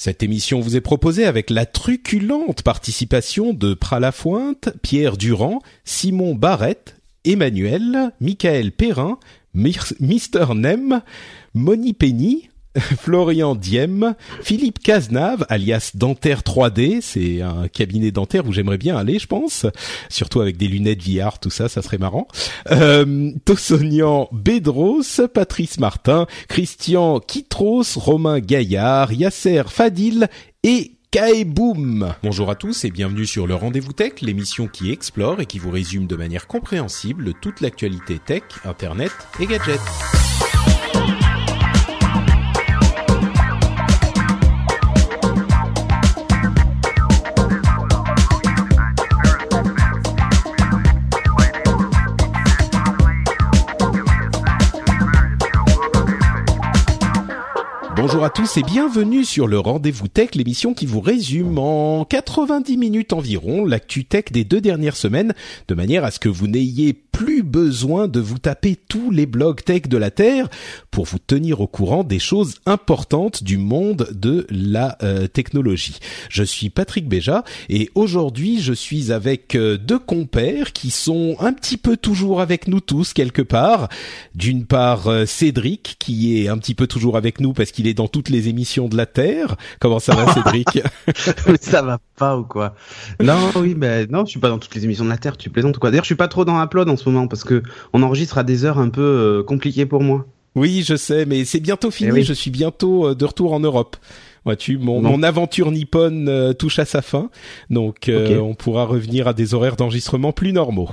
Cette émission vous est proposée avec la truculente participation de Pralafointe, Pierre Durand, Simon Barrette, Emmanuel, Michael Perrin, Mister Nem, Moni Penny, Florian Diem, Philippe Cazenave, alias Dentaire 3D, c'est un cabinet dentaire où j'aimerais bien aller, je pense, surtout avec des lunettes VR, tout ça, ça serait marrant. Euh, Bedros, Patrice Martin, Christian Kitros, Romain Gaillard, Yasser Fadil et Kaeboom. Bonjour à tous et bienvenue sur le Rendez-vous Tech, l'émission qui explore et qui vous résume de manière compréhensible toute l'actualité tech, internet et gadgets. Bonjour à tous et bienvenue sur le Rendez-vous Tech, l'émission qui vous résume en 90 minutes environ l'actu tech des deux dernières semaines, de manière à ce que vous n'ayez plus besoin de vous taper tous les blogs tech de la Terre pour vous tenir au courant des choses importantes du monde de la euh, technologie. Je suis Patrick Béja et aujourd'hui je suis avec euh, deux compères qui sont un petit peu toujours avec nous tous quelque part. D'une part euh, Cédric qui est un petit peu toujours avec nous parce qu'il est dans toutes les émissions de la Terre. Comment ça va Cédric ça va pas ou quoi? Non, oui, mais non, je suis pas dans toutes les émissions de la Terre. Tu plaisantes ou quoi? D'ailleurs, je suis pas trop dans Upload en ce moment parce que on enregistre à des heures un peu euh, compliquées pour moi. Oui, je sais, mais c'est bientôt fini. Eh oui. Je suis bientôt euh, de retour en Europe. Vois-tu, mon, aventure nippone euh, touche à sa fin, donc on pourra revenir à des horaires d'enregistrement plus normaux.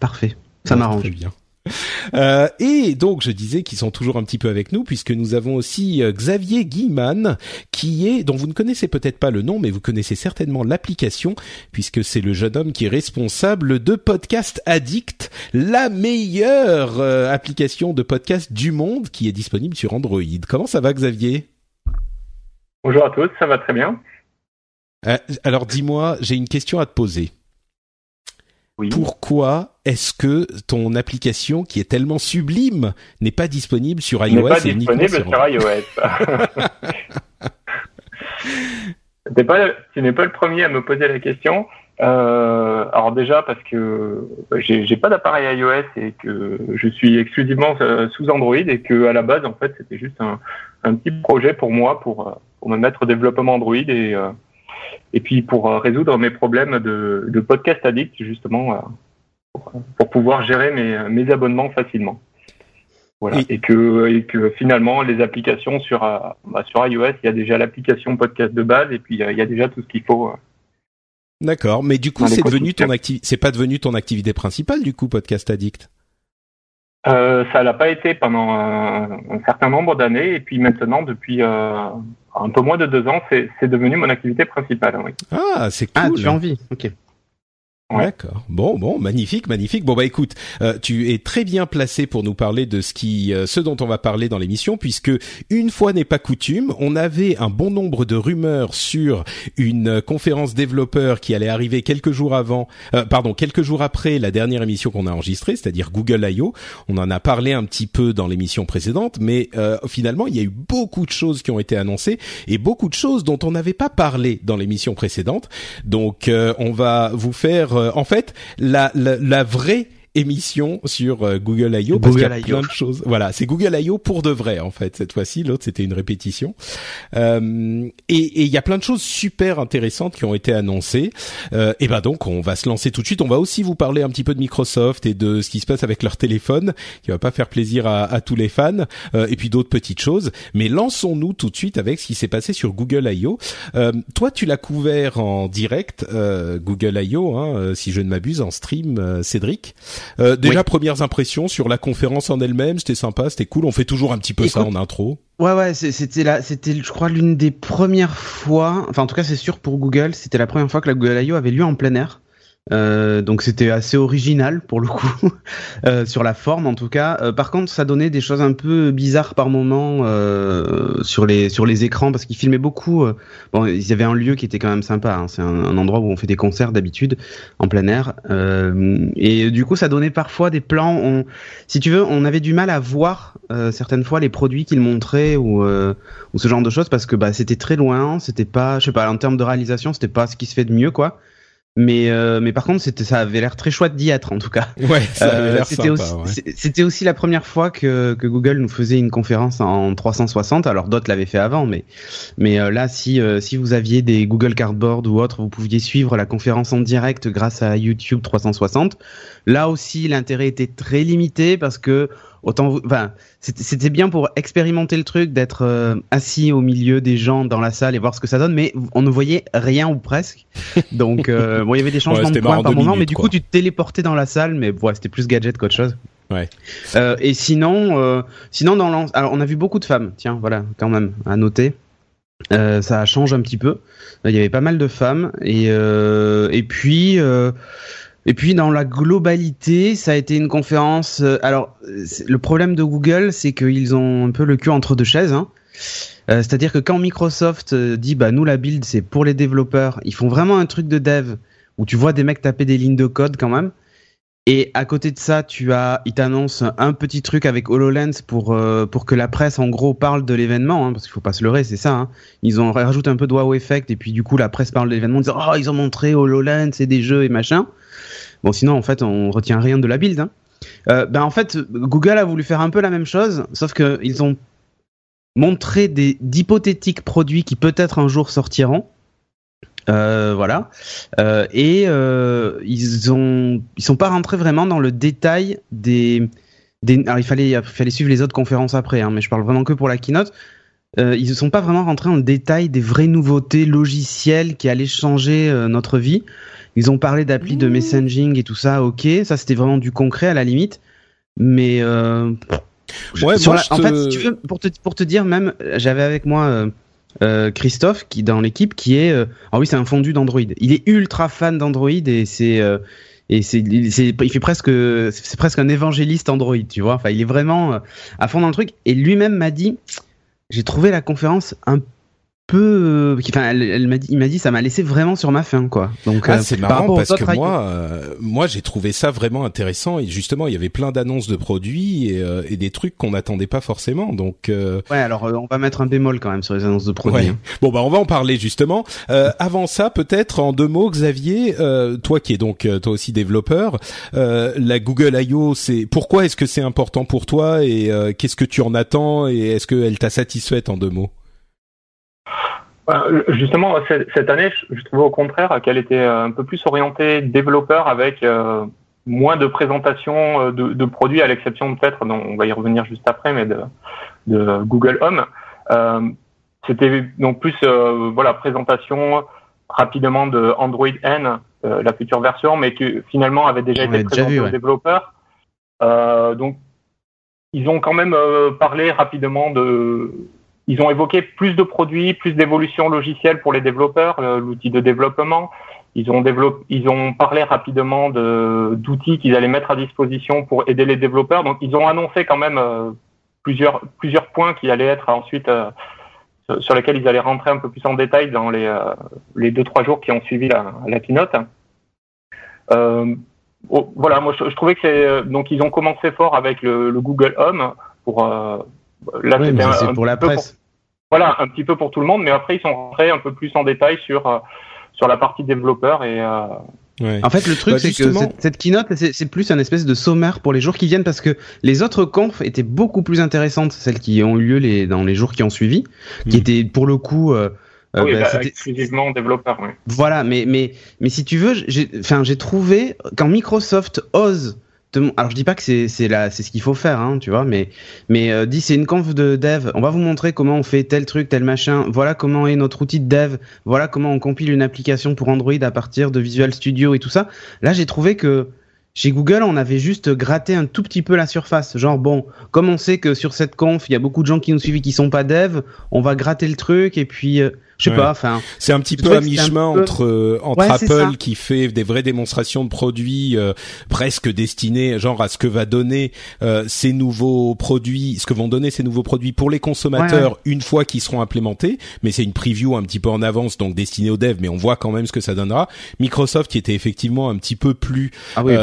Parfait, ça m'arrange. Très bien. Euh, et donc je disais qu'ils sont toujours un petit peu avec nous puisque nous avons aussi euh, Xavier Guilman qui est dont vous ne connaissez peut-être pas le nom mais vous connaissez certainement l'application puisque c'est le jeune homme qui est responsable de Podcast Addict, la meilleure euh, application de podcast du monde qui est disponible sur Android. Comment ça va Xavier? Bonjour à tous, ça va très bien. Alors dis-moi, j'ai une question à te poser. Oui. Pourquoi est-ce que ton application qui est tellement sublime n'est pas disponible sur Il n'est iOS pas disponible sur iOS. Pas, tu n'es pas le premier à me poser la question. Euh, alors déjà parce que j'ai pas d'appareil iOS et que je suis exclusivement euh, sous Android et que à la base en fait c'était juste un, un petit projet pour moi pour, euh, pour me mettre au développement Android et et puis pour euh, résoudre mes problèmes de, de podcast addict justement euh, pour, pour pouvoir gérer mes, mes abonnements facilement. Voilà. Et- Et, que, et que finalement, les applications sur, euh, bah, sur iOS, il y a déjà l'application podcast de base et puis il y a déjà tout ce qu'il faut. D'accord, mais du coup c'est devenu ton activité, c'est pas devenu ton activité principale du coup Podcast Addict? Euh, ça l'a pas été pendant un, un certain nombre d'années et puis maintenant, depuis euh, un peu moins de deux ans, c'est c'est devenu mon activité principale. Oui. Ah, c'est cool. Ah, tu as envie Ok. D'accord. Bon, bon, magnifique, magnifique. Bon bah écoute, euh, tu es très bien placé pour nous parler de ce qui, euh, ce dont on va parler dans l'émission, puisque une fois n'est pas coutume, on avait un bon nombre de rumeurs sur une euh, conférence développeur qui allait arriver quelques jours avant, euh, pardon, quelques jours après la dernière émission qu'on a enregistrée, c'est-à-dire Google I.O. On en a parlé un petit peu dans l'émission précédente, mais euh, finalement il y a eu beaucoup de choses qui ont été annoncées et beaucoup de choses dont on n'avait pas parlé dans l'émission précédente. Donc on va vous faire en fait la, la, la vraie émission sur euh, Google I.O. parce qu'il y a plein I.O.. de choses. Voilà, c'est Google I.O. pour de vrai en fait cette fois-ci. L'autre c'était une répétition. Euh, et et il y a plein de choses super intéressantes qui ont été annoncées. Euh, et ben donc on va se lancer tout de suite. On va aussi vous parler un petit peu de Microsoft et de ce qui se passe avec leur téléphone, qui va pas faire plaisir à, à tous les fans. Euh, et puis d'autres petites choses. Mais lançons-nous tout de suite avec ce qui s'est passé sur Google I.O. Euh, toi, tu l'as couvert en direct, euh, Google I.O., hein, si je ne m'abuse, en stream, Cédric. Euh, déjà, Oui. premières impressions sur la conférence en elle-même, c'était sympa, c'était cool. On fait toujours un petit peu ça en intro. Ouais, ouais, c'était là, c'était, je crois, l'une des premières fois, enfin, en tout cas, c'est sûr pour Google, c'était la première fois que la Google I.O. avait lieu en plein air. Euh, donc c'était assez original pour le coup euh, sur la forme en tout cas. Euh, par contre, ça donnait des choses un peu bizarres par moment euh, sur les sur les écrans parce qu'ils filmaient beaucoup. Euh, bon, il y avait un lieu qui était quand même sympa. Hein. C'est un, un, endroit où on fait des concerts d'habitude en plein air. et du coup, ça donnait parfois des plans. On, si tu veux, on avait du mal à voir certaines fois les produits qu'ils montraient ou ou ce genre de choses parce que bah c'était très loin. C'était pas, je sais pas, en termes de réalisation, c'était pas ce qui se fait de mieux quoi. Mais, euh, mais par contre, c'était, ça avait l'air très chouette d'y être, en tout cas. Ouais, ça avait l'air c'était sympa, aussi, C'était aussi la première fois que, que Google nous faisait une conférence en 360. Alors d'autres l'avaient fait avant, mais, mais euh, là, si, euh, si vous aviez des Google Cardboard ou autres, vous pouviez suivre la conférence en direct grâce à YouTube 360. Là aussi, l'intérêt était très limité parce que autant enfin c'était bien pour expérimenter le truc d'être euh, assis au milieu des gens dans la salle et voir ce que ça donne mais on ne voyait rien ou presque donc euh, bon il y avait des changements Ouais, de points par moment minutes, mais du quoi. coup tu te téléportais dans la salle mais ouais, c'était plus gadget qu'autre chose Ouais. Euh, et sinon sinon dans alors on a vu beaucoup de femmes tiens voilà quand même à noter Euh, ça change un petit peu il y avait pas mal de femmes et euh, et puis euh, et puis dans la globalité, ça a été une conférence. euh, alors le problème de Google, c'est qu'ils ont un peu le cul entre deux chaises. Hein. Euh, C'est-à-dire que quand Microsoft euh, dit bah nous la build c'est pour les développeurs, ils font vraiment un truc de dev où tu vois des mecs taper des lignes de code quand même. Et à côté de ça, tu as, ils t'annoncent un petit truc avec HoloLens pour pour que la presse en gros parle de l'événement, hein, parce qu'il faut pas se leurrer, c'est ça. Hein. Ils ont rajouté un peu de wow effect et puis du coup la presse parle de l'événement, en disant oh ils ont montré HoloLens et des jeux et machin. Bon sinon en fait on retient rien de la build. Hein. Euh, ben en fait Google a voulu faire un peu la même chose, sauf que ils ont montré d'hypothétiques produits qui peut-être un jour sortiront. Euh, voilà. Euh, et euh, ils ont, ils sont pas rentrés vraiment dans le détail des, des. Alors il fallait, il fallait suivre les autres conférences après, hein, mais je parle vraiment que pour la keynote. Euh, ils ne sont pas vraiment rentrés en détail des vraies nouveautés logicielles qui allaient changer euh, notre vie. Ils ont parlé d'applis de messaging et tout ça, ok, ça c'était vraiment du concret à la limite, mais euh, Ouais, sur la- en te- fait, si tu veux, pour te, pour te dire même, j'avais avec moi euh, euh, Christophe qui dans l'équipe qui est, euh, ah oui, c'est un fondu d'Android. Il est ultra fan d'Android et c'est euh, et c'est, il, c'est- il fait presque, c'est presque un évangéliste Android, tu vois. Enfin, il est vraiment à fond dans le truc. Et lui-même m'a dit, j'ai trouvé la conférence un peu, euh, enfin, elle, elle m'a dit, il m'a dit, ça m'a laissé vraiment sur ma faim, quoi. Donc, Ah, euh, c'est marrant parce que moi, euh, moi j'ai trouvé ça vraiment intéressant et justement il y avait plein d'annonces de produits et, euh, et des trucs qu'on n'attendait pas forcément. Donc euh, ouais, alors euh, on va mettre un bémol quand même sur les annonces de produits. Ouais. hein. bon bah on va en parler justement. Euh, avant ça, peut-être en deux mots, Xavier, euh, toi qui es donc toi aussi développeur, euh, la Google I.O. c'est pourquoi est-ce que c'est important pour toi et euh, qu'est-ce que tu en attends et est-ce qu'elle t'a satisfaite en deux mots? Justement, cette année, je trouvais au contraire qu'elle était euh, un peu plus orientée développeur avec euh, moins de présentation euh, de, de produits, à l'exception peut-être, dont on va y revenir juste après, mais de, de Google Home. Euh, C'était donc plus euh, voilà présentation rapidement de Android N, euh, la future version, mais qui finalement avait déjà On été déjà présentée vu, aux ouais. développeurs. Euh, donc ils ont quand même euh, parlé rapidement de ils ont évoqué plus de produits, plus d'évolutions logicielles pour les développeurs, euh, l'outil de développement. Ils ont développé, ils ont parlé rapidement de d'outils qu'ils allaient mettre à disposition pour aider les développeurs. Donc ils ont annoncé quand même euh, plusieurs plusieurs points qui allaient être ensuite euh, sur lesquels ils allaient rentrer un peu plus en détail dans les euh, les deux trois jours qui ont suivi la, la keynote. Euh, voilà, moi je, trouvais que c'est donc ils ont commencé fort avec le, le Google Home pour euh, là c'est un pour la presse. voilà, un petit peu pour tout le monde, mais après ils sont rentrés un peu plus en détail sur euh, sur la partie développeur et euh, Ouais. En fait, le truc, Bah, c'est que cette, cette keynote, c'est plus un espèce de sommaire pour les jours qui viennent parce que les autres confs étaient beaucoup plus intéressantes, celles qui ont eu lieu les, dans les jours qui ont suivi, qui Mm. étaient pour le coup. euh, oui, bah, bah, exclusivement développeur. Oui. voilà, mais mais mais si tu veux, j'ai, enfin, j'ai trouvé quand Microsoft ose. Alors je dis pas que c'est c'est ce qu'il faut faire, hein, tu vois, mais mais euh, dit c'est une conf de dev. On va vous montrer comment on fait tel truc, tel machin. Voilà comment est notre outil de dev. Voilà comment on compile une application pour Android à partir de Visual Studio et tout ça. Là, j'ai trouvé que chez Google, on avait juste gratté un tout petit peu la surface. Genre, bon, comme on sait que sur cette conf, il y a beaucoup de gens qui nous suivent qui sont pas devs, on va gratter le truc et puis euh, je sais pas, enfin. C'est un petit peu à mi-chemin entre euh, entre Apple qui fait des vraies démonstrations de produits euh, presque destinés genre à ce que va donner euh, ces nouveaux produits, ce que vont donner ces nouveaux produits pour les consommateurs une fois qu'ils seront implémentés, mais c'est une preview un petit peu en avance donc destinée aux devs, mais on voit quand même ce que ça donnera. Microsoft qui était effectivement un petit peu plus ah oui.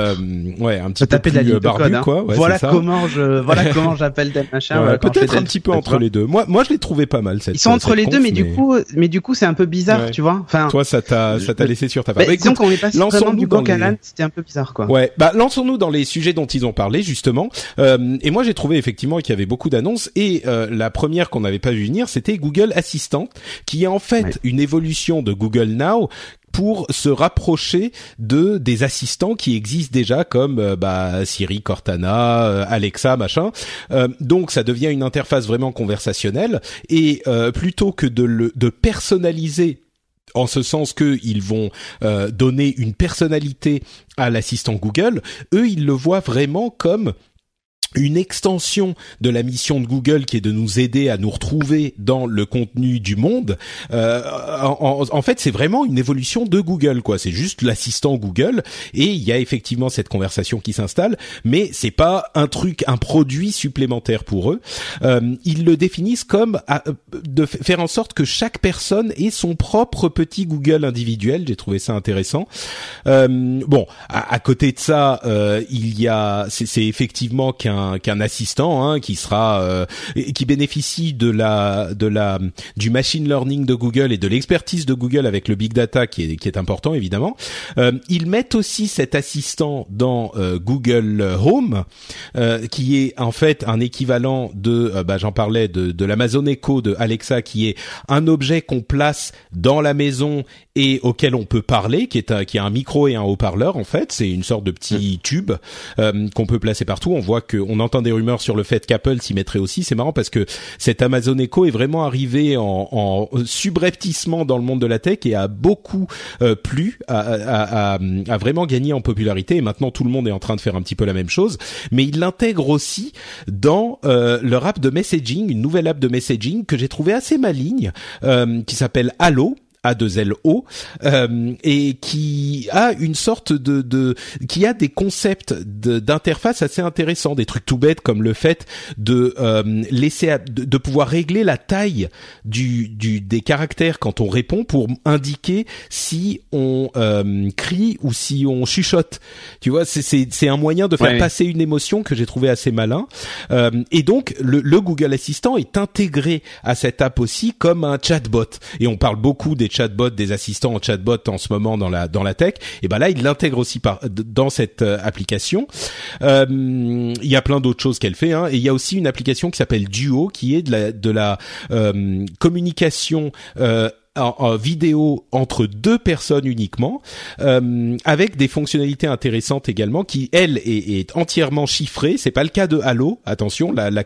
ouais, un petit peu plus de barbu code, hein. quoi. Voilà comment je voilà comment j'appelle des machins. Peut-être un petit peu entre les deux. Moi moi je l'ai trouvé pas mal cette Ils sont entre les deux mais, du coup mais du coup c'est un peu bizarre, tu vois. Enfin, toi ça t'a ça t'a laissé sur ta face. Bah, disons qu'on est pas vraiment du coq à l'âne, c'était un peu bizarre quoi. Ouais, bah lançons-nous dans les sujets dont ils ont parlé justement. Euh, et moi j'ai trouvé effectivement qu'il y avait beaucoup d'annonces et euh, la première qu'on n'avait pas vu venir, c'était Google Assistant, qui est en fait une évolution de Google Now pour se rapprocher de des assistants qui existent déjà comme euh, bah, Siri, Cortana, euh, Alexa, machin. Euh, donc ça devient une interface vraiment conversationnelle et plutôt que de le de personnaliser en ce sens qu'ils vont donner une personnalité à l'assistant Google, eux ils le voient vraiment comme une extension de la mission de Google qui est de nous aider à nous retrouver dans le contenu du monde. Euh, en, en, fait, c'est vraiment une évolution de Google, quoi. C'est juste l'assistant Google et il y a effectivement cette conversation qui s'installe, mais c'est pas un truc, un produit supplémentaire pour eux. Euh, ils le définissent comme de faire en sorte que chaque personne ait son propre petit Google individuel. J'ai trouvé ça intéressant. Euh, bon, à, à, côté de ça, euh, il y a, c'est effectivement qu'un qu'un assistant hein, qui sera euh, qui bénéficie de la de la du machine learning de Google et de l'expertise de Google avec le big data qui est qui est important évidemment. Euh, ils mettent aussi cet assistant dans euh, Google Home qui est en fait un équivalent de bah, j'en parlais de de l'Amazon Echo de Alexa qui est un objet qu'on place dans la maison et auquel on peut parler, qui est un, qui a un micro et un haut-parleur en fait. C'est une sorte de petit tube qu'on peut placer partout. On voit que on entend des rumeurs sur le fait qu'Apple s'y mettrait aussi. C'est marrant parce que cet Amazon Echo est vraiment arrivé en, en subrepticement dans le monde de la tech et a beaucoup euh, plu, a, a, a, a, vraiment gagné en popularité. Et maintenant, tout le monde est en train de faire un petit peu la même chose. Mais il l'intègre aussi dans euh, leur app de messaging, une nouvelle app de messaging que j'ai trouvé assez maligne, euh, qui s'appelle Allo a2LO euh, et qui a une sorte de, de qui a des concepts d'interface assez intéressants, des trucs tout bêtes comme le fait de euh, laisser de, pouvoir régler la taille du, du des caractères quand on répond pour indiquer si on euh, crie ou si on chuchote. Tu vois, c'est c'est un moyen de faire passer une émotion que j'ai trouvé assez malin. Euh, et donc le, le Google Assistant est intégré à cette app aussi comme un chatbot. Et on parle beaucoup des chatbots, des assistants en chatbot en ce moment dans la dans la tech, et ben là il l'intègre aussi par dans cette euh, application. Euh, il y a plein d'autres choses qu'elle fait, hein, et il y a aussi une application qui s'appelle Duo qui est de la de la euh, communication en, vidéo entre deux personnes uniquement, euh, avec des fonctionnalités intéressantes également, qui elle est, est entièrement chiffrée. C'est pas le cas de Halo. Attention, la, la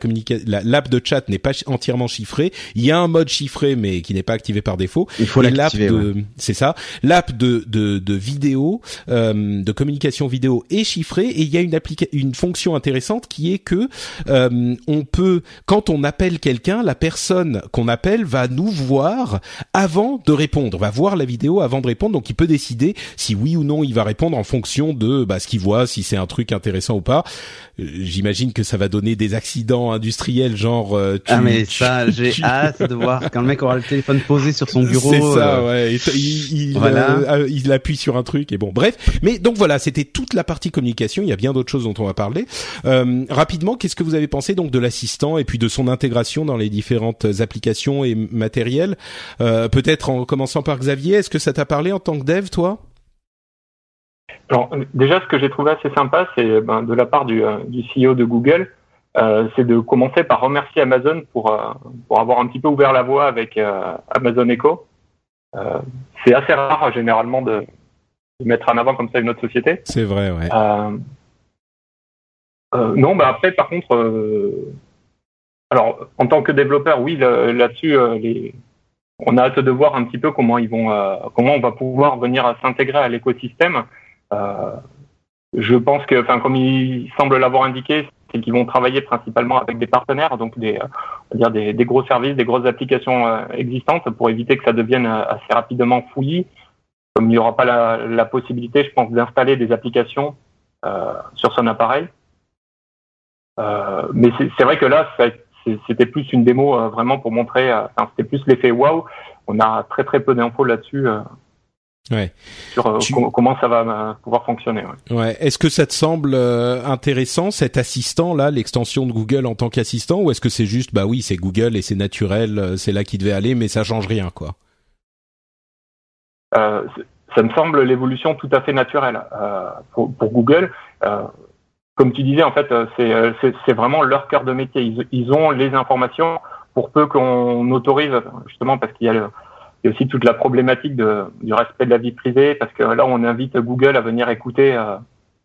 l'app de chat n'est pas entièrement chiffrée. Il y a un mode chiffré, mais qui n'est pas activé par défaut. Il faut l'activer. Ouais. C'est ça. L'app de de, de vidéo, euh, de communication vidéo est chiffrée, et il y a une une fonction intéressante qui est que euh, on peut, quand on appelle quelqu'un, la personne qu'on appelle va nous voir avant de répondre, va voir la vidéo avant de répondre, donc il peut décider si oui ou non il va répondre en fonction de bah, ce qu'il voit, si c'est un truc intéressant ou pas. Euh, j'imagine que ça va donner des accidents industriels, genre. Euh, tu, ah mais ça, j'ai hâte de voir quand le mec aura le téléphone posé sur son bureau. C'est ça, euh, ouais. Il, il, voilà. il, appuie sur un truc et bon, bref. Mais donc voilà, c'était toute la partie communication. Il y a bien d'autres choses dont on va parler. rapidement, qu'est-ce que vous avez pensé donc de l'assistant et puis de son intégration dans les différentes applications et matériels? Peut-être peut-être en commençant par Xavier, est-ce que ça t'a parlé en tant que dev, toi? Alors, déjà, ce que j'ai trouvé assez sympa, c'est ben, de la part du, euh, du CEO de Google, euh, c'est de commencer par remercier Amazon pour, euh, pour avoir un petit peu ouvert la voie avec euh, Amazon Echo. C'est assez rare, généralement, de, de, mettre en avant comme ça une autre société. C'est vrai, ouais. non, bah après, par contre, alors, en tant que développeur, oui, là-dessus, les on a hâte de voir un petit peu comment ils vont, euh, comment on va pouvoir venir s'intégrer à l'écosystème. Euh, je pense que, enfin, comme il semble l'avoir indiqué, c'est qu'ils vont travailler principalement avec des partenaires, donc des, on va dire des, gros services, des grosses applications existantes, pour éviter que ça devienne assez rapidement fouillis. Comme il n'y aura pas la, possibilité, je pense, d'installer des applications sur son appareil. mais c'est vrai que là, ça, c'était plus une démo euh, vraiment pour montrer, euh, enfin, c'était plus l'effet waouh. On a très très peu d'infos là-dessus. Euh, ouais. Sur comment ça va pouvoir fonctionner. Ouais. ouais. Est-ce que ça te semble intéressant cet assistant là, l'extension de Google en tant qu'assistant, ou est-ce que c'est juste bah oui c'est Google et c'est naturel, c'est là qu'il devait aller, mais ça change rien quoi? Ça me semble l'évolution tout à fait naturelle pour, pour, Google. Comme tu disais, en fait, euh, euh, c'est vraiment leur cœur de métier. Ils, ont les informations pour peu qu'on autorise, justement parce qu'il y, a aussi toute la problématique du respect de la vie privée, parce que là, on invite Google à venir écouter euh,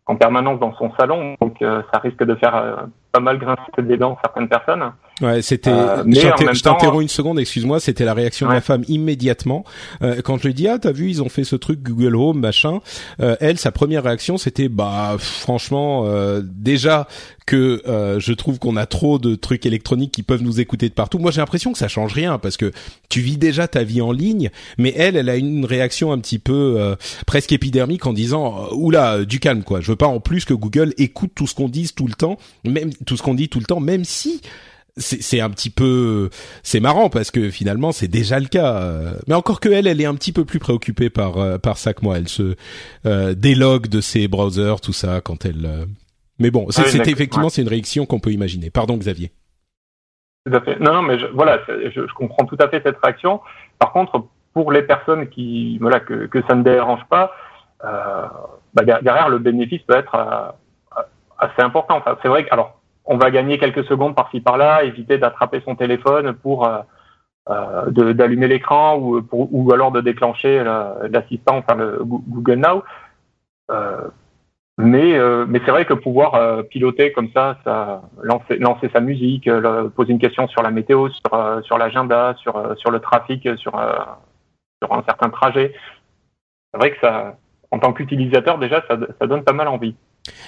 en permanence dans son salon, donc ça risque de faire pas mal grincer des dents certaines personnes. Ouais, c'était. Euh, je t'interromps une seconde, excuse-moi. C'était la réaction de la femme immédiatement euh, quand je lui dis ah t'as vu ils ont fait ce truc Google Home machin. Euh, elle sa première réaction c'était bah franchement euh, déjà que euh, je trouve qu'on a trop de trucs électroniques qui peuvent nous écouter de partout. Moi j'ai l'impression que ça change rien parce que tu vis déjà ta vie en ligne, mais elle elle a une réaction un petit peu presque épidermique en disant oula du calme quoi. Je veux pas en plus que Google écoute tout ce qu'on dit tout le temps, même tout ce qu'on dit tout le temps, même si c'est un petit peu c'est marrant parce que finalement c'est déjà le cas mais encore que elle elle est un petit peu plus préoccupée par euh, par ça que moi. Elle se euh, délogue de ses browsers tout ça quand elle euh, mais bon c'est ah effectivement c'est une réaction qu'on peut imaginer. Pardon Xavier. Tout à fait. Non non mais je, voilà je, je, comprends tout à fait cette réaction. Par contre pour les personnes qui voilà que, que ça ne dérange pas euh, bah, derrière le bénéfice peut être assez important. Enfin c'est vrai que alors on va gagner quelques secondes par-ci par-là, éviter d'attraper son téléphone pour euh, euh d'allumer l'écran ou, ou alors de déclencher l'assistant, enfin le Google Now. Euh, mais euh, mais c'est vrai que pouvoir euh, piloter comme ça, ça lancer lancer sa musique, poser une question sur la météo, sur sur l'agenda, sur sur le trafic, sur sur un certain trajet. C'est vrai que ça, en tant qu'utilisateur déjà, ça, ça donne pas mal envie.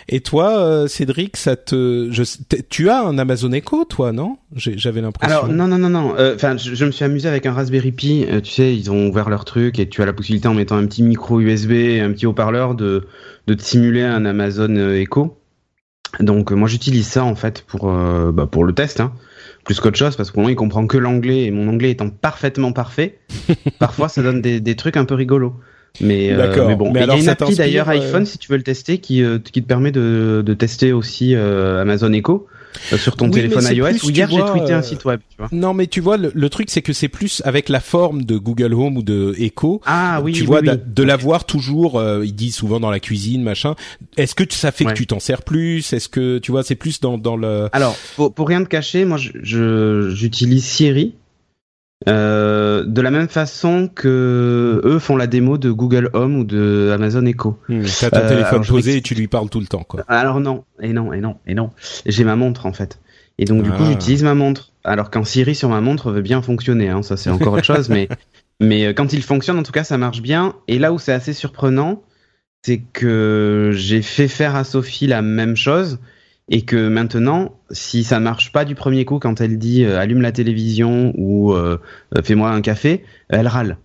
Et toi, euh, Cédric, ça te, je, tu as un Amazon Echo, toi, non? J'avais l'impression. Alors non, non, non, non. Euh, enfin, je, me suis amusé avec un Raspberry Pi. Euh, tu sais, ils ont ouvert leur truc et tu as la possibilité en mettant un petit micro USB, un petit haut-parleur, de de te simuler un Amazon Echo. Donc moi, j'utilise ça en fait pour bah, pour le test. Hein plus qu'autre chose parce que moi il comprend que l'anglais et mon anglais étant parfaitement parfait, parfois ça donne des, des trucs un peu rigolos. Mais, euh, mais bon, mais il y a une appli d'ailleurs euh, iPhone si tu veux le tester qui, euh, qui te permet de, de tester aussi Amazon Echo. sur ton téléphone iOS ou hier j'ai tweeté un site web tu vois. non mais tu vois le, truc c'est que c'est plus avec la forme de Google Home ou de Echo. Ah oui tu oui, vois oui. de, l'avoir toujours ils disent souvent dans la cuisine machin. Est-ce que ça fait que tu t'en sers plus? Est-ce que tu vois c'est plus dans dans le alors pour, pour rien te cacher moi je j'utilise Siri euh, de la même façon que eux font la démo de Google Home ou de Amazon Echo. Hmm, T'as ton euh, téléphone posé et tu lui parles tout le temps, quoi. Alors non, et non, et non, et non. J'ai ma montre en fait. Et donc du coup ah. j'utilise ma montre. Alors qu'un Siri sur ma montre veut bien fonctionner, hein, ça c'est encore autre chose, mais mais euh, quand il fonctionne en tout cas ça marche bien. Et là où c'est assez surprenant, c'est que j'ai fait faire à Sophie la même chose et que maintenant, si ça marche pas du premier coup quand elle dit euh, allume la télévision ou euh, euh, fais-moi un café, elle râle.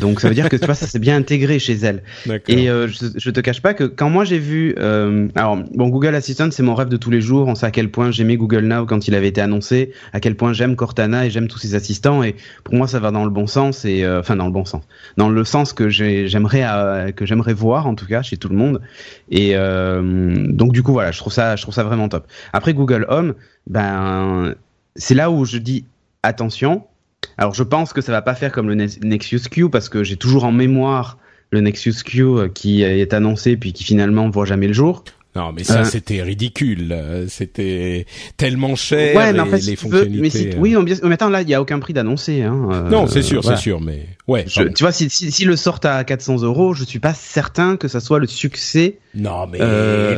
donc ça veut dire que tu vois ça s'est bien intégré chez elle. Et je, je te cache pas que quand moi j'ai vu, alors bon Google Assistant c'est mon rêve de tous les jours. On sait à quel point j'aimais Google Now quand il avait été annoncé, à quel point j'aime Cortana et j'aime tous ces assistants. Et pour moi ça va dans le bon sens et enfin dans le bon sens, dans le sens que j'aimerais que j'aimerais voir en tout cas chez tout le monde. Et donc du coup voilà, je trouve ça je trouve ça vraiment top. Après Google Ben c'est là où je dis attention. Alors je pense que ça va pas faire comme le Nexus Q parce que j'ai toujours en mémoire le Nexus Q euh, qui est annoncé puis qui finalement voit jamais le jour. Non, mais ça, euh. c'était ridicule. C'était tellement cher. Ouais, mais en fait, les fonctionnalités. Euh. oui, mais attends, là, il y a aucun prix d'annoncer. Hein, non, c'est sûr, c'est sûr, mais ouais. tu vois, si, si, si, le sort à 400 euros, je suis pas certain que ça soit le succès. Non, mais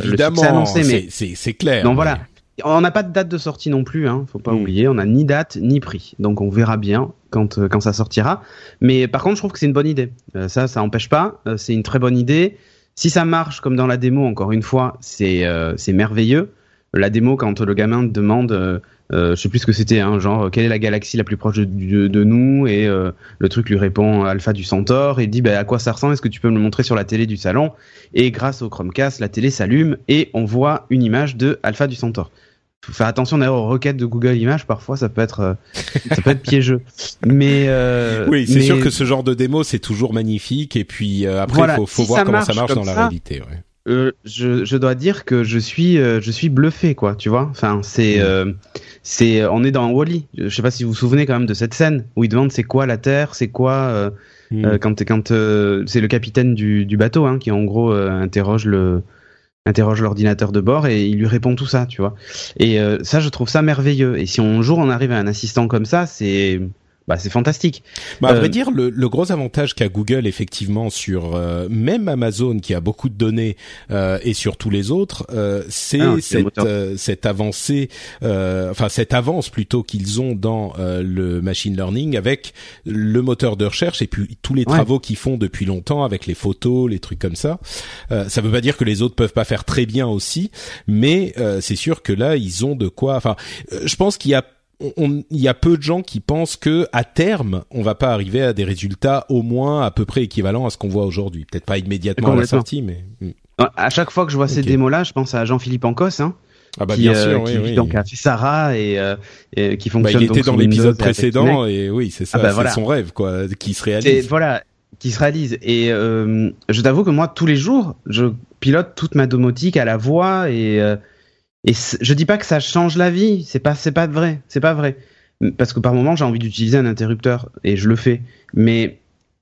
évidemment, c'est clair. Donc voilà. On n'a pas de date de sortie non plus, hein, faut pas hmm. oublier. On n'a ni date ni prix, donc on verra bien quand euh, quand ça sortira. Mais par contre, je trouve que c'est une bonne idée. Euh, ça, ça empêche pas. Euh, c'est une très bonne idée. Si ça marche comme dans la démo, encore une fois, c'est c'est merveilleux. La démo, quand le gamin te demande euh, je sais plus ce que c'était, hein, genre quelle est la galaxie la plus proche de, de, nous et euh, le truc lui répond Alpha du Centaure et dit bah, à quoi ça ressemble, est-ce que tu peux me le montrer sur la télé du salon? Et grâce au Chromecast, la télé s'allume et on voit une image de Alpha du Centaure. Faut faire attention d'ailleurs aux requêtes de Google Images, parfois ça peut être euh, ça peut être piégeux. Mais euh, oui, c'est sûr que ce genre de démo c'est toujours magnifique et puis après il faut, faut voir comment ça marche dans la réalité. Ouais. Euh, je, je, dois dire que je suis, euh, je suis bluffé, quoi. Tu vois, enfin, c'est, euh, c'est, on est dans Wally. Je sais pas si vous vous souvenez quand même de cette scène où il demande c'est quoi la Terre, c'est quoi mm. quand, quand c'est le capitaine du, du bateau hein, qui en gros interroge le, interroge l'ordinateur de bord et il lui répond tout ça, tu vois. Et ça, je trouve ça merveilleux. Et si un jour on arrive à un assistant comme ça, c'est bah c'est fantastique. Bah, à vrai euh, dire, le, le, gros avantage qu'a Google effectivement sur euh, même Amazon qui a beaucoup de données euh, et sur tous les autres, euh, c'est ah, cette, cette avancée, enfin cette avance plutôt qu'ils ont dans le machine learning avec le moteur de recherche et puis tous les travaux qu'ils font depuis longtemps avec les photos, les trucs comme ça. ça veut pas dire que les autres peuvent pas faire très bien aussi, mais c'est sûr que là ils ont de quoi. Enfin, je pense qu'il y a il y a peu de gens qui pensent que à terme, on va pas arriver à des résultats au moins à peu près équivalents à ce qu'on voit aujourd'hui. Peut-être pas immédiatement à la sortie, mais hmm. à chaque fois que je vois ces démos-là, je pense à Jean-Philippe Ancos, hein, ah bah bien sûr, euh, oui, donc a fait Sarah et, euh, et qui fonctionne. Bah, il était dans l'épisode précédent et oui, c'est ça, ah bah, c'est son rêve quoi, qui se réalise. Voilà, qui se réalise. Et euh, je t'avoue que moi, tous les jours, je pilote toute ma domotique à la voix et euh, et je dis pas que ça change la vie, c'est pas c'est pas vrai, c'est pas vrai. Parce que par moment j'ai envie d'utiliser un interrupteur et je le fais. Mais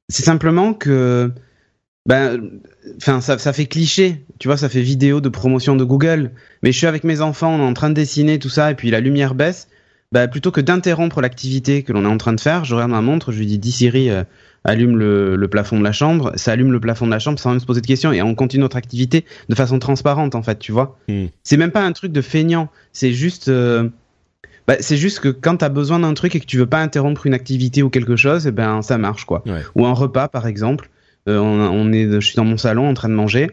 c'est simplement que ben enfin ça, ça fait cliché, tu vois, ça fait vidéo de promotion de Google. Mais je suis avec mes enfants, on est en train de dessiner tout ça et puis la lumière baisse. Ben, plutôt que d'interrompre l'activité que l'on est en train de faire, je regarde ma montre, je lui dis dis Siri, euh, allume le, le, plafond de la chambre, ça allume le plafond de la chambre sans même se poser de questions et on continue notre activité de façon transparente en fait, tu vois. Hmm. C'est même pas un truc de feignant, c'est juste euh, bah, c'est juste que quand tu as besoin d'un truc et que tu veux pas interrompre une activité ou quelque chose, et eh ben ça marche quoi. Ou un repas par exemple, euh, on, on, est je suis dans mon salon en train de manger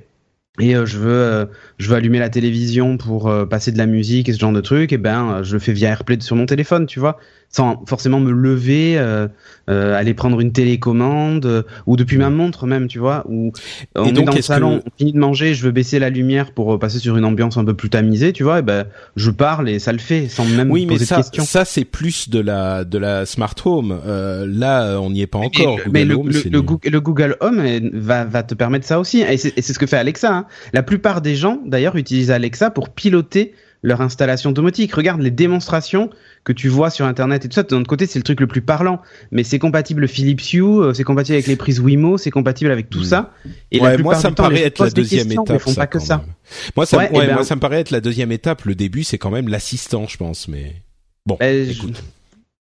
et euh, je veux je veux allumer la télévision pour passer de la musique et ce genre de truc et ben je le fais via AirPlay sur mon téléphone, tu vois sans forcément me lever, euh, euh, aller prendre une télécommande euh, ou depuis ma montre même, tu vois. Ou on est dans le salon, on finit de manger, je veux baisser la lumière pour passer sur une ambiance un peu plus tamisée, tu vois. Et ben je parle et ça le fait sans même oui, poser ça, de questions. Ça c'est plus de la de la smart home. Euh, là on n'y est pas encore. Mais, le, le, Google, Home va va te permettre ça aussi. Et c'est ce que fait Alexa. Hein. La plupart des gens d'ailleurs utilisent Alexa pour piloter leur installation domotique. Regarde les démonstrations que tu vois sur internet et tout ça. De notre côté, c'est le truc le plus parlant. Mais c'est compatible Philips Hue, euh, c'est compatible avec les prises Wimo, c'est compatible avec tout hmm. ça. Et la moi, ça me paraît être la deuxième étape. font pas que ça. Moi, ça, ouais, ben moi, ça me paraît être la deuxième étape. Le début, c'est quand même l'assistant, je pense. Mais bon, ben, écoute.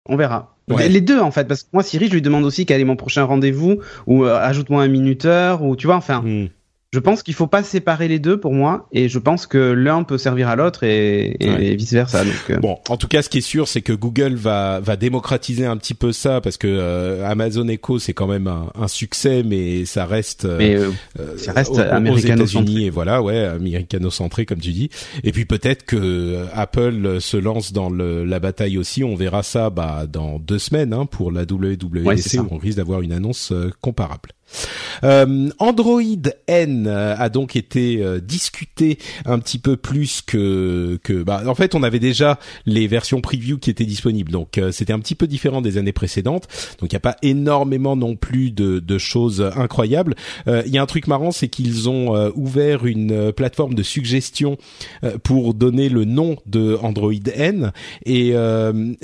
On verra. Les deux en fait, parce que moi Siri, je lui demande aussi quel est mon prochain rendez-vous ou euh, ajoute-moi un minuteur ou tu vois, enfin. Hmm je pense qu'il faut pas séparer les deux pour moi, et je pense que l'un peut servir à l'autre et, et vice versa. Donc, euh. Bon, en tout cas, ce qui est sûr, c'est que Google va va démocratiser un petit peu ça parce que euh, Amazon Echo c'est quand même un, un, succès, mais ça reste, euh, mais, ça reste aux, États-Unis et voilà, ouais, américano-centré comme tu dis. Et puis peut-être que Apple se lance dans le, la bataille aussi. On verra ça bah, dans deux semaines hein, pour la WWDC. on risque d'avoir une annonce comparable. Euh, Android N euh, a donc été euh, discuté un petit peu plus que que bah en fait on avait déjà les versions preview qui étaient disponibles. Donc c'était un petit peu différent des années précédentes. Donc il n'y a pas énormément non plus de, de choses incroyables. Il y a un truc marrant c'est qu'ils ont ouvert une plateforme de suggestion pour donner le nom de Android N. Et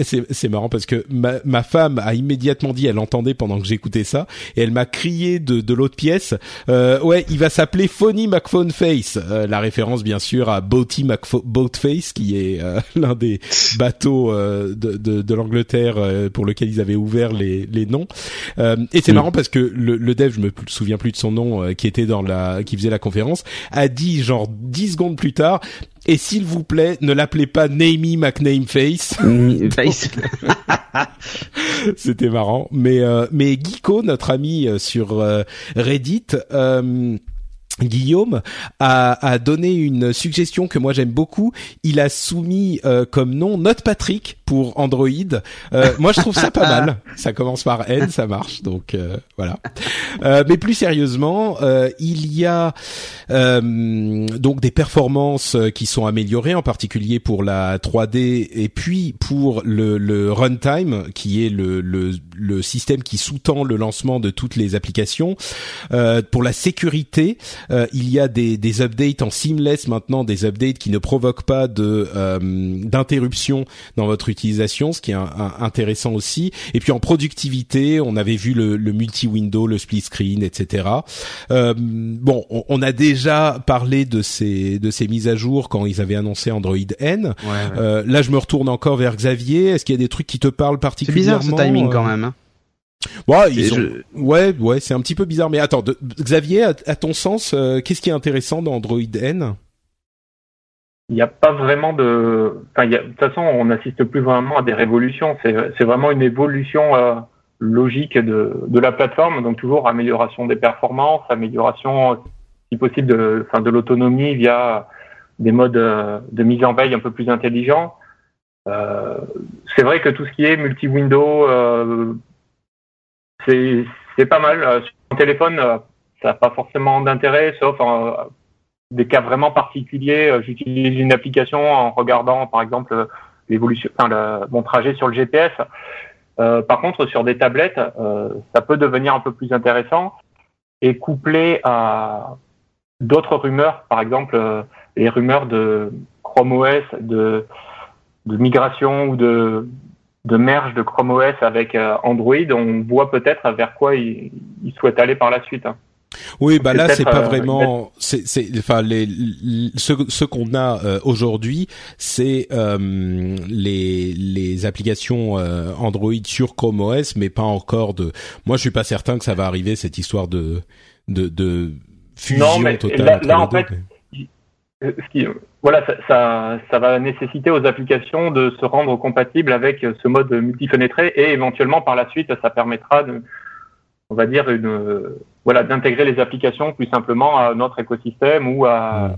c'est marrant parce que ma, ma femme a immédiatement dit elle entendait pendant que j'écoutais ça et elle m'a crié de, l'autre pièce. Euh, ouais, il va s'appeler Phony McPhone Face. Euh, la référence bien sûr à Boaty Boatface, qui est euh, l'un des bateaux de, de, l'Angleterre pour lequel ils avaient ouvert les, les noms. et c'est mm. marrant parce que le, le, dev, je me souviens plus de son nom, qui était dans la, qui faisait la conférence, a dit genre 10 secondes plus tard, et s'il vous plaît, ne l'appelez pas Namey McNameface. Face. C'était marrant. Mais euh, mais Geeko, notre ami euh, sur euh, Reddit. Guillaume a, a, donné une suggestion que moi j'aime beaucoup. Il a soumis euh, comme nom Note Patrick pour Android. Euh, moi je trouve ça pas mal. Ça commence par N, ça marche. Donc euh, voilà. mais plus sérieusement, il y a donc des performances qui sont améliorées, en particulier pour la 3D et puis pour le, le runtime, qui est le, le, le système qui sous-tend le lancement de toutes les applications. pour la sécurité. Euh, il y a des, des updates en seamless maintenant, des updates qui ne provoquent pas de euh, d'interruption dans votre utilisation, ce qui est intéressant aussi. Et puis en productivité, on avait vu le, le multi-window, le split screen, etc. Euh, bon, on, a déjà parlé de ces de ces mises à jour quand ils avaient annoncé Android N. Euh, là, je me retourne encore vers Xavier. Est-ce qu'il y a des trucs qui te parlent particulièrement C'est bizarre ce timing quand même. Hein. Ouais, ouais, c'est un petit peu bizarre. Mais attends, Xavier, à, ton sens, euh, qu'est-ce qui est intéressant dans Android N? Il n'y a pas vraiment de. Enfin, de toute façon, on n'assiste plus vraiment à des révolutions. C'est vraiment une évolution euh, logique de, de la plateforme. Donc toujours amélioration des performances, amélioration, si possible, de, enfin, de l'autonomie via des modes euh, de mise en veille un peu plus intelligents. c'est vrai que tout ce qui est multi-window, c'est pas mal. Euh, sur mon téléphone, euh, ça n'a pas forcément d'intérêt, sauf en des cas vraiment particuliers. Euh, j'utilise une application en regardant, par exemple, l'évolution, mon trajet sur le GPS. par contre, sur des tablettes, ça peut devenir un peu plus intéressant et couplé à d'autres rumeurs, par exemple les rumeurs de Chrome OS, de migration ou de de merge de Chrome OS avec euh, Android, on voit peut-être vers quoi il, souhaite aller par la suite. Hein. Oui, bah là c'est pas euh, vraiment, c'est, enfin les, ce, ce qu'on a euh, aujourd'hui, c'est les les applications Android sur Chrome OS, mais pas encore de. Moi, je suis pas certain que ça va arriver cette histoire de de, de fusion totale. Là, en fait, ce qui, voilà, ça, va nécessiter aux applications de se rendre compatibles avec ce mode multifenêtré et éventuellement par la suite, ça permettra de, on va dire, une, voilà, d'intégrer les applications plus simplement à notre écosystème ou à,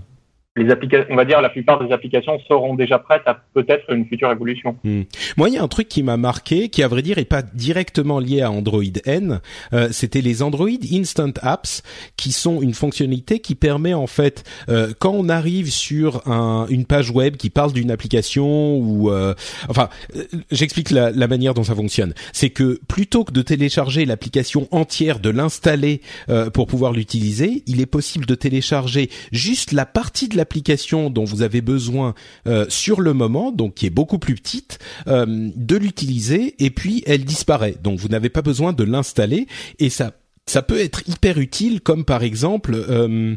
les applications, on va dire, la plupart des applications seront déjà prêtes à peut-être une future évolution. Hmm. Moi, il y a un truc qui m'a marqué, qui à vrai dire est pas directement lié à Android N. Euh, C'était les Android Instant Apps, qui sont une fonctionnalité qui permet en fait, euh, quand on arrive sur un, une page web qui parle d'une application ou, euh, enfin, euh, j'explique la, la, manière dont ça fonctionne. C'est que plutôt que de télécharger l'application entière, de l'installer euh, pour pouvoir l'utiliser, il est possible de télécharger juste la partie de l'application dont vous avez besoin euh, sur le moment, donc qui est beaucoup plus petite, euh, de l'utiliser et puis elle disparaît. Donc vous n'avez pas besoin de l'installer et ça ça peut être hyper utile comme par exemple euh,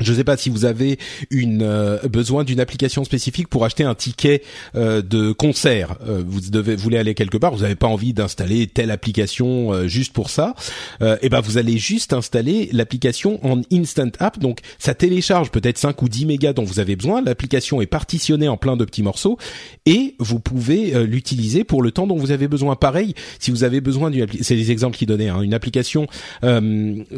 je ne sais pas si vous avez une euh, besoin d'une application spécifique pour acheter un ticket euh, de concert. Euh, vous devez voulez aller quelque part, vous n'avez pas envie d'installer telle application juste pour ça. et eh ben vous allez juste installer l'application en Instant App. Donc ça télécharge peut-être 5 ou 10 mégas dont vous avez besoin. L'application est partitionnée en plein de petits morceaux et vous pouvez l'utiliser pour le temps dont vous avez besoin. Pareil, si vous avez besoin d'une c'est des exemples qui donnaient hein, une application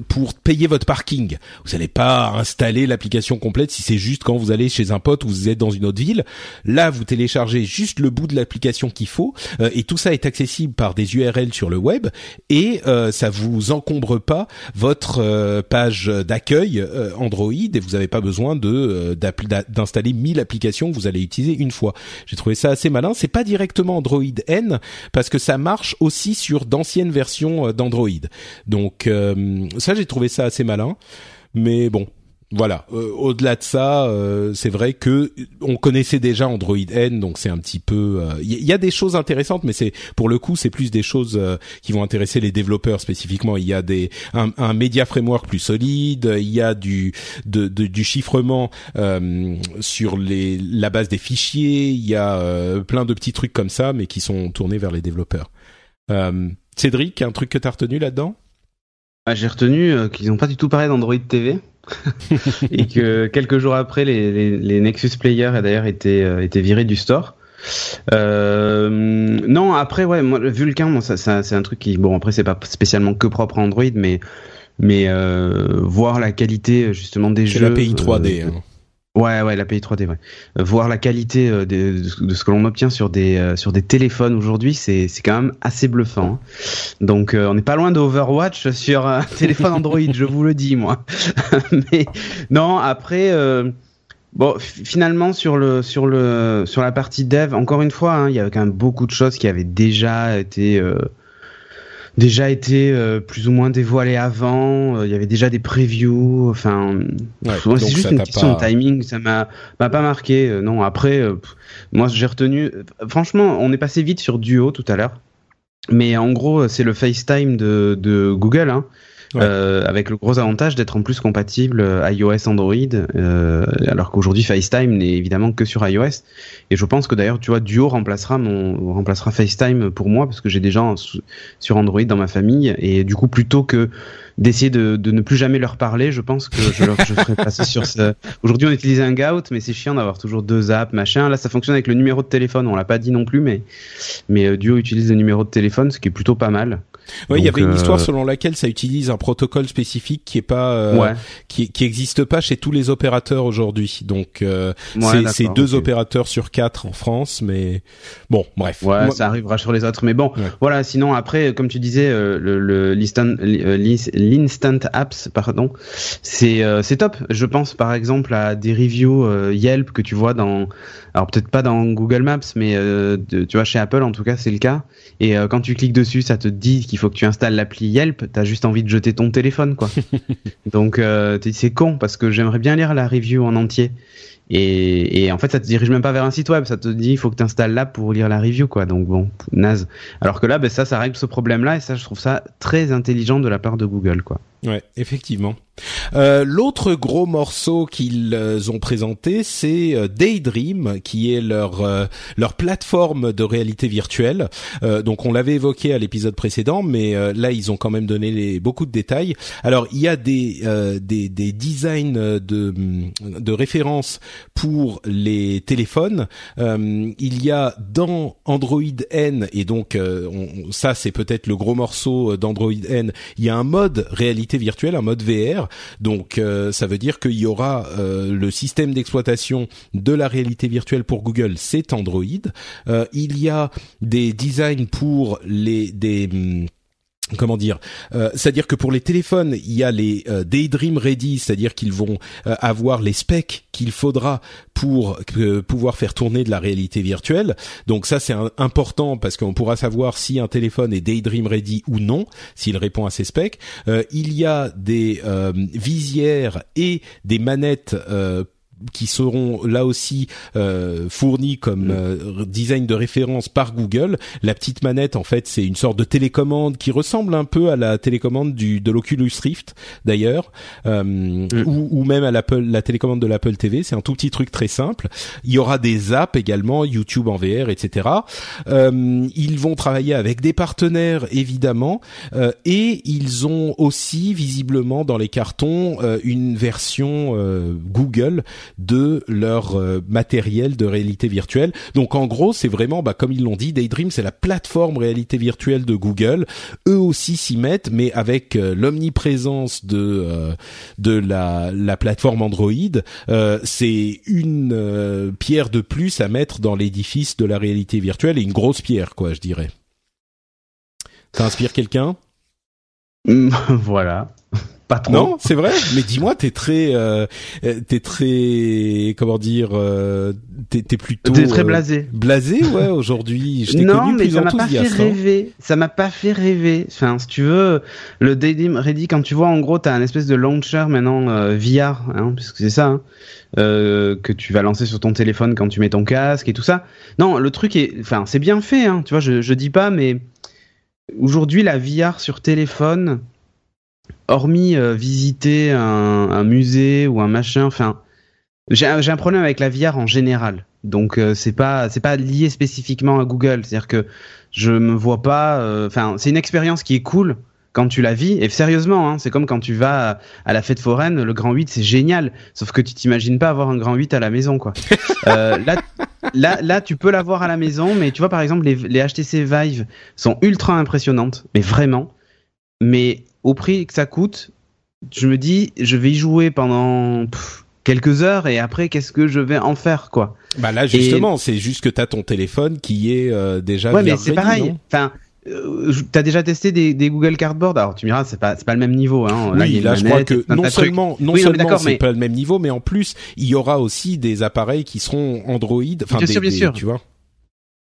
pour payer votre parking, vous n'allez pas installer l'application complète si c'est juste quand vous allez chez un pote ou vous êtes dans une autre ville. Là, vous téléchargez juste le bout de l'application qu'il faut euh, et tout ça est accessible par des URL sur le web et euh, ça vous encombre pas votre euh, page d'accueil Android et vous n'avez pas besoin de d'installer 1000 applications que vous allez utiliser une fois. J'ai trouvé ça assez malin. C'est pas directement Android N parce que ça marche aussi sur d'anciennes versions d'Android. Donc ça, j'ai trouvé ça assez malin. Mais bon, voilà. Euh, au-delà de ça, euh, c'est vrai que on connaissait déjà Android N, donc c'est un petit peu. Il euh, y, a des choses intéressantes, mais c'est pour le coup, c'est plus des choses qui vont intéresser les développeurs spécifiquement. Il y a des un, un media framework plus solide, il y a du de, du chiffrement sur les la base des fichiers, il y a plein de petits trucs comme ça, mais qui sont tournés vers les développeurs. Cédric, un truc que t'as retenu là-dedans? Ah, J'ai retenu qu'ils n'ont pas du tout parlé d'Android TV. et que quelques jours après, les, les, Nexus Player d'ailleurs été euh, été virés du store. Euh, non, après ouais, moi, Vulkan, moi, ça, ça c'est un truc qui bon après c'est pas spécialement que propre à Android, mais mais voir la qualité justement des jeux. l'API 3D. Hein. Ouais, ouais, l'API 3D, ouais. voir la qualité de, de, ce que l'on obtient sur des des téléphones aujourd'hui, c'est quand même assez bluffant. Hein. Donc on n'est pas loin d'Overwatch sur un téléphone Android, je vous le dis moi. mais non, après Bon, finalement sur la partie dev, encore une fois, hein, il y avait quand même beaucoup de choses qui avaient déjà été euh, déjà été euh, plus ou moins dévoilées avant. Euh, il y avait déjà des previews. Enfin, c'est juste une question de timing. Ça m'a m'a pas marqué. non, après, moi j'ai retenu. Franchement, on est passé vite sur Duo tout à l'heure. Mais en gros, c'est le FaceTime de, de Google. Hein. Euh, avec le gros avantage d'être en plus compatible euh, iOS Android, euh, alors qu'aujourd'hui FaceTime n'est évidemment que sur iOS. Et je pense que d'ailleurs, tu vois, Duo remplacera mon remplacera FaceTime pour moi parce que j'ai des gens sur Android dans ma famille et du coup plutôt que d'essayer de, de, ne plus jamais leur parler. Je pense que je, leur, je ferai passer sur ce. Aujourd'hui, on utilise un Gout, mais c'est chiant d'avoir toujours deux apps, machin. Là, ça fonctionne avec le numéro de téléphone. On l'a pas dit non plus, mais mais euh, Duo utilise le numéro de téléphone, ce qui est plutôt pas mal. Oui, il y avait une histoire euh, selon laquelle ça utilise un protocole spécifique qui est pas euh, qui qui existe pas chez tous les opérateurs aujourd'hui. Donc euh, c'est deux opérateurs sur quatre en France, mais bon, bref. Ouais, ça arrivera sur les autres, mais bon, voilà. Sinon après, comme tu disais, le, le l'instant apps, pardon, c'est euh, c'est top. Je pense par exemple à des reviews euh, Yelp que tu vois dans, alors peut-être pas dans Google Maps, mais euh, tu vois chez Apple en tout cas c'est le cas. Et quand tu cliques dessus, ça te dit qu'il faut que tu installes l'appli Yelp. T'as juste envie de jeter ton téléphone quoi. Donc c'est con parce que j'aimerais bien lire la review en entier. Et, et, en fait, ça te dirige même pas vers un site web, ça te dit il faut que tu installes l'app pour lire la review, quoi. Donc bon, naze. Alors que là, ben, ça, ça règle ce problème-là, et ça, je trouve ça très intelligent de la part de Google, quoi. Ouais, effectivement. Euh, L'autre gros morceau qu'ils euh, ont présenté, c'est euh, Daydream, qui est leur euh, leur plateforme de réalité virtuelle. Euh, donc on l'avait évoqué à l'épisode précédent, mais là ils ont quand même donné les, beaucoup de détails. Alors il y a des des, des designs de de référence pour les téléphones. il y a dans Android N et donc on, ça c'est peut-être le gros morceau d'Android N. Il y a un mode réalité virtuelle, un mode VR donc euh, ça veut dire qu'il y aura euh, le système d'exploitation de la réalité virtuelle pour Google, c'est Android. Euh, il y a des designs pour les des hum, comment dire euh, c'est-à-dire que pour les téléphones il y a les euh, Daydream Ready c'est-à-dire qu'ils vont euh, avoir les specs qu'il faudra pour pouvoir faire tourner de la réalité virtuelle. Donc ça c'est important parce qu'on pourra savoir si un téléphone est Daydream Ready ou non s'il répond à ces specs. Il y a des visières et des manettes qui seront là aussi euh, fournis comme mm. euh, design de référence par Google. La petite manette, en fait, c'est une sorte de télécommande qui ressemble un peu à la télécommande du de l'Oculus Rift, d'ailleurs, euh, mm. ou, ou, même à l'Apple, la télécommande de l'Apple TV. C'est un tout petit truc très simple. Il y aura des apps également, YouTube en VR, etc. Euh, ils vont travailler avec des partenaires, évidemment, euh, et ils ont aussi visiblement dans les cartons une version Google de leur euh, matériel de réalité virtuelle. Donc en gros, c'est vraiment, bah, comme ils l'ont dit, Daydream, c'est la plateforme réalité virtuelle de Google. Eux aussi s'y mettent, mais avec euh, l'omniprésence de euh, de la, la plateforme Android, c'est une pierre de plus à mettre dans l'édifice de la réalité virtuelle et une grosse pierre, quoi, je dirais. Ça inspire quelqu'un? Voilà. Pas trop. Non, c'est vrai. Mais dis-moi, t'es très, euh, t'es très, comment dire, euh, t'es, t'es plutôt. T'es très blasé. Euh, blasé, ouais. Aujourd'hui, je t'ai connu mais ça m'a pas fait hein. rêver. Ça m'a pas fait rêver. Enfin, si tu veux, le Daydream Ready, quand tu vois, en gros, t'as un espèce de launcher maintenant euh, VR, hein, puisque c'est ça. Hein, euh, que tu vas lancer sur ton téléphone quand tu mets ton casque et tout ça. Non, le truc est, enfin, c'est bien fait, hein, tu vois, je, je dis pas, mais aujourd'hui, la VR sur téléphone, hormis euh, visiter un, musée ou un machin, enfin, j'ai un problème avec la VR en général. Donc euh, c'est pas c'est pas lié spécifiquement à Google, c'est-à-dire que je me vois pas. Euh, enfin, c'est une expérience qui est cool quand tu la vis. Et sérieusement, hein, c'est comme quand tu vas à, la fête foraine, le grand 8, c'est génial. Sauf que tu t'imagines pas avoir un grand 8 à la maison, quoi. là, là, là, tu peux l'avoir à la maison, mais tu vois, par exemple, les, les HTC Vive sont ultra impressionnantes, mais vraiment. Mais au prix que ça coûte, je me dis, je vais y jouer pendant quelques heures et après, qu'est-ce que je vais en faire, quoi Bah là, justement, c'est juste que t'as ton téléphone qui est euh, déjà. Ouais, mais c'est pareil. Enfin. Euh, t'as déjà testé des, des, Google Cardboard? Alors tu me diras, c'est pas c'est pas le même niveau. Hein. Là, oui, là je crois que non seulement non seulement c'est pas le même niveau, mais en plus il y aura aussi des appareils qui seront Android. Enfin, bien sûr, bien sûr. Tu vois.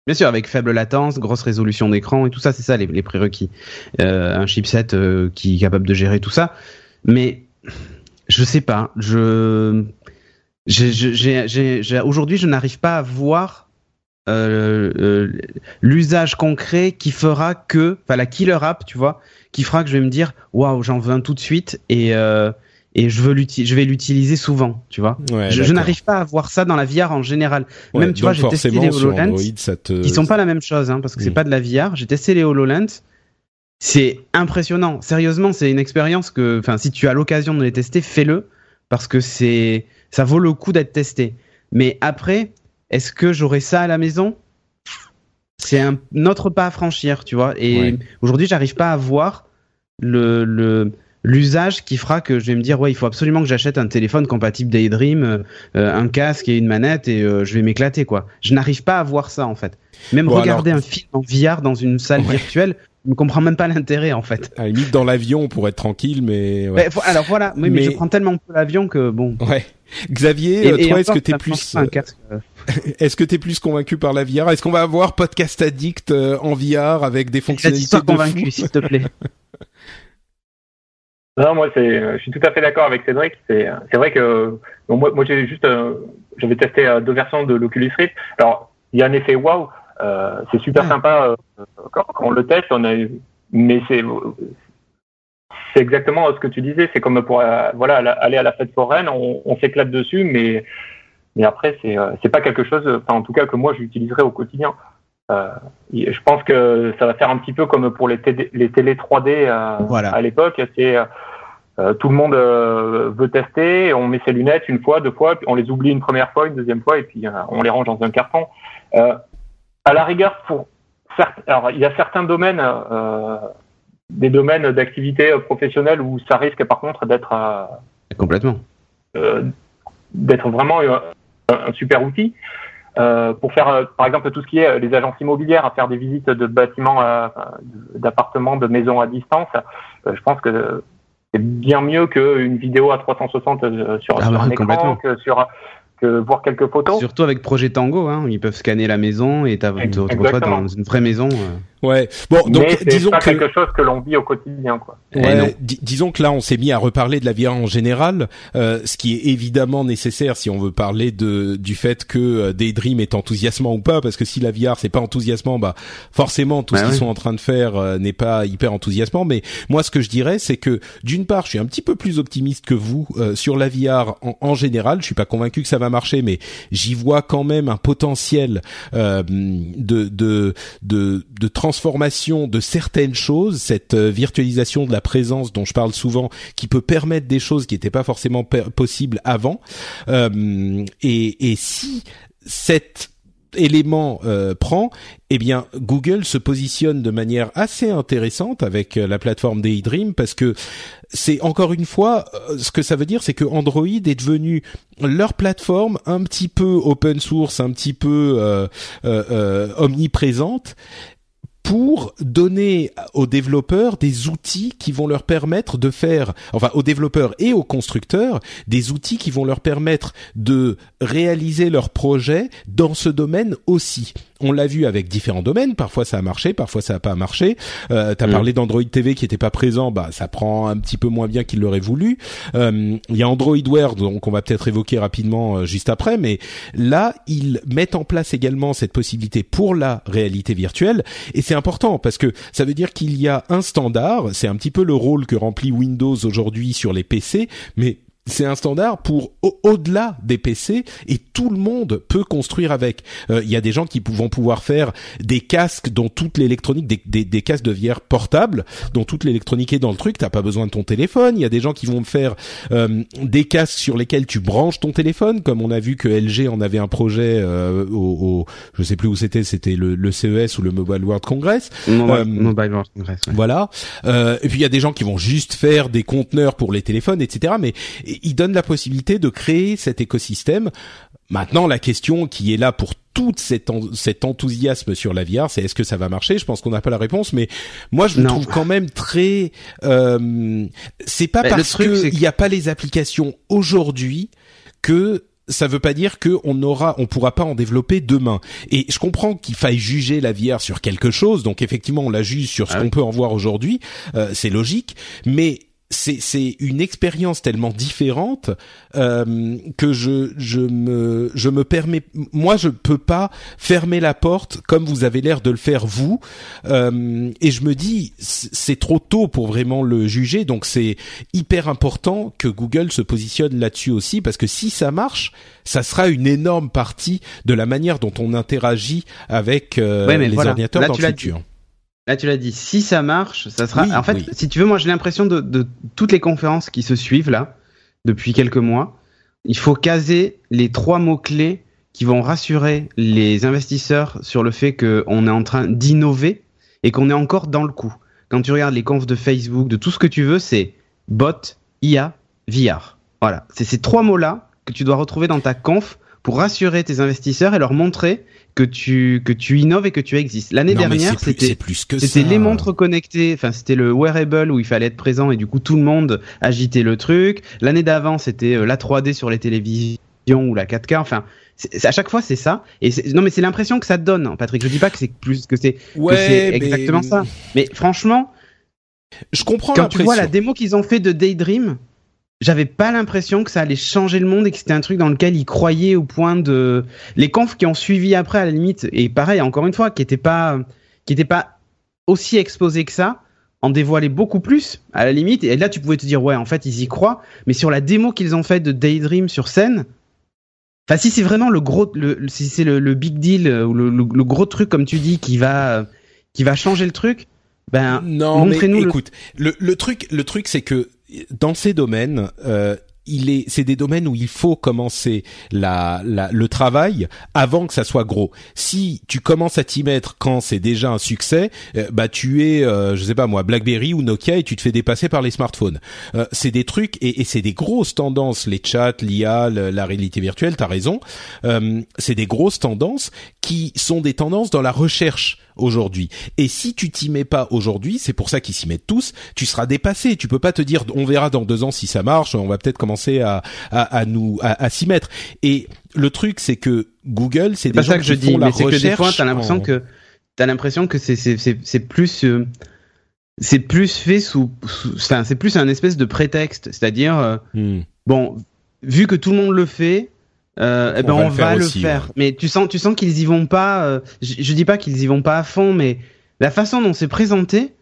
Bien sûr, avec faible latence, grosse résolution d'écran et tout ça, c'est ça les, prérequis. Euh, un chipset euh, qui est capable de gérer tout ça. Mais je sais pas. Je, aujourd'hui, je n'arrive pas à voir euh, l'usage concret qui fera que, enfin la killer app, tu vois, qui fera que je vais me dire, waouh, j'en veux un tout de suite et et je veux je vais l'utiliser souvent, tu vois. je, n'arrive pas à voir ça dans la VR en général. Même tu vois, j'ai testé les HoloLens, te... qui sont pas la même chose, hein, parce que c'est pas de la VR. J'ai testé les HoloLens, c'est impressionnant. Sérieusement, c'est une expérience que, enfin, si tu as l'occasion de les tester, fais-le parce que c'est, ça vaut le coup d'être testé. Mais après, est-ce que j'aurai ça à la maison? C'est un autre pas à franchir, tu vois. Et aujourd'hui, j'arrive pas à voir le, le l'usage qui fera que je vais me dire ouais il faut absolument que j'achète un téléphone compatible Daydream, euh, un casque et une manette et euh, je vais m'éclater quoi. Je n'arrive pas à voir ça en fait. Même regarder un film en VR dans une salle virtuelle, je ne comprends même pas l'intérêt en fait. À la limite dans l'avion pour être tranquille mais. Ouais. alors voilà, oui, mais... je prends tellement peu l'avion que bon. Ouais. Xavier, euh, toi est-ce que t'es plus Est-ce que t'es plus convaincu par la VR Est-ce qu'on va avoir Podcast Addict en VR avec des fonctionnalités de convaincu s'il te plaît. Non, moi, c'est, je suis tout à fait d'accord avec Cédric. C'est, c'est vrai que moi, moi, j'ai juste, euh, j'avais testé euh, deux versions de l'Oculus Rift. Alors, il y a un effet waouh. Euh, c'est super sympa euh, quand, quand, on le teste. On a, mais c'est, c'est exactement ce que tu disais. C'est comme pour, voilà, aller à la fête foraine. On, on s'éclate dessus, mais, mais après, c'est, c'est pas quelque chose. Enfin, en tout cas, que moi, j'utiliserai au quotidien. Euh, je pense que ça va faire un petit peu comme pour les, télé, les télé 3D euh, voilà. à l'époque. C'est euh, tout le monde euh, veut tester, on met ses lunettes une fois, deux fois, puis on les oublie une première fois, une deuxième fois, et puis euh, on les range dans un carton. à la rigueur, pour alors il y a certains domaines, des domaines d'activité professionnelle où ça risque par contre d'être complètement d'être vraiment un super outil. Euh, pour faire, euh, par exemple, tout ce qui est euh, les agences immobilières, à faire des visites de bâtiments, d'appartements, de maisons à distance, je pense que c'est bien mieux qu'une vidéo à 360 sur, ah bah, un écran, que sur que voir quelques photos. Surtout avec Projet Tango, hein, ils peuvent scanner la maison et tu te retrouves dans une vraie maison. Ouais. Bon, donc Mais disons pas quelque chose que l'on vit au quotidien, quoi. Ouais, disons que là, on s'est mis à reparler de la VR en général, euh, ce qui est évidemment nécessaire si on veut parler de du fait que euh, Daydream est enthousiasmant ou pas, parce que si la VR c'est pas enthousiasmant, bah forcément tout ce qu'ils sont en train de faire euh, n'est pas hyper enthousiasmant. Mais moi, ce que je dirais, c'est que d'une part, je suis un petit peu plus optimiste que vous euh, sur la VR en, en, général. Je suis pas convaincu que ça va marcher, mais j'y vois quand même un potentiel de de de, de transformation de certaines choses, cette euh, virtualisation de la présence dont je parle souvent, qui peut permettre des choses qui n'étaient pas forcément possibles avant. Euh, et, et si cette élément euh, prend, eh bien Google se positionne de manière assez intéressante avec euh, la plateforme Daydream parce que c'est encore une fois euh, ce que ça veut dire c'est que Android est devenu leur plateforme un petit peu open source, un petit peu omniprésente pour donner aux développeurs des outils qui vont leur permettre de faire, enfin aux développeurs et aux constructeurs, des outils qui vont leur permettre de réaliser leurs projets dans ce domaine aussi. On l'a vu avec différents domaines. Parfois ça a marché, parfois ça n'a pas marché. Euh, T'as mm. parlé d'Android TV qui était pas présent, bah ça prend un petit peu moins bien qu'il l'aurait voulu. Euh, il y a Android Wear, donc on va peut-être évoquer rapidement euh, juste après, mais là ils mettent en place également cette possibilité pour la réalité virtuelle et c'est important parce que ça veut dire qu'il y a un standard. C'est un petit peu le rôle que remplit Windows aujourd'hui sur les PC, mais c'est un standard pour au-delà des PC et tout le monde peut construire avec. Euh, il y a des gens qui vont pouvoir faire des casques dont toute l'électronique, des, des, des, casques de VR portables dont toute l'électronique est dans le truc. T'as pas besoin de ton téléphone. Il y a des gens qui vont faire euh, des casques sur lesquels tu branches ton téléphone, comme on a vu que LG en avait un projet euh, au, au, je sais plus où c'était, c'était le, le, CES ou le Mobile World Congress. Mobile, World Congress. Voilà. et puis il y a des gens qui vont juste faire des conteneurs pour les téléphones, etc. Mais il donne la possibilité de créer cet écosystème. Maintenant, la question qui est là pour tout cet, cet enthousiasme sur la VR, c'est est-ce que ça va marcher? Je pense qu'on n'a pas la réponse, mais moi je me trouve quand même très. Euh, c'est pas parce qu'il n'y a pas les applications aujourd'hui que ça veut pas dire qu'on aura, on pourra pas en développer demain. Et je comprends qu'il faille juger la VR sur quelque chose, donc effectivement on la juge sur ce ah qu'on peut en voir aujourd'hui, euh, c'est logique, mais c'est une expérience tellement différente euh, que je je me je me permets moi je peux pas fermer la porte comme vous avez l'air de le faire vous. Euh, et je me dis c'est trop tôt pour vraiment le juger donc c'est hyper important que Google se positionne là-dessus aussi parce que si ça marche ça sera une énorme partie de la manière dont on interagit avec euh, les ordinateurs dans le futur. Là, tu l'as dit, si ça marche, ça sera. en fait, si tu veux, moi, j'ai l'impression de, de, toutes les conférences qui se suivent là, depuis quelques mois, il faut caser les trois mots-clés qui vont rassurer les investisseurs sur le fait qu'on est en train d'innover et qu'on est encore dans le coup. Quand tu regardes les confs de Facebook, de tout ce que tu veux, c'est bot, IA, VR. Voilà. C'est ces trois mots-là que tu dois retrouver dans ta conf pour rassurer tes investisseurs et leur montrer que tu que tu innoves et que tu existes. L'année dernière, c'était les montres connectées, enfin c'était le wearable où il fallait être présent et du coup tout le monde agitait le truc. L'année d'avant, c'était euh, la 3D sur les télévisions ou la 4K. Enfin, à chaque fois c'est ça. Et non mais c'est l'impression que ça te donne, hein, Patrick. Je dis pas que c'est plus que c'est ouais, exactement ça. Mais franchement, je comprends. Quand tu vois la démo qu'ils ont fait de Daydream, j'avais pas l'impression que ça allait changer le monde et que c'était un truc dans lequel ils croyaient au point de les confs qui ont suivi après à la limite et pareil encore une fois qui étaient pas qui étaient pas aussi exposés que ça en dévoilaient beaucoup plus à la limite. Et là tu pouvais te dire ouais en fait ils y croient. Mais sur la démo qu'ils ont fait de Daydream sur scène enfin si c'est vraiment le gros le, si c'est le, big deal ou le, le, gros truc comme tu dis qui va qui va changer le truc ben non montrez-nous écoute le, le truc le truc c'est que dans ces domaines, euh, il est, c'est des domaines où il faut commencer la, la, le travail avant que ça soit gros. Si tu commences à t'y mettre quand c'est déjà un succès, euh, bah tu es, euh, je sais pas moi, BlackBerry ou Nokia et tu te fais dépasser par les smartphones. Euh, c'est des trucs et, et c'est des grosses tendances, les chats, l'IA, la réalité virtuelle. T'as raison. c'est des grosses tendances qui sont des tendances dans la recherche aujourd'hui. Et si tu t'y mets pas aujourd'hui, c'est pour ça qu'ils s'y mettent tous, tu seras dépassé. Tu peux pas te dire, on verra dans deux ans si ça marche, on va peut-être commencer à, à, à nous à, s'y mettre. Et le truc, c'est que Google, c'est des gens ça que qui je dis, mais c'est que des fois, t'as l'impression que t'as l'impression que c'est c'est c'est plus euh, c'est plus fait sous, enfin c'est plus un espèce de prétexte, c'est-à-dire euh, hmm. bon, vu que tout le monde le fait, euh, eh ben on, va, le faire. Mais tu sens, tu sens qu'ils y vont pas. Euh, je, je, dis pas qu'ils y vont pas à fond, mais la façon dont c'est présenté,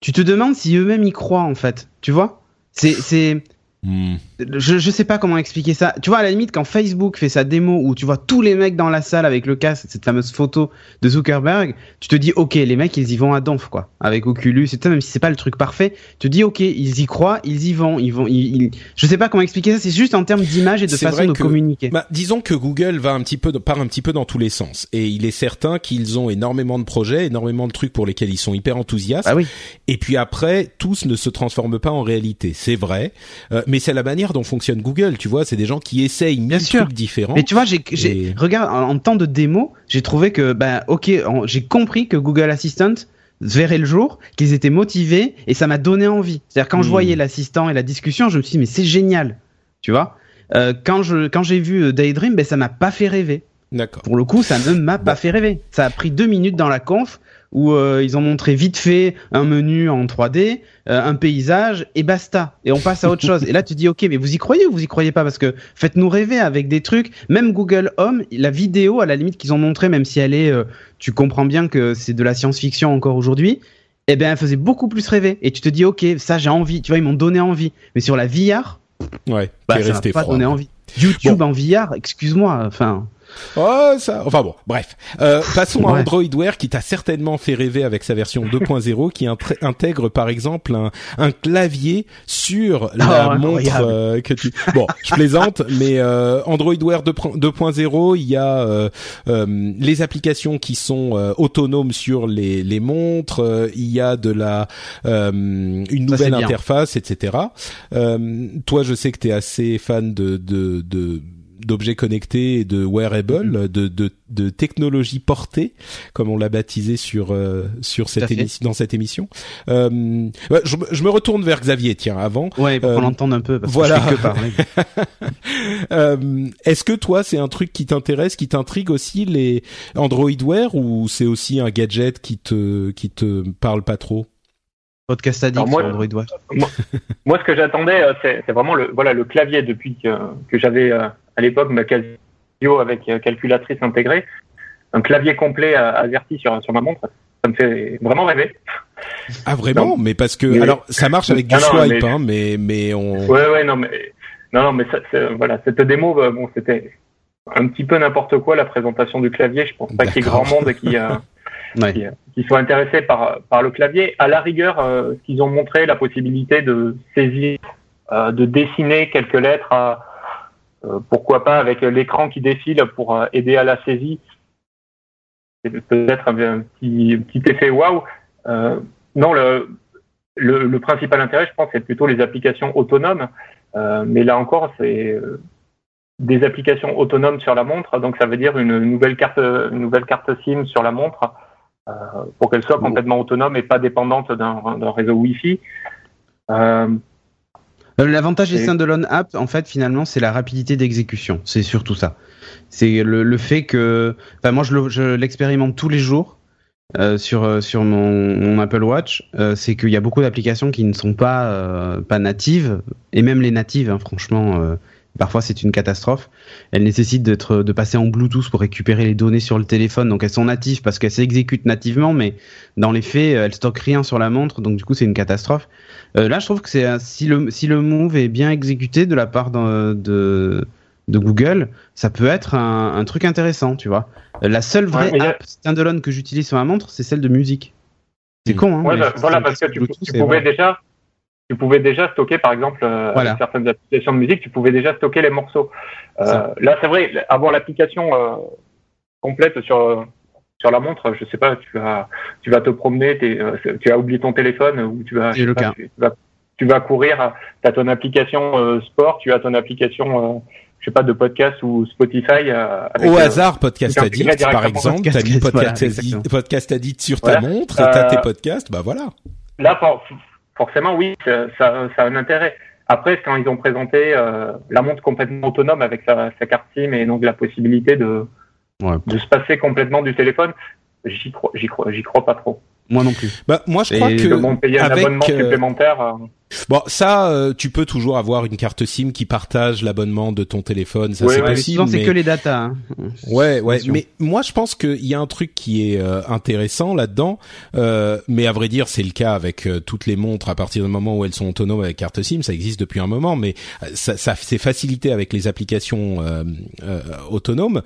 tu te demandes si eux-mêmes y croient en fait. Tu vois? C'est, c'est, Hmm. Je, je sais pas comment expliquer ça. Tu vois, à la limite, quand Facebook fait sa démo où tu vois tous les mecs dans la salle avec le casque, cette fameuse photo de Zuckerberg, tu te dis, ok, les mecs, ils y vont à donf, quoi. Avec Oculus et tout, même si c'est pas le truc parfait, tu te dis, ok, ils y croient, ils y vont, ils vont, ils, je sais pas comment expliquer ça, c'est juste en termes d'image et de façon de communiquer. Bah, disons que Google va un petit peu, part un petit peu dans tous les sens. Et il est certain qu'ils ont énormément de projets, énormément de trucs pour lesquels ils sont hyper enthousiastes. Ah oui. Et puis après, tous ne se transforment pas en réalité. C'est vrai. Euh, mais c'est la manière dont fonctionne Google, tu vois, c'est des gens qui essayent mille trucs différents. Mais tu vois, j'ai, j'ai regarde en, temps de démo, j'ai trouvé que bah OK, j'ai compris que Google Assistant verrait le jour, qu'ils étaient motivés et ça m'a donné envie. C'est-à-dire quand je hmm. voyais l'assistant et la discussion, je me suis dit mais c'est génial, tu vois. Euh, quand je quand j'ai vu euh, Daydream, ben ça m'a pas fait rêver. D'accord. Pour le coup, ça ne m'a pas fait rêver. Ça a pris deux minutes dans la conf où euh, ils ont montré vite fait un menu en 3D, euh, un paysage et basta. Et on passe à autre chose. Et là, tu dis ok, mais vous y croyez ou vous y croyez pas? Parce que faites-nous rêver avec des trucs. Même Google Home, la vidéo à la limite qu'ils ont montré, même si elle est, euh, tu comprends bien que c'est de la science-fiction encore aujourd'hui. Eh bien, elle faisait beaucoup plus rêver. Et tu te dis ok, ça j'ai envie. Tu vois, ils m'ont donné envie. Mais sur la VR, Ouais, bah, ça resté m'a pas froid. donné envie. YouTube en VR, excuse-moi, enfin. Oh, ça. Enfin bon, bref. Euh, passons à. Android Wear qui t'a certainement fait rêver avec sa version 2.0 qui intègre par exemple un, un clavier sur la Oh, montre euh, que tu. Bon, je plaisante, mais euh, Android Wear 2 2.0, il y a euh, euh, les applications qui sont autonomes sur les, les montres. il y a de la une nouvelle interface, etc. Euh, toi, je sais que tu es assez fan de de, de d'objets connectés et de wearable, Mhm. de, de, de technologie portée, comme on l'a baptisé sur euh, sur cette émission, dans cette émission. Euh, je, me- je me retourne vers Xavier, tiens, avant. Ouais, pour Euh, qu'on l'entende un peu, parce voilà. que je fais que parler. Euh, Est-ce que toi, c'est un truc qui t'intéresse, qui t'intrigue aussi les Android Wear, ou c'est aussi un gadget qui te qui te parle pas trop? Podcast addict moi- sur Android Wear. Moi, ce que j'attendais, euh, c'est c'est vraiment le, voilà, le clavier depuis que, que j'avais euh, à l'époque ma Casio avec euh, calculatrice intégrée. Un clavier complet euh, averti sur, sur ma montre, ça me fait vraiment rêver. Ah vraiment? Non. Mais parce que Mais- alors ça marche avec du Ah swipe, mais- hein, mais mais on. Ouais, ouais, non, mais non, non, mais ça, c'est- voilà, cette démo, euh, bon, c'était un petit peu n'importe quoi la présentation du clavier. Je pense pas qu'il y ait grand monde qui, euh, Ouais. qui, qui soit intéressé par par le clavier. À la rigueur, euh, ce qu'ils ont montré, la possibilité de saisir, euh, de dessiner quelques lettres, à, euh, pourquoi pas avec l'écran qui défile pour euh, aider à la saisie. Peut-être un, petit, petit effet waouh. Euh, non, le, le, le principal intérêt, je pense, c'est plutôt les applications autonomes. Euh, mais là encore, c'est euh, des applications autonomes sur la montre, donc ça veut dire une nouvelle carte, une nouvelle carte SIM sur la montre euh, pour qu'elle soit complètement autonome et pas dépendante d'un réseau Wi-Fi. Euh, Euh, L'avantage des standalone app, en fait, finalement, c'est la rapidité d'exécution. C'est surtout ça. C'est le, le fait que, enfin, moi, je l'expérimente tous les jours euh, sur euh, sur mon, mon Apple Watch. Euh, c'est qu'il y a beaucoup d'applications qui ne sont pas euh, pas natives, et même les natives, hein, franchement, euh, parfois c'est une catastrophe. Elles nécessitent d'être de passer en Bluetooth pour récupérer les données sur le téléphone. Donc elles sont natives parce qu'elles s'exécutent nativement, mais dans les faits, elles stockent rien sur la montre. Donc du coup, c'est une catastrophe. Euh, là, je trouve que c'est si le si le move est bien exécuté de la part de de, de Google, ça peut être un, un truc intéressant, tu vois. Euh, La seule vraie Ouais, y a- app standalone que j'utilise sur ma montre, c'est celle de musique. C'est con, hein. ouais, bah, voilà, parce que tu, tu pouvais déjà, tu pouvais déjà stocker, par exemple, euh, Voilà. avec certaines applications de musique, tu pouvais déjà stocker les morceaux. Euh, là, c'est vrai, avoir l'application euh, complète sur sur la montre, je sais pas, tu vas tu vas te promener, euh, tu as oublié ton téléphone ou tu vas, le pas, tu, tu vas tu vas courir, tu as ton application euh, sport, tu as ton application, euh, je sais pas, de podcast ou Spotify. euh, avec, Au hasard, Podcast tu Addict, par exemple, t'as mis Podcast, voilà. Podcast Addict sur ta Voilà. montre, t'as Euh, tes podcasts, bah voilà. Là, for- forcément, oui, ça, ça, ça a un intérêt. Après, quand ils ont présenté euh, la montre complètement autonome avec sa, sa carte SIM et donc la possibilité de, Ouais. de se passer complètement du téléphone, j'y crois, j'y crois, j'y crois pas trop. Moi non plus. Bah moi je Et crois que Ils vont payer un avec, abonnement euh, supplémentaire. euh, bon ça euh, tu peux toujours avoir une carte SIM qui partage l'abonnement de ton téléphone, ça Ouais, c'est ouais, mais possible. souvent, c'est mais- que les datas. hein. Ouais, ouais, mais moi je pense qu'il y a un truc qui est euh, intéressant là-dedans, euh, mais à vrai dire c'est le cas avec euh, toutes les montres à partir du moment où elles sont autonomes avec carte SIM, ça existe depuis un moment, mais euh, ça, ça c'est facilité avec les applications euh, euh, autonomes,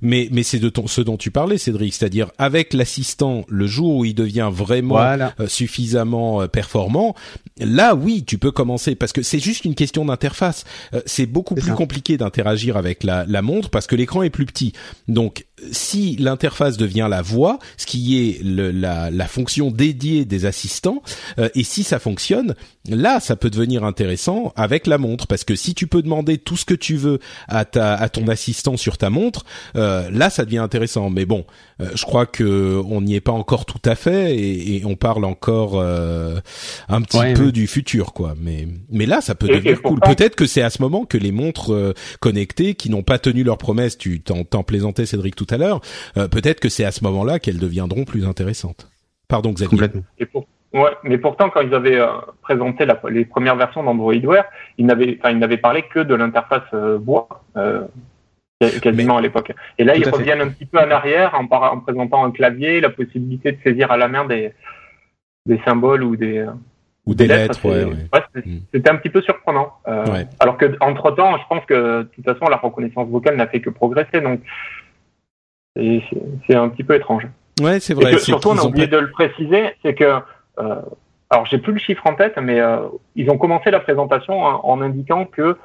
mais mais c'est de ton, ce dont tu parlais, Cédric, c'est-à-dire avec l'assistant, le jour où il devient vraiment Voilà. euh, suffisamment performant, là oui, tu peux commencer parce que c'est juste une question d'interface. Euh, c'est beaucoup plus ça. compliqué d'interagir avec la, la montre parce que l'écran est plus petit. Donc si l'interface devient la voix, ce qui est le, la, la fonction dédiée des assistants, euh, et si ça fonctionne, là ça peut devenir intéressant avec la montre parce que si tu peux demander tout ce que tu veux à ta à ton assistant sur ta montre, euh, là ça devient intéressant. Mais bon, euh, je crois que on n'y est pas encore tout à fait et, et on parle encore euh, un petit Ouais, peu ouais. du futur quoi. Mais mais là ça peut Et- devenir cool. Peut-être que c'est à ce moment que les montres euh, connectées qui n'ont pas tenu leur promesse, tu t'en t'en plaisantais Cédric tout à l'heure, euh, peut-être que c'est à ce moment-là qu'elles deviendront plus intéressantes. Pardon Xavier. Complètement. et pour- ouais, mais pourtant, quand ils avaient euh, présenté la- les premières versions d'Android Wear, ils n'avaient, enfin, ils n'avaient parlé que de l'interface euh, euh, quasiment à l'époque. Et là, ils fait. reviennent un petit peu en arrière en, par- en présentant un clavier, la possibilité de saisir à la main des, des symboles ou des, Ou des, lettres, ouais, mm. C'était un petit peu surprenant. Euh, alors que entre temps, je pense que de toute façon, la reconnaissance vocale n'a fait que progresser, donc c'est un petit peu étrange. Ouais, c'est vrai. surtout, on a oublié de le préciser, c'est que euh, alors j'ai plus le chiffre en tête, mais euh, ils ont commencé la présentation en, indiquant que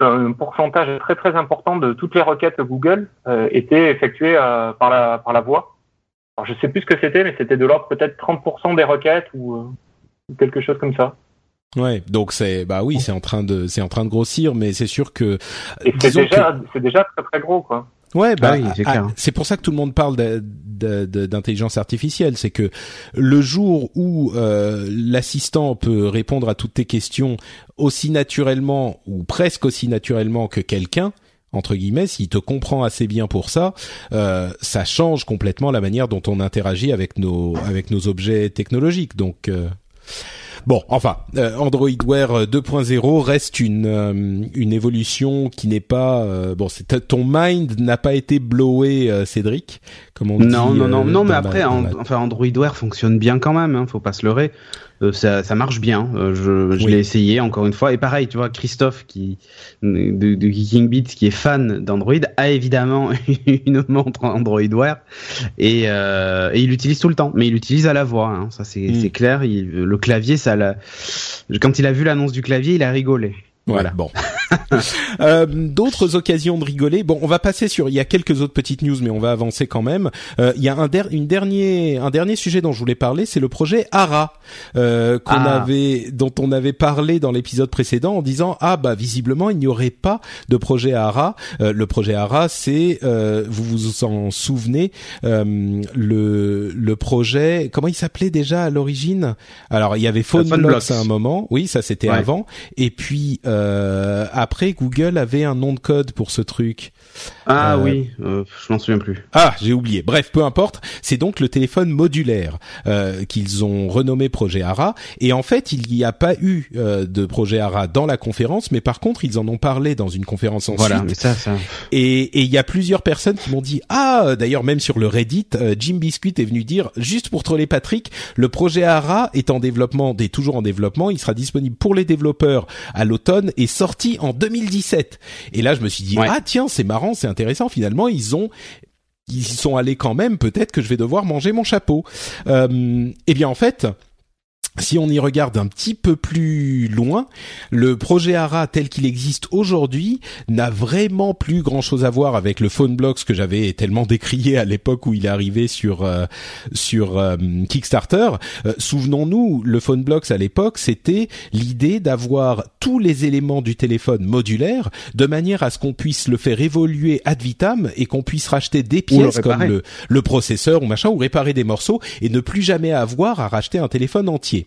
un pourcentage très très important de toutes les requêtes Google euh, étaient effectuées euh, par la par la voix. Alors je sais plus ce que c'était, mais c'était de l'ordre peut-être 30% des requêtes ou, quelque chose comme ça. Ouais, donc c'est bah oui, c'est en train de c'est en train de grossir, mais c'est sûr que c'est déjà c'est déjà très très gros quoi. Ouais, bah, ah, c'est pour ça que tout le monde parle d'intelligence artificielle, c'est que le jour où euh, l'assistant peut répondre à toutes tes questions aussi naturellement ou presque aussi naturellement que quelqu'un, entre guillemets, s'il te comprend assez bien pour ça, euh, ça change complètement la manière dont on interagit avec nos avec nos objets technologiques. Donc euh, Bon, enfin, euh, Android Wear 2.0 reste une euh, une évolution qui n'est pas euh, bon. Ton mind n'a pas été blowé, Cédric, comme on non, dit. Non, non, non, mais après, enfin, Android Wear fonctionne bien quand même. Hein, faut pas se leurrer. Euh, ça, ça, marche bien. Euh, je, je l'ai essayé encore une fois. Et pareil, tu vois, Christophe qui de, de Geeking Beats qui est fan d'Android a évidemment une montre Android Wear et, euh, et il l'utilise tout le temps. Mais il l'utilise à la voix. Hein. Ça c'est mm. clair. Il, le clavier, ça la... quand il a vu l'annonce du clavier, il a rigolé. Voilà. Bon. euh, D'autres occasions de rigoler. Bon, on va passer sur. Il y a quelques autres petites news, mais on va avancer quand même. Euh, il y a un, une dernier, un dernier sujet dont je voulais parler, c'est le projet ARA euh, qu'on ah. avait, dont on avait parlé dans l'épisode précédent en disant ah bah visiblement il n'y aurait pas de projet ARA. Euh, le projet ARA, c'est euh, vous vous en souvenez le le projet comment il s'appelait déjà à l'origine? Alors il y avait PhoneBlocks à un moment. Oui, ça c'était avant. Et puis euh, après, Google avait un nom de code pour ce truc. Ah euh, oui, euh, je m'en souviens plus. Ah, j'ai oublié. Bref, peu importe. C'est donc le téléphone modulaire qu'ils ont renommé projet ARA. Et en fait, il n'y a pas eu de projet ARA dans la conférence, mais par contre, ils en ont parlé dans une conférence ensuite. Voilà, mais ça, ça. Et il y a plusieurs personnes qui m'ont dit ah, d'ailleurs même sur le Reddit, Jim Biscuit est venu dire juste pour troller Patrick, le projet ARA est en développement, est toujours en développement. Il sera disponible pour les développeurs à l'automne est sorti en 2017. Et là, je me suis dit ah tiens, c'est marrant, c'est intéressant. Finalement, ils ont ils sont allés quand même. Peut-être que je vais devoir manger mon chapeau. Euh, eh bien, en fait si on y regarde un petit peu plus loin, le projet ARA tel qu'il existe aujourd'hui n'a vraiment plus grand chose à voir avec le phone blocks que j'avais tellement décrié à l'époque où il est arrivé sur euh, sur euh, Kickstarter. Euh, souvenons-nous, le phone blocks à l'époque, c'était l'idée d'avoir tous les éléments du téléphone modulaire de manière à ce qu'on puisse le faire évoluer ad vitam et qu'on puisse racheter des pièces comme le, le processeur ou machin ou réparer des morceaux et ne plus jamais avoir à racheter un téléphone entier.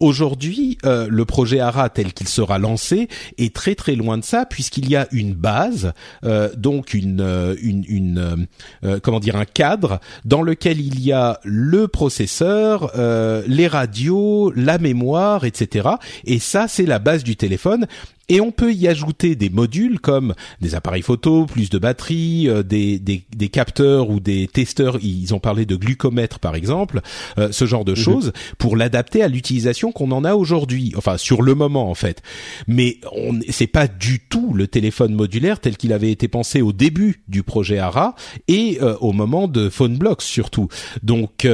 Aujourd'hui, euh, le projet ARA tel qu'il sera lancé est très très loin de ça puisqu'il y a une base, euh, donc une euh, une, une comment dire un cadre dans lequel il y a le processeur, les radios, la mémoire, etc. Et ça c'est la base du téléphone et on peut y ajouter des modules comme des appareils photo, plus de batterie, euh, des, des, des, capteurs ou des testeurs. Ils ont parlé de glucomètre par exemple, euh, ce genre de mhm. choses pour l'adapter à l'utilisation qu'on en a aujourd'hui. Enfin, sur le moment en fait. Mais on c'est pas du tout le téléphone modulaire tel qu'il avait été pensé au début du projet ARA et euh, au moment de PhoneBlocks surtout. Donc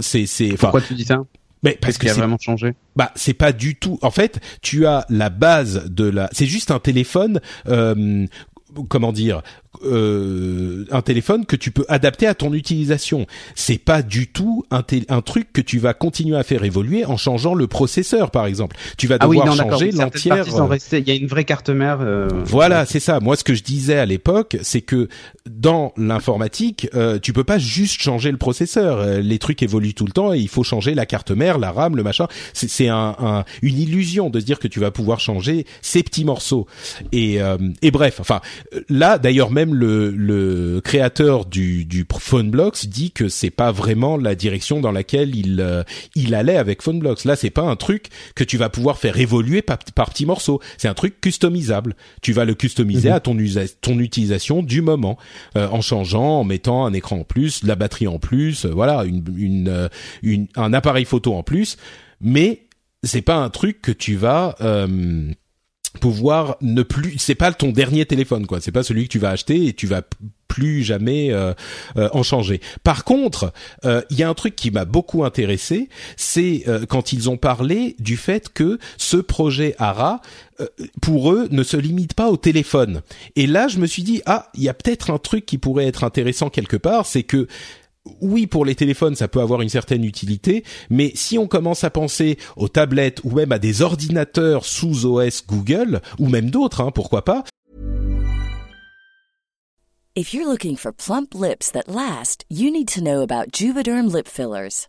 c'est c'est. Pourquoi tu dis ça? Mais parce qu'il a vraiment changé? Bah, c'est pas du tout. En fait, tu as la base de la. C'est juste un téléphone. Euh, comment dire euh, un téléphone que tu peux adapter à ton utilisation. C'est pas du tout un, un, truc que tu vas continuer à faire évoluer en changeant le processeur, par exemple. Tu vas devoir ah oui, changer l'entière. Euh, il y a une vraie carte mère. Euh... Voilà, c'est ça. Moi, ce que je disais à l'époque, c'est que dans l'informatique, euh, tu peux pas juste changer le processeur. Euh, les trucs évoluent tout le temps et il faut changer la carte mère, la RAM, le machin. C'est un, un, une illusion de se dire que tu vas pouvoir changer ces petits morceaux. Et, et bref, enfin là, d'ailleurs même le, le créateur du, du PhoneBlocks dit que c'est pas vraiment la direction dans laquelle il euh, il allait avec PhoneBlocks. Là, c'est pas un truc que tu vas pouvoir faire évoluer par, par petits morceaux. C'est un truc customisable. Tu vas le customiser mhm. à ton ton utilisation du moment, euh, en changeant, en mettant un écran en plus, la batterie en plus, euh, voilà, une, une, une, un appareil photo en plus mais c'est pas un truc que tu vas euh, pouvoir ne plus c'est pas ton dernier téléphone quoi c'est pas celui que tu vas acheter et tu vas plus jamais euh, euh, en changer. Par contre, euh, il y a un truc qui m'a beaucoup intéressé, c'est quand ils ont parlé du fait que ce projet ARA pour eux ne se limite pas au téléphone. Et là, je me suis dit ah, il y a peut-être un truc qui pourrait être intéressant quelque part, c'est que oui, pour les téléphones, ça peut avoir une certaine utilité, mais si on commence à penser aux tablettes ou même à des ordinateurs sous OS Google, ou même d'autres, hein, pourquoi pas. If you're looking for lips that last, you need to know about Juvederm lip fillers.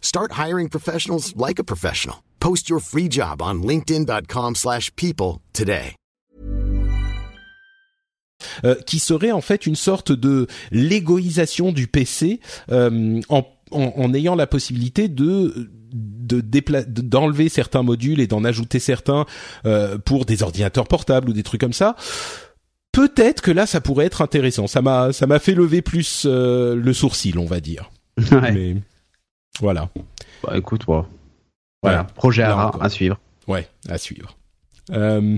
Start hiring professionals like a professional. Post your free job on linkedin.com/people today. Euh, qui serait en fait une sorte de l'égoïsation du PC euh, en, en, en, ayant la possibilité de de d'enlever certains modules et d'en ajouter certains euh, pour des ordinateurs portables ou des trucs comme ça. Peut-être que là, ça pourrait être intéressant. Ça m'a ça m'a fait lever plus euh, le sourcil, on va dire. Ouais. Mais voilà. Bah écoute, voilà. voilà. Projet à suivre. Ouais, à suivre. Euh,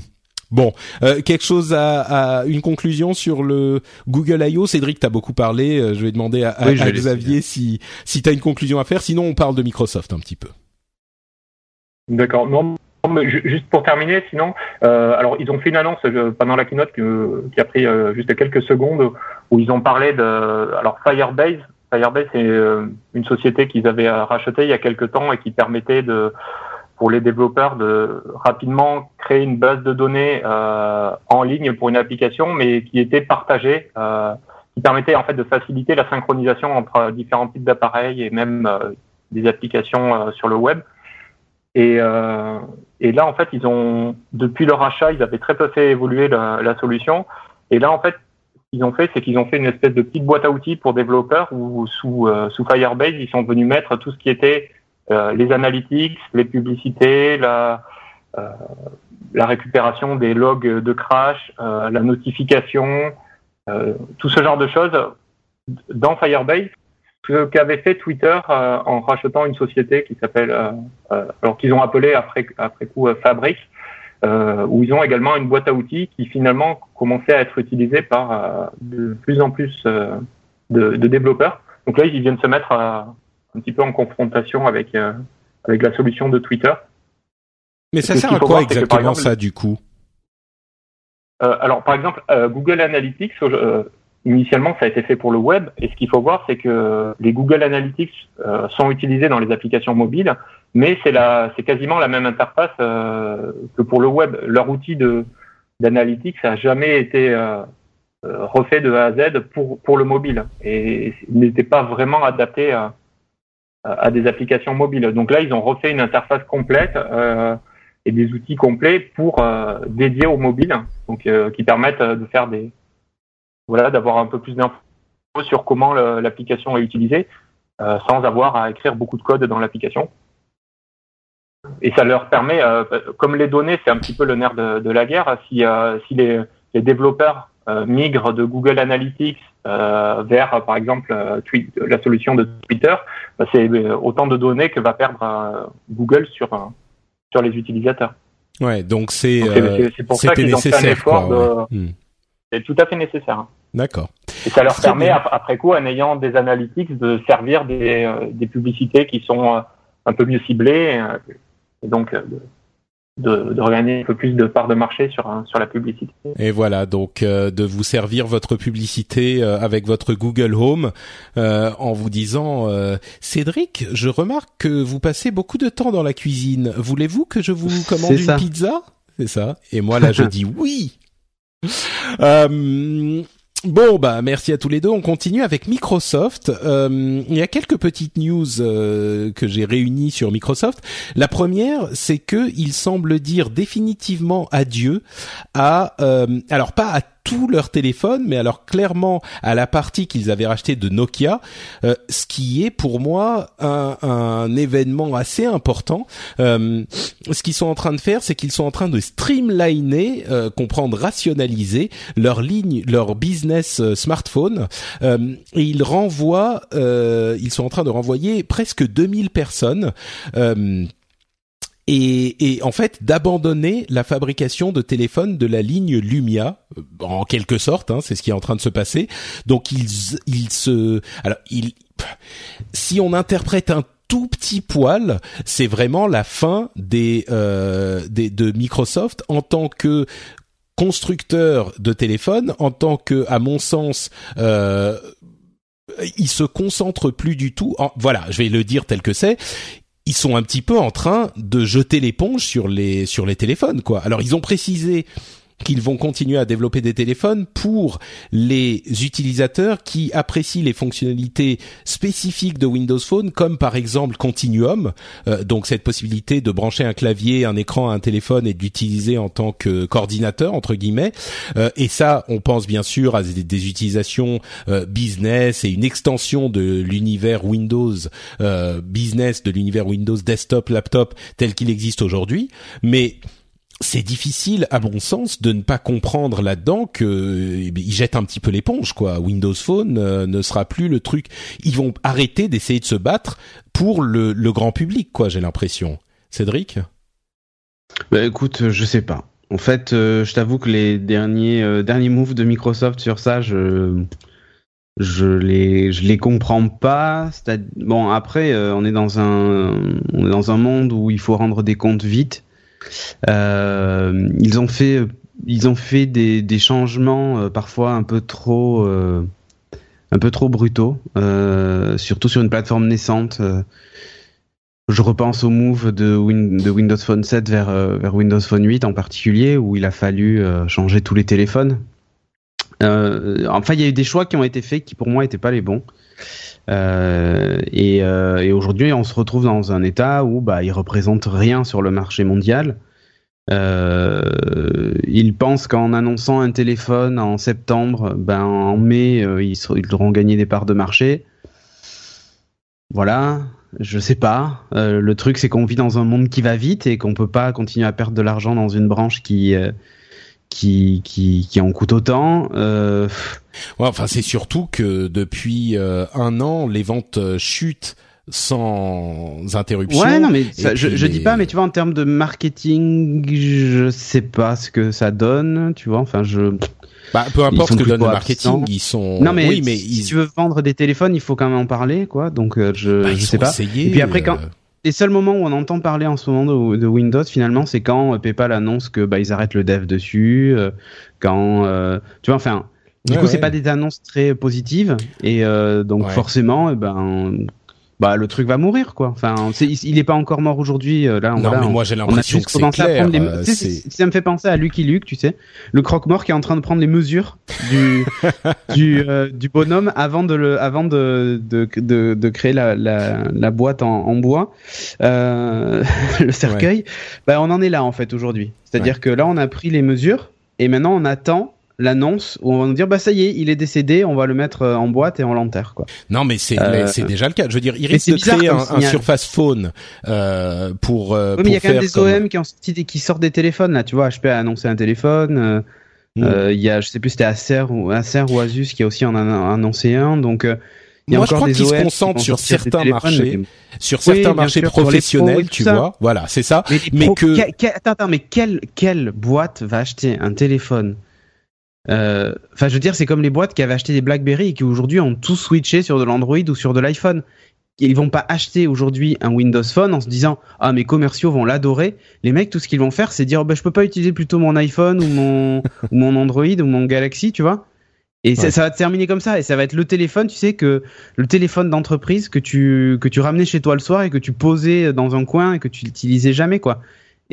bon, euh, quelque chose à, à, une conclusion sur le Google I.O. Cédric, t'as beaucoup parlé. Euh, je vais demander à, oui, à Xavier si si t'as une conclusion à faire. Sinon, on parle de Microsoft un petit peu. D'accord. Non, mais juste pour terminer, sinon, euh, alors ils ont fait une annonce euh, pendant la keynote qui a pris euh, juste quelques secondes où ils ont parlé de alors Firebase. Firebase c'est euh, une société qu'ils avaient rachetée il y a quelques temps et qui permettait de pour les développeurs de rapidement créer une base de données euh, en ligne pour une application, mais qui était partagée, euh, qui permettait en fait de faciliter la synchronisation entre différents types d'appareils et même des applications sur le web. Et, là, en fait, ils ont, depuis leur achat, ils avaient très peu fait évoluer la, la solution. Et là, en fait, qu'ils ont fait, c'est qu'ils ont fait une espèce de petite boîte à outils pour développeurs où sous, euh, sous Firebase, ils sont venus mettre tout ce qui était euh, les analytics, les publicités, la, euh, la récupération des logs de crash, la notification, tout ce genre de choses dans Firebase ce qu'avait fait Twitter en rachetant une société qui s'appelle, alors qu'ils ont appelé après après coup Fabric, où ils ont également une boîte à outils qui finalement commençait à être utilisée par de plus en plus de, de, développeurs. Donc là, ils viennent se mettre un petit peu en confrontation avec avec la solution de Twitter. Mais ça sert à quoi voir, exactement exemple, ça du coup? Alors par exemple, Google Analytics Initialement, ça a été fait pour le web, et ce qu'il faut voir, c'est que les Google Analytics euh, sont utilisés dans les applications mobiles, mais c'est la, c'est quasiment la même interface euh, que pour le web. Leur outil de d'analytics n'a jamais été euh, euh, refait de A à Z pour pour le mobile, et n'était pas vraiment adapté à, à des applications mobiles. Donc là, ils ont refait une interface complète euh, et des outils complets pour dédiés au mobile, donc qui permettent de faire des voilà, d'avoir un peu plus d'infos sur comment l'application est utilisée, euh, sans avoir à écrire beaucoup de code dans l'application. Et ça leur permet, comme les données, c'est un petit peu le nerf de, de la guerre. Si, si les, les développeurs migrent de Google Analytics vers, par exemple, la solution de Twitter, bah, c'est autant de données que va perdre Google sur sur les utilisateurs. Ouais, donc c'est pour ça qu'ils ont fait un effort de. Hmm. C'est tout à fait nécessaire. Hein. D'accord. Et ça leur permet, après coup, en ayant des analytics, de servir des, euh, des publicités qui sont euh, un peu mieux ciblées, euh, et donc de, de regagner un peu plus de part de marché sur sur la publicité. Et voilà, donc de vous servir votre publicité avec votre Google Home en vous disant Cédric, je remarque que vous passez beaucoup de temps dans la cuisine. Voulez-vous que je vous commande une pizza? C'est ça. Et moi là, je dis oui. Bon bah merci à tous les deux. On continue avec Microsoft. Euh, il y a quelques petites news euh, que j'ai réunies sur Microsoft. La première, c'est que il semble dire définitivement adieu à euh, alors pas à tous leurs téléphones, mais alors clairement à la partie qu'ils avaient racheté de Nokia, euh, ce qui est pour moi un, un événement assez important. Euh, ce qu'ils sont en train de faire, c'est qu'ils sont en train de streamliner, euh, comprendre, rationaliser leur ligne, leur business euh, smartphone, et ils renvoient, ils sont en train de renvoyer presque 2000 personnes et, et en fait d'abandonner la fabrication de téléphones de la ligne Lumia euh, en quelque sorte hein, c'est ce qui est en train de se passer donc ils ils se alors ils si on interprète un tout petit poil, c'est vraiment la fin des, euh, des de Microsoft en tant que constructeur de téléphones, en tant que, à mon sens, euh, il se concentre plus du tout. Voilà, je vais le dire tel que c'est ils sont un petit peu en train de jeter l'éponge sur les sur les téléphones quoi. Alors ils ont précisé qu'ils vont continuer à développer des téléphones pour les utilisateurs qui apprécient les fonctionnalités spécifiques de Windows Phone, comme par exemple Continuum, euh, donc cette possibilité de brancher un clavier, un écran à un téléphone et d'utiliser en tant que coordinateur entre guillemets. Euh, et ça, on pense bien sûr à des, utilisations euh, business et une extension de l'univers Windows business, de l'univers Windows desktop, laptop tel qu'il existe aujourd'hui, mais c'est difficile, à mon sens, de ne pas comprendre là-dedans que eh ils jettent un petit peu l'éponge, quoi. Windows Phone euh, ne sera plus le truc. Ils vont arrêter d'essayer de se battre pour le, grand public, quoi. J'ai l'impression. Cédric? Bah, écoute, je sais pas. En fait, euh, je t'avoue que les derniers euh, derniers moves de Microsoft sur ça, je je les je les comprends pas. Bon, après, on est dans un on est dans un monde où il faut rendre des comptes vite. Euh, ils ont fait, ils ont fait des, changements euh, parfois un peu trop, euh, un peu trop brutaux, surtout sur une plateforme naissante. Je repense au move de, Windows Phone 7 vers, vers, Windows Phone 8 en particulier, où il a fallu changer tous les téléphones. Enfin, il y a eu des choix qui ont été faits qui pour moi n'étaient pas les bons. Euh, et, euh, et aujourd'hui, on se retrouve dans un état où bah, il représente rien sur le marché mondial. Euh, ils pensent qu'en annonçant un téléphone en septembre, ben en mai, euh, ils, ils, auront gagné des parts de marché. Voilà, je sais pas. Euh, le truc, c'est qu'on vit dans un monde qui va vite et qu'on peut pas continuer à perdre de l'argent dans une branche qui qui, qui, qui en coûte autant. Euh... Ouais, enfin, c'est surtout que depuis euh, un an, les ventes euh, chutent sans interruption. Ouais, non, mais je, je dis pas, mais tu vois, en termes de marketing, je sais pas ce que ça donne, tu vois. Enfin, je. Bah, peu importe ce que donne le marketing, ils sont. Non, mais, oui, mais si, tu veux vendre des téléphones, il faut quand même en parler, quoi. Donc, euh, je, bah, je sais pas. Et puis après, quand les seuls moments où on entend parler en ce moment de, Windows, finalement, c'est quand euh, PayPal annonce que bah, ils arrêtent le dev dessus, euh, quand euh, tu vois, enfin, du coup, c'est pas des annonces très positives et donc forcément, eh ben, bah le truc va mourir quoi. Enfin, il est pas encore mort aujourd'hui. Euh, là, non, mais moi j'ai l'impression que c'est clair. Les... Euh, ça me fait penser à Lucky Luke, tu sais, le croque-mort qui est en train de prendre les mesures du du, euh, du bonhomme avant de le avant de de, de, de créer la, la, la, boîte en, en bois, euh, le cercueil. Bah on en est là en fait aujourd'hui. C'est-à-dire que là on a pris les mesures et maintenant on attend l'annonce où on va nous dire bah ça y est, il est décédé, on va le mettre en boîte et on l'enterre quoi. Non mais c'est c'est déjà le cas. Je veux dire, il risque de créer un, un, Surface Phone euh, pour. oui, mais il y a quand même des OEM qui, sortent des téléphones là. Tu vois, HP a annoncé un téléphone. Mm. Il y a, je sais plus, c'était Acer ou Acer ou Asus qui a aussi en annoncé un. Donc il y a Moi, je crois qu'ils se concentrent sur certains marchés, sur certains marchés professionnels, tu vois. Voilà, c'est ça. Mais, que attends, attends, mais quelle quelle boîte va acheter un téléphone euh, Enfin, je veux dire, c'est comme les boîtes qui avaient acheté des BlackBerry et qui aujourd'hui ont tout switché sur de l'Android ou sur de l'iPhone. Ils vont pas acheter aujourd'hui un Windows Phone en se disant ah mes commerciaux vont l'adorer. Les mecs, tout ce qu'ils vont faire, c'est dire oh, ben, je peux pas utiliser plutôt mon iPhone ou mon ou mon Android ou mon Galaxy, tu vois. Et ça, va te terminer comme ça, et ça va être le téléphone, tu sais que le téléphone d'entreprise que tu que tu ramenais chez toi le soir et que tu posais dans un coin et que tu l'utilisais jamais quoi.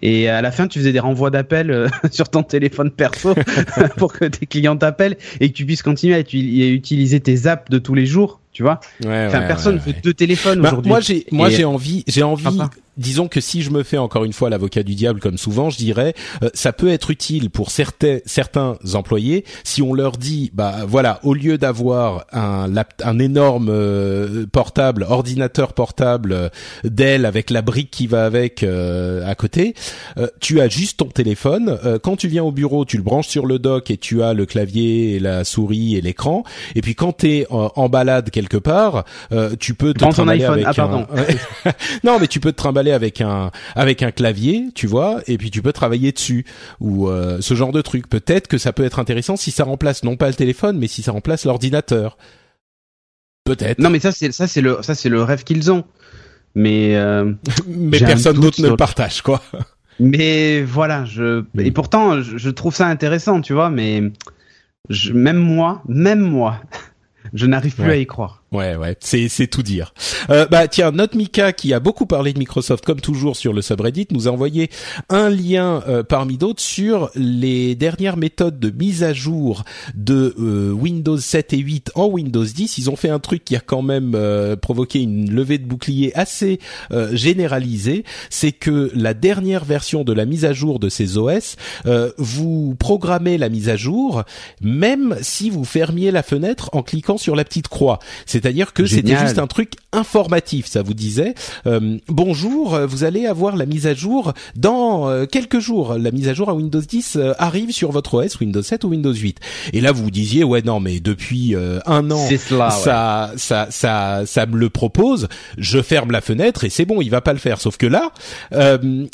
Et à la fin, tu faisais des renvois d'appels euh, sur ton téléphone perso pour que tes clients t'appellent et que tu puisses continuer à utiliser tes apps de tous les jours, tu vois. enfin, personne ne veut deux téléphones bah, aujourd'hui. Moi, j'ai moi j'ai envie j'ai envie disons que si je me fais encore une fois l'avocat du diable comme souvent, je dirais euh, ça peut être utile pour certains certains employés si on leur dit bah voilà au lieu d'avoir un un énorme euh, portable ordinateur portable euh, Dell avec la brique qui va avec à côté, tu as juste ton téléphone. quand tu viens au bureau, tu le branches sur le dock et tu as le clavier et la souris et l'écran. Et puis quand tu es en, balade quelque part, tu peux te trimballer avec ah, un... non mais tu peux te trimballer avec un avec un clavier, tu vois, et puis tu peux travailler dessus ou euh, ce genre de truc. Peut-être que ça peut être intéressant si ça remplace non pas le téléphone, mais si ça remplace l'ordinateur. Peut-être. Non, mais ça c'est ça c'est le ça c'est le rêve qu'ils ont. Mais euh, mais personne d'autre ne le partage quoi. Mais voilà, je et pourtant je, trouve ça intéressant, tu vois, mais je, même moi, même moi, je n'arrive plus à y croire. Ouais, ouais, c'est c'est tout dire. Euh, bah tiens, notre Mika qui a beaucoup parlé de Microsoft comme toujours sur le subreddit nous a envoyé un lien euh, parmi d'autres sur les dernières méthodes de mise à jour de euh, Windows 7 et 8 en Windows 10. Ils ont fait un truc qui a quand même euh, provoqué une levée de bouclier assez généralisée, c'est que la dernière version de la mise à jour de ces OS, vous programmez la mise à jour même si vous fermiez la fenêtre en cliquant sur la petite croix. C'est-à-dire que c'était juste un truc informatif, ça vous disait euh, bonjour, euh, vous allez avoir la mise à jour dans euh, quelques jours. La mise à jour à Windows 10 arrive sur votre OS Windows 7 ou Windows 8. Et là vous vous disiez ouais non mais depuis un an ça, ça ça ça me le propose, je ferme la fenêtre et c'est bon, il va pas le faire. Sauf que là,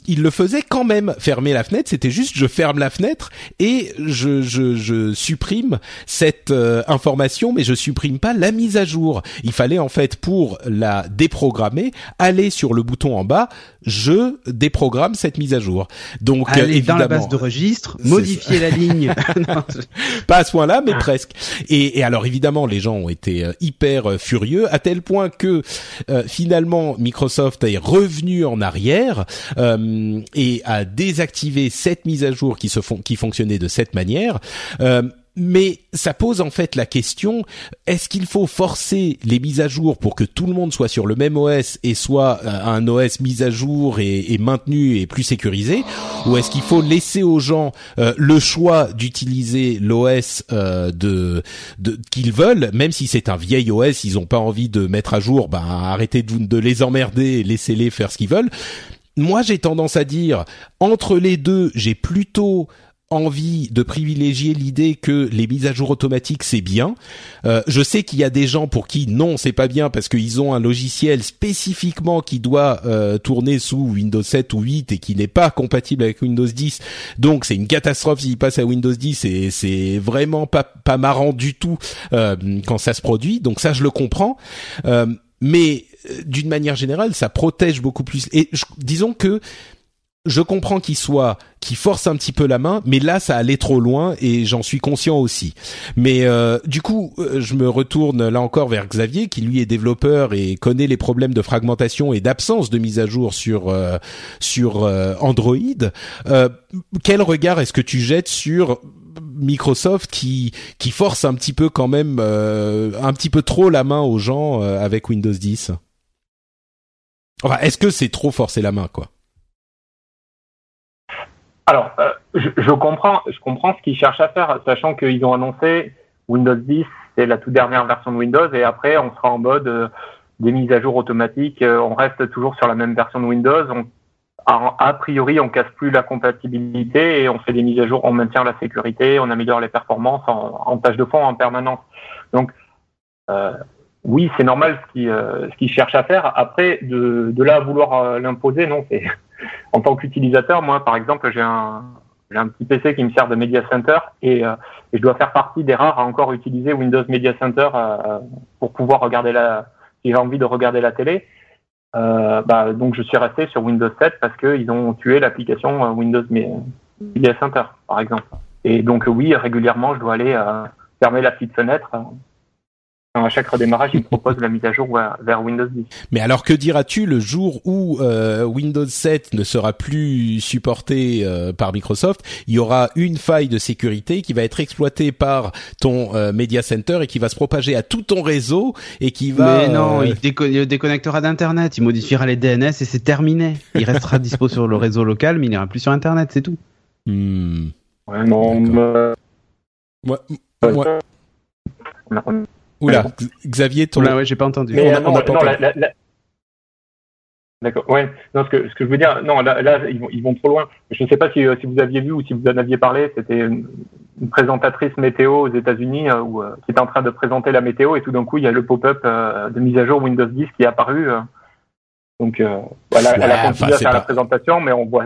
il le faisait quand même. Fermer la fenêtre, c'était juste je ferme la fenêtre et je je, je supprime cette information, mais je supprime pas la mise à jour. Il fallait en fait pour la déprogrammer aller sur le bouton en bas, je déprogramme cette mise à jour. Donc aller évidemment, dans la base de registre, modifier la ligne. Pas à ce point-là, mais presque. Et, alors évidemment, les gens ont été euh, hyper euh, furieux à tel point que euh, finalement Microsoft est revenu en arrière et a désactivé cette mise à jour qui se font qui fonctionnait de cette manière mais ça pose en fait la question est-ce qu'il faut forcer les mises à jour pour que tout le monde soit sur le même OS et soit euh, un OS mis à jour et, maintenu et plus sécurisé ou est-ce qu'il faut laisser aux gens euh, le choix d'utiliser l'OS euh, de, de qu'ils veulent même si c'est un vieil OS ils ont pas envie de mettre à jour ben arrêtez de, de les emmerder laissez-les faire ce qu'ils veulent. Moi j'ai tendance à dire entre les deux j'ai plutôt envie de privilégier l'idée que les mises à jour automatiques c'est bien. Euh, je sais qu'il y a des gens pour qui non c'est pas bien parce qu'ils ont un logiciel spécifiquement qui doit euh, tourner sous Windows 7 ou 8 et qui n'est pas compatible avec Windows 10. Donc c'est une catastrophe s'il passe à Windows 10 et c'est vraiment pas pas marrant du tout euh, quand ça se produit. Donc ça je le comprends. mais d'une manière générale, ça protège beaucoup plus. Et disons que je comprends qu'il soit qui force un petit peu la main, mais là ça allait trop loin et j'en suis conscient aussi. Mais euh, du coup, euh, je me retourne là encore vers Xavier qui lui est développeur et connaît les problèmes de fragmentation et d'absence de mise à jour sur euh, sur Android. quel regard est-ce que tu jettes sur Microsoft qui qui force un petit peu quand même un petit peu trop la main aux gens avec Windows 10 Enfin, est-ce que c'est trop forcer la main quoi? Alors, euh, je, je, comprends, je comprends ce qu'ils cherchent à faire, sachant qu'ils ont annoncé Windows 10, c'est la toute dernière version de Windows, et après on sera en mode euh, des mises à jour automatiques. Euh, on reste toujours sur la même version de Windows. On, a, a, priori, on casse plus la compatibilité et on fait des mises à jour, on maintient la sécurité, on améliore les performances en, en tâche de fond en permanence. Donc euh, oui, c'est normal ce qu'ils euh, ce cherchent à faire. Après, de, de là à vouloir l'imposer, non. C'est en tant qu'utilisateur, moi, par exemple, j'ai un j'ai un petit PC qui me sert de Media Center et, euh, et, je dois faire partie des rares à encore utiliser Windows Media Center euh, pour pouvoir regarder la, j'ai envie de regarder la télé. Euh, bah, donc je suis resté sur Windows 7 parce qu'ils ont tué l'application Windows Media Center, par exemple. Et donc oui, régulièrement, je dois aller fermer la petite fenêtre à chaque redémarrage, il propose la mise à jour vers Windows 10. Mais alors que diras-tu le jour où euh, Windows 7 ne sera plus supporté euh, par Microsoft? Il y aura une faille de sécurité qui va être exploitée par ton euh, Media Center et qui va se propager à tout ton réseau et qui va. Mais non, il, il, déconnectera d'Internet, il modifiera les DNS et c'est terminé. Il restera dispo sur le réseau local, mais il n'ira plus sur Internet, c'est tout. Hmm. Ouais, non. Moi... Oula, Xavier, ton... Oula, ouais, j'ai pas entendu. Mais, on a, non, on a pas non, entendu. La, la, la... D'accord. Ouais. Non, ce que ce que je veux dire, non, là, là ils vont ils vont trop loin. Je ne sais pas si, euh, si vous aviez vu ou si vous en aviez parlé. C'était une, une, présentatrice météo aux États-Unis euh, où, euh, qui était en train de présenter la météo et tout d'un coup il y a le pop-up euh, de mise à jour Windows 10 qui est apparu. Euh. donc voilà, ouais, elle a continué à faire pas... la présentation, mais on voit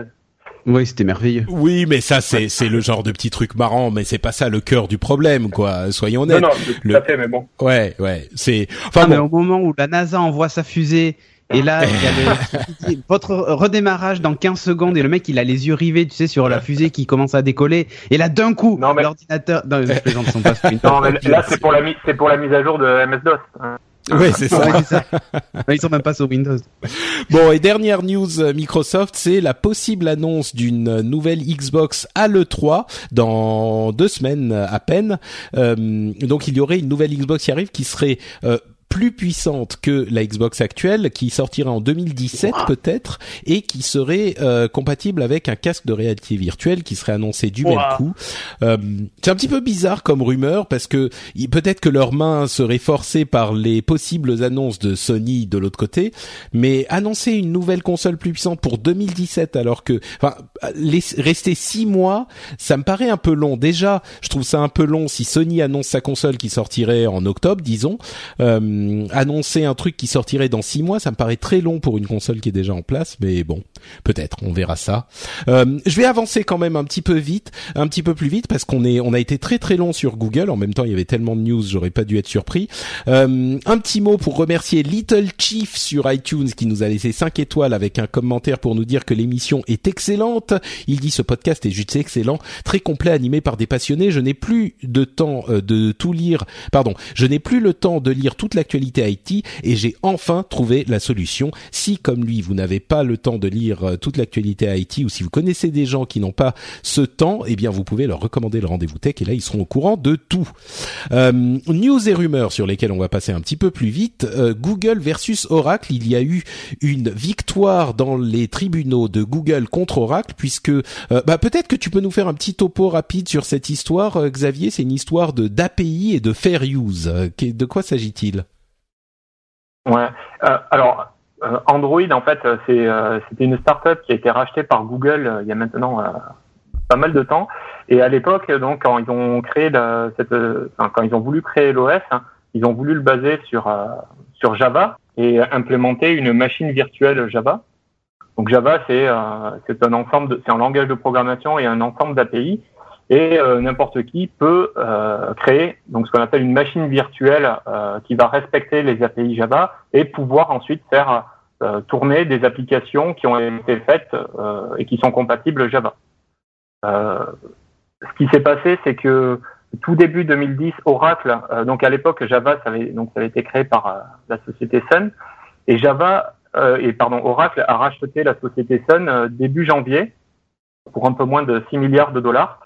oui, c'était merveilleux. Oui, mais ça c'est c'est le genre de petit truc marrant, mais c'est pas ça le cœur du problème, quoi. Soyons honnêtes. Non, non, tout le... à fait, mais bon. Ouais, ouais, c'est. Enfin, ah, bon. mais au moment où la NASA envoie sa fusée. Et là, il y a le, votre redémarrage dans 15 secondes et le mec il a les yeux rivés, tu sais, sur la fusée qui commence à décoller. Et là, d'un coup, mais... l'ordinateur. Non, je plaisante, sont pas. non, mais là c'est pour la c'est pour la mise à jour de MS DOS. Oui, c'est ça. Ils sont même pas sur Windows. Bon, et dernière news euh, Microsoft, c'est la possible annonce d'une nouvelle Xbox à l'E3 dans deux semaines à peine. Euh, donc, il y aurait une nouvelle Xbox qui arrive qui serait euh, plus puissante que la Xbox actuelle, qui sortira en 2017 peut-être, et qui serait euh, compatible avec un casque de réalité virtuelle qui serait annoncé du wow. même coup. Euh, c'est un petit peu bizarre comme rumeur parce que peut-être que leurs mains seraient forcées par les possibles annonces de Sony de l'autre côté, mais annoncer une nouvelle console plus puissante pour 2017 alors que, enfin, rester six mois, ça me paraît un peu long. Déjà, je trouve ça un peu long si Sony annonce sa console qui sortirait en octobre, disons. Euh, annoncer un truc qui sortirait dans six mois, ça me paraît très long pour une console qui est déjà en place, mais bon, peut-être, on verra ça. Euh, je vais avancer quand même un petit peu vite, un petit peu plus vite, parce qu'on est, on a été très très long sur Google. En même temps, il y avait tellement de news, j'aurais pas dû être surpris. Euh, un petit mot pour remercier Little Chief sur iTunes qui nous a laissé 5 étoiles avec un commentaire pour nous dire que l'émission est excellente. Il dit ce podcast est juste excellent, très complet, animé par des passionnés. Je n'ai plus de temps euh, de tout lire. Pardon, je n'ai plus le temps de lire toute la actualité IT et j'ai enfin trouvé la solution. Si comme lui vous n'avez pas le temps de lire euh, toute l'actualité IT ou si vous connaissez des gens qui n'ont pas ce temps, eh bien vous pouvez leur recommander le rendez-vous tech et là ils seront au courant de tout. Euh, news et rumeurs sur lesquelles on va passer un petit peu plus vite. Euh, Google versus Oracle, il y a eu une victoire dans les tribunaux de Google contre Oracle puisque bah, peut-être que tu peux nous faire un petit topo rapide sur cette histoire, Xavier. C'est une histoire de d'API et de fair use. De quoi s'agit-il? Ouais. Euh, alors, euh, Android, en fait, c'est euh, c'était une startup qui a été rachetée par Google euh, il y a maintenant pas mal de temps. Et à l'époque, donc, quand ils ont créé la, cette, enfin, quand ils ont voulu créer l'OS, hein, ils ont voulu le baser sur sur Java et implémenter une machine virtuelle Java. Donc Java, c'est c'est un ensemble, c'est un langage de programmation et un ensemble d'API et euh, n'importe qui peut euh, créer donc ce qu'on appelle une machine virtuelle euh, qui va respecter les API Java et pouvoir ensuite faire euh, tourner des applications qui ont été faites euh, et qui sont compatibles Java. Euh, ce qui s'est passé, c'est que tout début 2010, Oracle, donc à l'époque Java, ça avait, donc ça avait été créé par la société Sun, et Java et pardon Oracle a racheté la société Sun début janvier pour un peu moins de 6 milliards de dollars.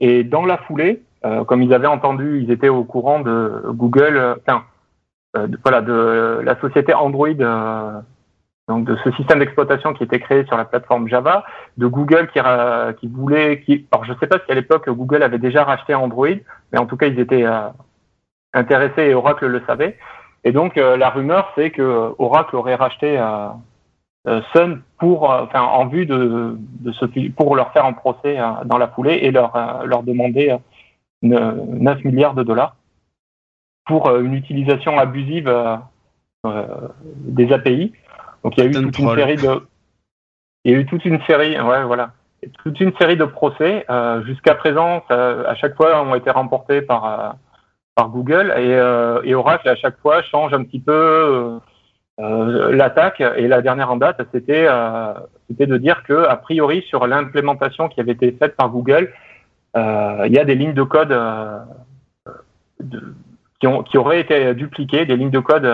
Et dans la foulée, euh, comme ils avaient entendu, ils étaient au courant de Google, euh, enfin, euh, voilà, de la société Android, euh, donc de ce système d'exploitation qui était créé sur la plateforme Java, de Google qui, qui voulait, qui, alors je ne sais pas si à l'époque Google avait déjà racheté Android, mais en tout cas ils étaient euh, intéressés et Oracle le savait. Et donc euh, la rumeur c'est que Oracle aurait racheté euh, Sun pour, enfin en vue de, de ce, pour leur faire un procès dans la foulée et leur leur demander 9 milliards de dollars pour une utilisation abusive des API. Donc il y a eu toute une série de, il y a eu toute une série, ouais, voilà, toute une série de procès. Euh, Jusqu'à présent, ça, à chaque fois, ont été remportés par euh, par Google et, euh, et, Oracle à chaque fois change un petit peu euh, euh l'attaque. Et la dernière en date, c'était c'était de dire que a priori sur l'implémentation qui avait été faite par Google, il y a des lignes de code de, qui ont qui auraient été dupliquées, des lignes de code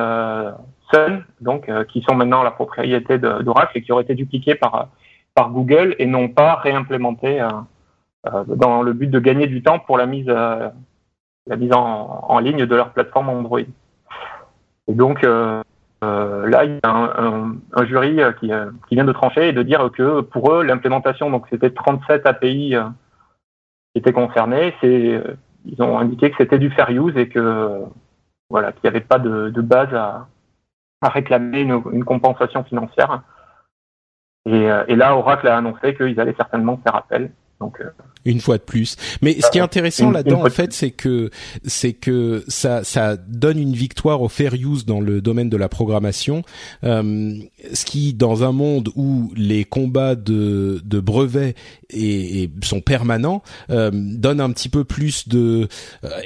donc euh, qui sont maintenant la propriété d'Oracle et qui auraient été dupliqués par par Google et non pas réimplémentés euh, euh, dans le but de gagner du temps pour la mise la mise en, en, ligne de leur plateforme Android. Et donc là, il y a un, jury qui, qui, vient de trancher et de dire que pour eux, l'implémentation, donc c'était 37 API qui étaient concernés, c'est ils ont indiqué que c'était du fair use et que voilà qu'il n'y avait pas de, base à, réclamer une, compensation financière. Euh, et, là, Oracle a annoncé qu'ils allaient certainement faire appel. Donc, euh, une fois de plus. Mais ce qui est euh, intéressant là-dedans, en fait, c'est que c'est que ça ça donne une victoire au fair use dans le domaine de la programmation, euh, ce qui, dans un monde où les combats de de brevets et, et sont permanents, euh, donne un petit peu plus de.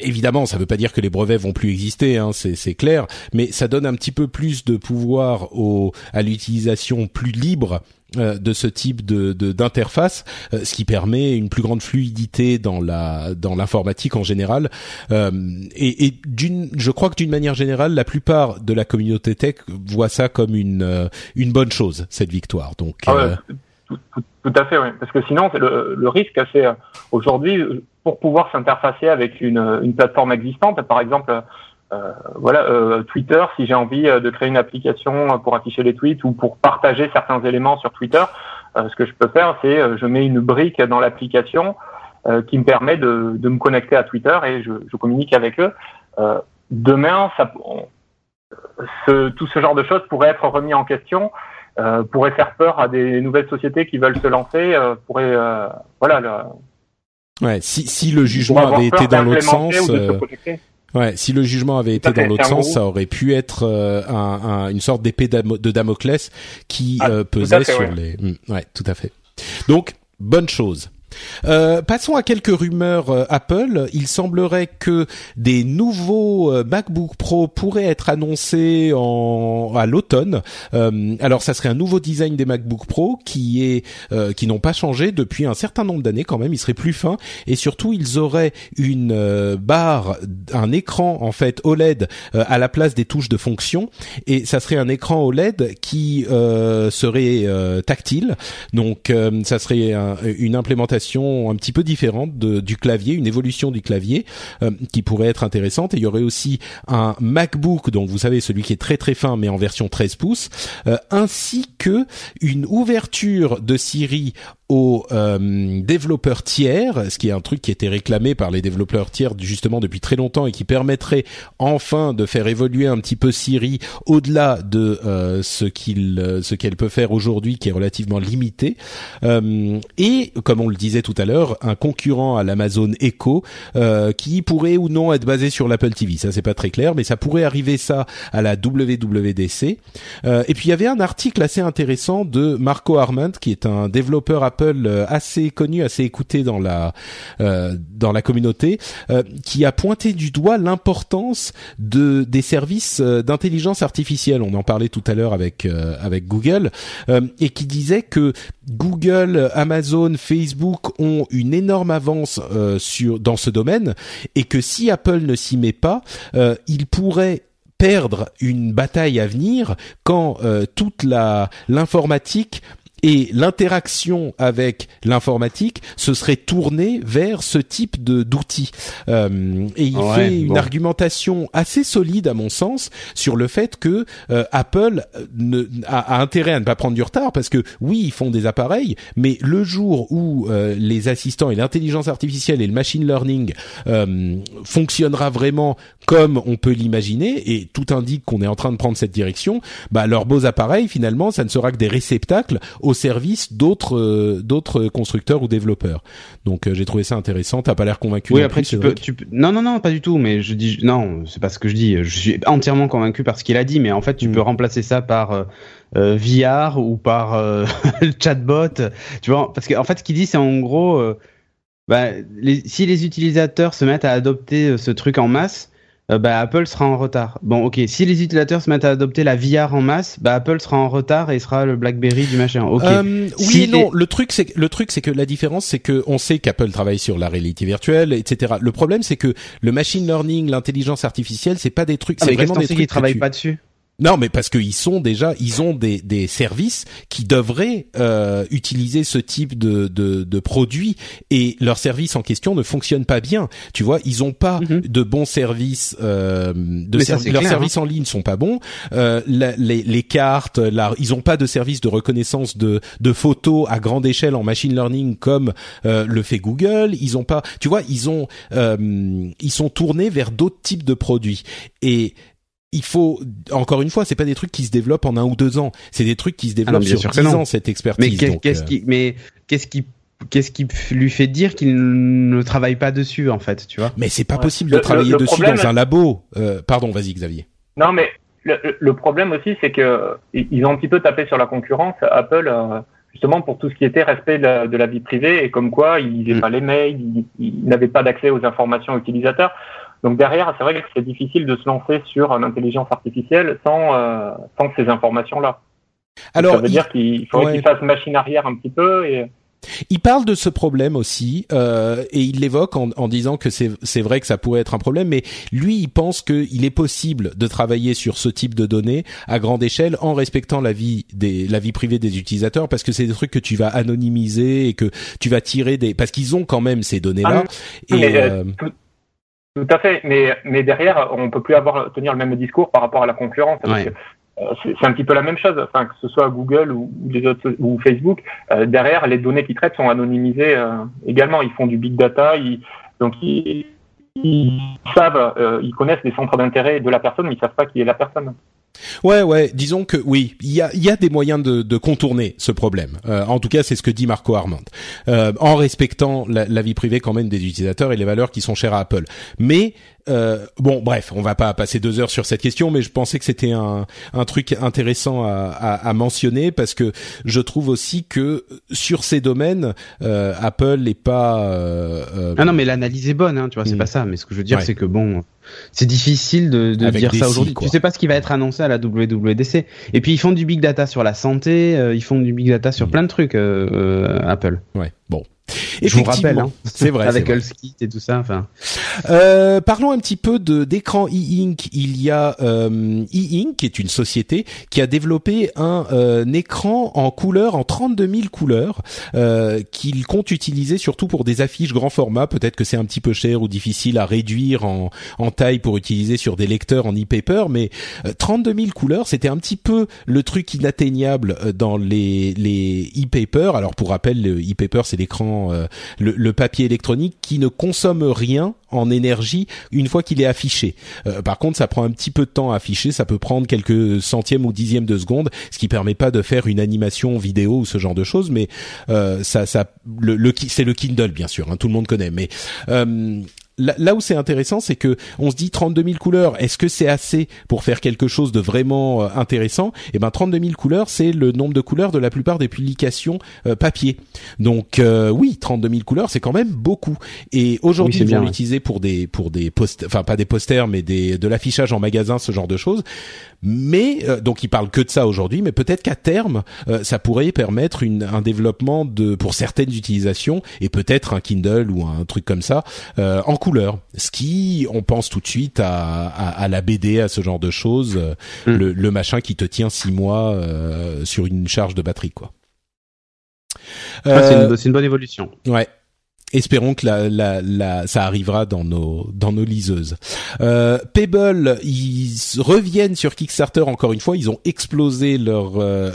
Évidemment, ça veut pas dire que les brevets vont plus exister, hein, c'est c'est clair, mais ça donne un petit peu plus de pouvoir au à l'utilisation plus libre de ce type de d'interface, euh, ce qui permet une plus grande fluidité dans la dans l'informatique en général. Euh, et, et d'une, je crois que d'une manière générale, la plupart de la communauté tech voit ça comme une une bonne chose cette victoire. Donc ah tout, à fait, oui. Parce que sinon, le, le risque, c'est aujourd'hui pour pouvoir s'interfacer avec une, une plateforme existante, par exemple euh, voilà, euh, Twitter, si j'ai envie euh, de créer une application pour afficher les tweets ou pour partager certains éléments sur Twitter, ce que je peux faire, c'est je mets une brique dans l'application qui me permet de, de, me connecter à Twitter et je, je communique avec eux. demain, ça, ce, tout ce genre de choses pourrait être remis en question, pourrait faire peur à des nouvelles sociétés qui veulent se lancer, pourrait, voilà. Le, ouais, si, si le jugement avait été dans l'autre sens. Ouais, si le jugement avait été dans l'autre sens, ça aurait pu être euh, un, une sorte d'épée de Damoclès qui ah, euh, pesait sur les. Hmm, ouais, tout à fait. Donc bonne chose. Euh, passons à quelques rumeurs euh, Apple. Il semblerait que des nouveaux euh, MacBook Pro pourraient être annoncés en, à l'automne. alors, ça serait un nouveau design des MacBook Pro qui est qui n'ont pas changé depuis un certain nombre d'années quand même. Ils seraient plus fins et surtout ils auraient une barre, un écran en fait OLED à la place des touches de fonction et ça serait un écran OLED qui serait tactile. Donc, ça serait une implémentation un petit peu différente du clavier, une évolution du clavier euh, qui pourrait être intéressante. Et il y aurait aussi un MacBook, donc vous savez celui qui est très très fin, mais en version 13 pouces, euh, ainsi que une ouverture de Siri aux euh, développeurs tiers, ce qui est un truc qui était réclamé par les développeurs tiers justement depuis très longtemps et qui permettrait enfin de faire évoluer un petit peu Siri au-delà de euh, ce qu'il euh, ce qu'elle peut faire aujourd'hui qui est relativement limité. Et comme on le disait tout à l'heure un concurrent à l'Amazon Echo qui pourrait ou non être basé sur l'Apple TV ça c'est pas très clair mais ça pourrait arriver ça à la WWDC et puis il y avait un article assez intéressant de Marco Arment qui est un développeur Apple euh, assez connu, assez écouté dans la euh, dans la communauté, euh, qui a pointé du doigt l'importance de des services d'intelligence artificielle. On en parlait tout à l'heure avec avec Google et qui disait que Google, Amazon, Facebook ont une énorme avance sur dans ce domaine et que si Apple ne s'y met pas, il pourrait perdre une bataille à venir quand toute la l'informatique et l'interaction avec l'informatique se serait tournée vers ce type de d'outils. Euh, et il fait une argumentation assez solide à mon sens sur le fait que euh, Apple ne, a, intérêt à ne pas prendre du retard parce que oui, ils font des appareils, mais le jour où euh, les assistants et l'intelligence artificielle et le machine learning euh, fonctionnera vraiment comme on peut l'imaginer et tout indique qu'on est en train de prendre cette direction, bah leurs beaux appareils finalement, ça ne sera que des réceptacles au service d'autres euh, d'autres constructeurs ou développeurs. Donc j'ai trouvé ça intéressant. T'as pas l'air convaincu. Oui, après tu peux, tu peux, non non non pas du tout. Mais je dis non, c'est pas ce que je dis. Je suis entièrement convaincu par ce qu'il a dit, mais en fait tu mm. peux remplacer ça par euh, VR ou par euh, chatbot. Tu vois, parce qu'en en fait, ce qu'il dit, c'est en gros, euh, bah, si les utilisateurs se mettent à adopter ce truc en masse, bah, Apple sera en retard. Bon, ok. Si les utilisateurs se mettent à adopter la VR en masse, bah, Apple sera en retard et sera le BlackBerry du machin. Ok. oui, non. Le truc, c'est le truc, c'est que la différence, c'est que on sait qu'Apple travaille sur la réalité virtuelle, etc. Le problème, c'est que le machine learning, l'intelligence artificielle, c'est pas des trucs. Ah, c'est vraiment des trucs qui travaillent pas dessus. Non, mais parce qu'ils sont déjà, ils ont des, des services qui devraient euh, utiliser ce type de, de, de produits et leurs services en question ne fonctionnent pas bien. Tu vois, ils ont pas mhm. de bons services. Euh, de leurs services hein. en ligne sont pas bons. Euh, les, les, cartes, là, ils ont pas de service de reconnaissance de, de photos à grande échelle en machine learning comme euh, le fait Google. Ils ont pas, tu vois, ils ont, euh, ils sont tournés vers d'autres types de produits et il faut encore une fois, c'est pas des trucs qui se développent en un ou deux ans. C'est des trucs qui se développent ah sur dix ans cette expertise. Mais qu'est-ce qui, mais qu'est-ce qui qu'est-ce qui lui fait dire qu'il ne travaille pas dessus en fait, tu vois? Mais c'est pas possible de travailler dessus dans un labo. Euh, pardon, vas-y Xavier. Non, mais le, problème aussi, c'est que ils ont un petit peu tapé sur la concurrence. Apple. Euh, justement pour tout ce qui était respect de la, vie privée et comme quoi ils n'avaient mm. pas les mails, ils n'avaient pas d'accès aux informations utilisateurs. Donc derrière, c'est vrai que c'est difficile de se lancer sur l'intelligence artificielle sans, euh, sans ces informations-là. Alors, ça veut dire qu'il faudrait qu'il fasse machine arrière un petit peu et il parle de ce problème aussi euh, et il l'évoque en, en, disant que c'est vrai que ça pourrait être un problème, mais lui il pense qu'il est possible de travailler sur ce type de données à grande échelle en respectant la vie des la vie privée des utilisateurs parce que c'est des trucs que tu vas anonymiser et que tu vas tirer des parce qu'ils ont quand même ces données là. Ah, et, euh, tout à fait, mais, mais derrière, on peut plus avoir tenir le même discours par rapport à la concurrence. Euh, c'est un petit peu la même chose, enfin, que ce soit Google ou, les autres ou Facebook. Euh, derrière, les données qu'ils traitent sont anonymisées euh, également. Ils font du big data, ils, donc ils, ils savent, ils connaissent les centres d'intérêt de la personne, mais ils savent pas qui est la personne. Ouais, ouais. Disons que oui, il y a, des moyens de, de contourner ce problème. Euh, en tout cas, c'est ce que dit Marco Armand, euh, en respectant la, la, vie privée quand même des utilisateurs et les valeurs qui sont chères à Apple. Mais euh, bon, bref, on va pas passer deux heures sur cette question, mais je pensais que c'était un, un truc intéressant à, à, à, mentionner parce que je trouve aussi que sur ces domaines, euh, Apple n'est pas. Euh, ah non, mais l'analyse est bonne, hein, tu vois, c'est hmm. pas ça. Mais ce que je veux dire, c'est que bon, c'est difficile de, de dire ça aujourd'hui. Tu sais pas ce qui va être annoncé à la WWDC. Et puis ils font du big data sur la santé, ils font du big data sur hmm. plein de trucs, Apple. Ouais. Bon, je vous rappelle, hein, c'est vrai, avec Hulskit et tout ça. Enfin, euh, parlons un petit peu de d'écran e-ink. Il y a euh, e-ink, qui est une société qui a développé un, euh, écran en couleur, en 32 000 couleurs, euh, qu'il compte utiliser surtout pour des affiches grand format. Peut-être que c'est un petit peu cher ou difficile à réduire en, en taille pour utiliser sur des lecteurs en e-paper, mais 32 000 couleurs, c'était un petit peu le truc inatteignable dans les les e-paper. Alors pour rappel, le e-paper c'est l'écran euh, le, papier électronique qui ne consomme rien en énergie une fois qu'il est affiché. Euh, par contre, ça prend un petit peu de temps à afficher, ça peut prendre quelques centièmes ou dixièmes de seconde, ce qui permet pas de faire une animation vidéo ou ce genre de choses, mais euh, ça, ça, le, c'est le Kindle bien sûr, hein, tout le monde connaît, mais là, où c'est intéressant, c'est que on se dit 32 000 couleurs. Est-ce que c'est assez pour faire quelque chose de vraiment euh, intéressant? Eh ben, 32 000 couleurs, c'est le nombre de couleurs de la plupart des publications euh, papier. Donc euh, oui, 32 000 couleurs, c'est quand même beaucoup. Et aujourd'hui, ils vont l'utiliser pour des pour des post, enfin pas des posters, mais des de l'affichage en magasin, ce genre de choses. Mais donc ils parlent que de ça aujourd'hui, mais peut-être qu'à terme, ça pourrait permettre une, un développement de pour certaines utilisations et peut-être un Kindle ou un truc comme ça en couleur. Ce qui, on pense tout de suite à, à, la BD, à ce genre de choses, mm. le, machin qui te tient six mois euh, sur une charge de batterie, quoi. Ah, c'est une, une bonne évolution. Ouais, Espérons que la, la, la, ça arrivera dans nos dans nos liseuses. Euh, Pebble, ils reviennent sur Kickstarter encore une fois. Ils ont explosé leur euh,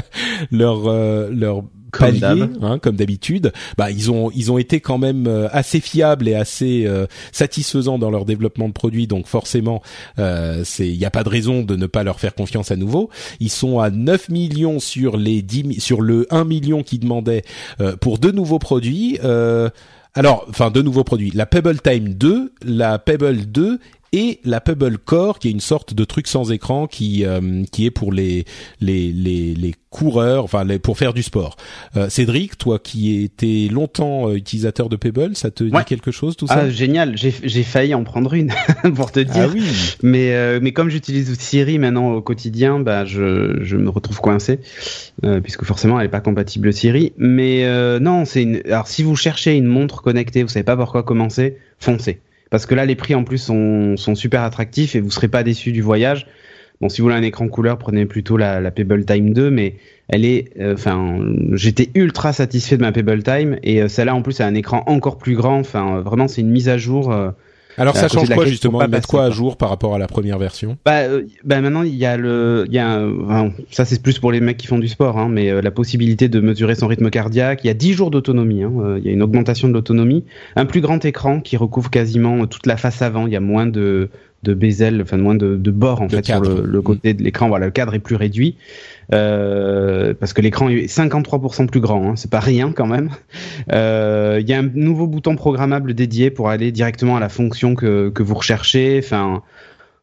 leur euh, leur Comme hein, comme d'habitude. Bah ils ont ils ont été quand même euh, assez fiables et assez euh, satisfaisants dans leur développement de produits. Donc forcément, euh, c'est il n'y a pas de raison de ne pas leur faire confiance à nouveau. Ils sont à 9 millions sur les 10 mi- sur le 1 million qu'ils demandaient euh, pour deux nouveaux produits. Euh, alors, enfin, deux nouveaux produits. La Pebble Time 2, la Pebble 2 et la Pebble Core, qui est une sorte de truc sans écran qui euh, qui est pour les les les, les coureurs, enfin les, pour faire du sport. Euh, Cédric, toi qui étais longtemps euh, utilisateur de Pebble, ça te dit quelque chose tout ça? Ah, génial. J'ai j'ai failli en prendre une pour te dire. Ah oui. Mais, euh, mais comme j'utilise Siri maintenant au quotidien, bah, je, je me retrouve coincé, euh, puisque forcément elle n'est pas compatible Siri. Mais euh, non, c'est une. Alors si vous cherchez une montre connectée, vous savez pas par quoi commencer, foncez. Parce que là, les prix en plus sont, super attractifs et vous serez pas déçu du voyage. Bon, si vous voulez un écran couleur, prenez plutôt la, la Pebble Time 2, mais elle est, euh, enfin, j'étais ultra satisfait de ma Pebble Time et euh, celle-là en plus a un écran encore plus grand. Enfin, euh, vraiment, c'est une mise à jour. Euh, Alors ça change quoi justement Ils mettent quoi à jour par rapport à la première version? Bah, euh, bah maintenant il y a le, il y a, un- enfin, ça c'est plus pour les mecs qui font du sport, hein, mais euh, la possibilité de mesurer son rythme cardiaque. Il y a 10 jours d'autonomie, hein, euh, il y a une augmentation de l'autonomie, un plus grand écran qui recouvre quasiment toute la face avant. Il y a moins de de bezel, enfin moins de, de bords en De fait sur le, le côté de l'écran. Voilà, le cadre est plus réduit euh, parce que l'écran est 53% plus grand. Hein, c'est pas rien quand même. Euh, Il y a un nouveau bouton programmable dédié pour aller directement à la fonction que que vous recherchez. Enfin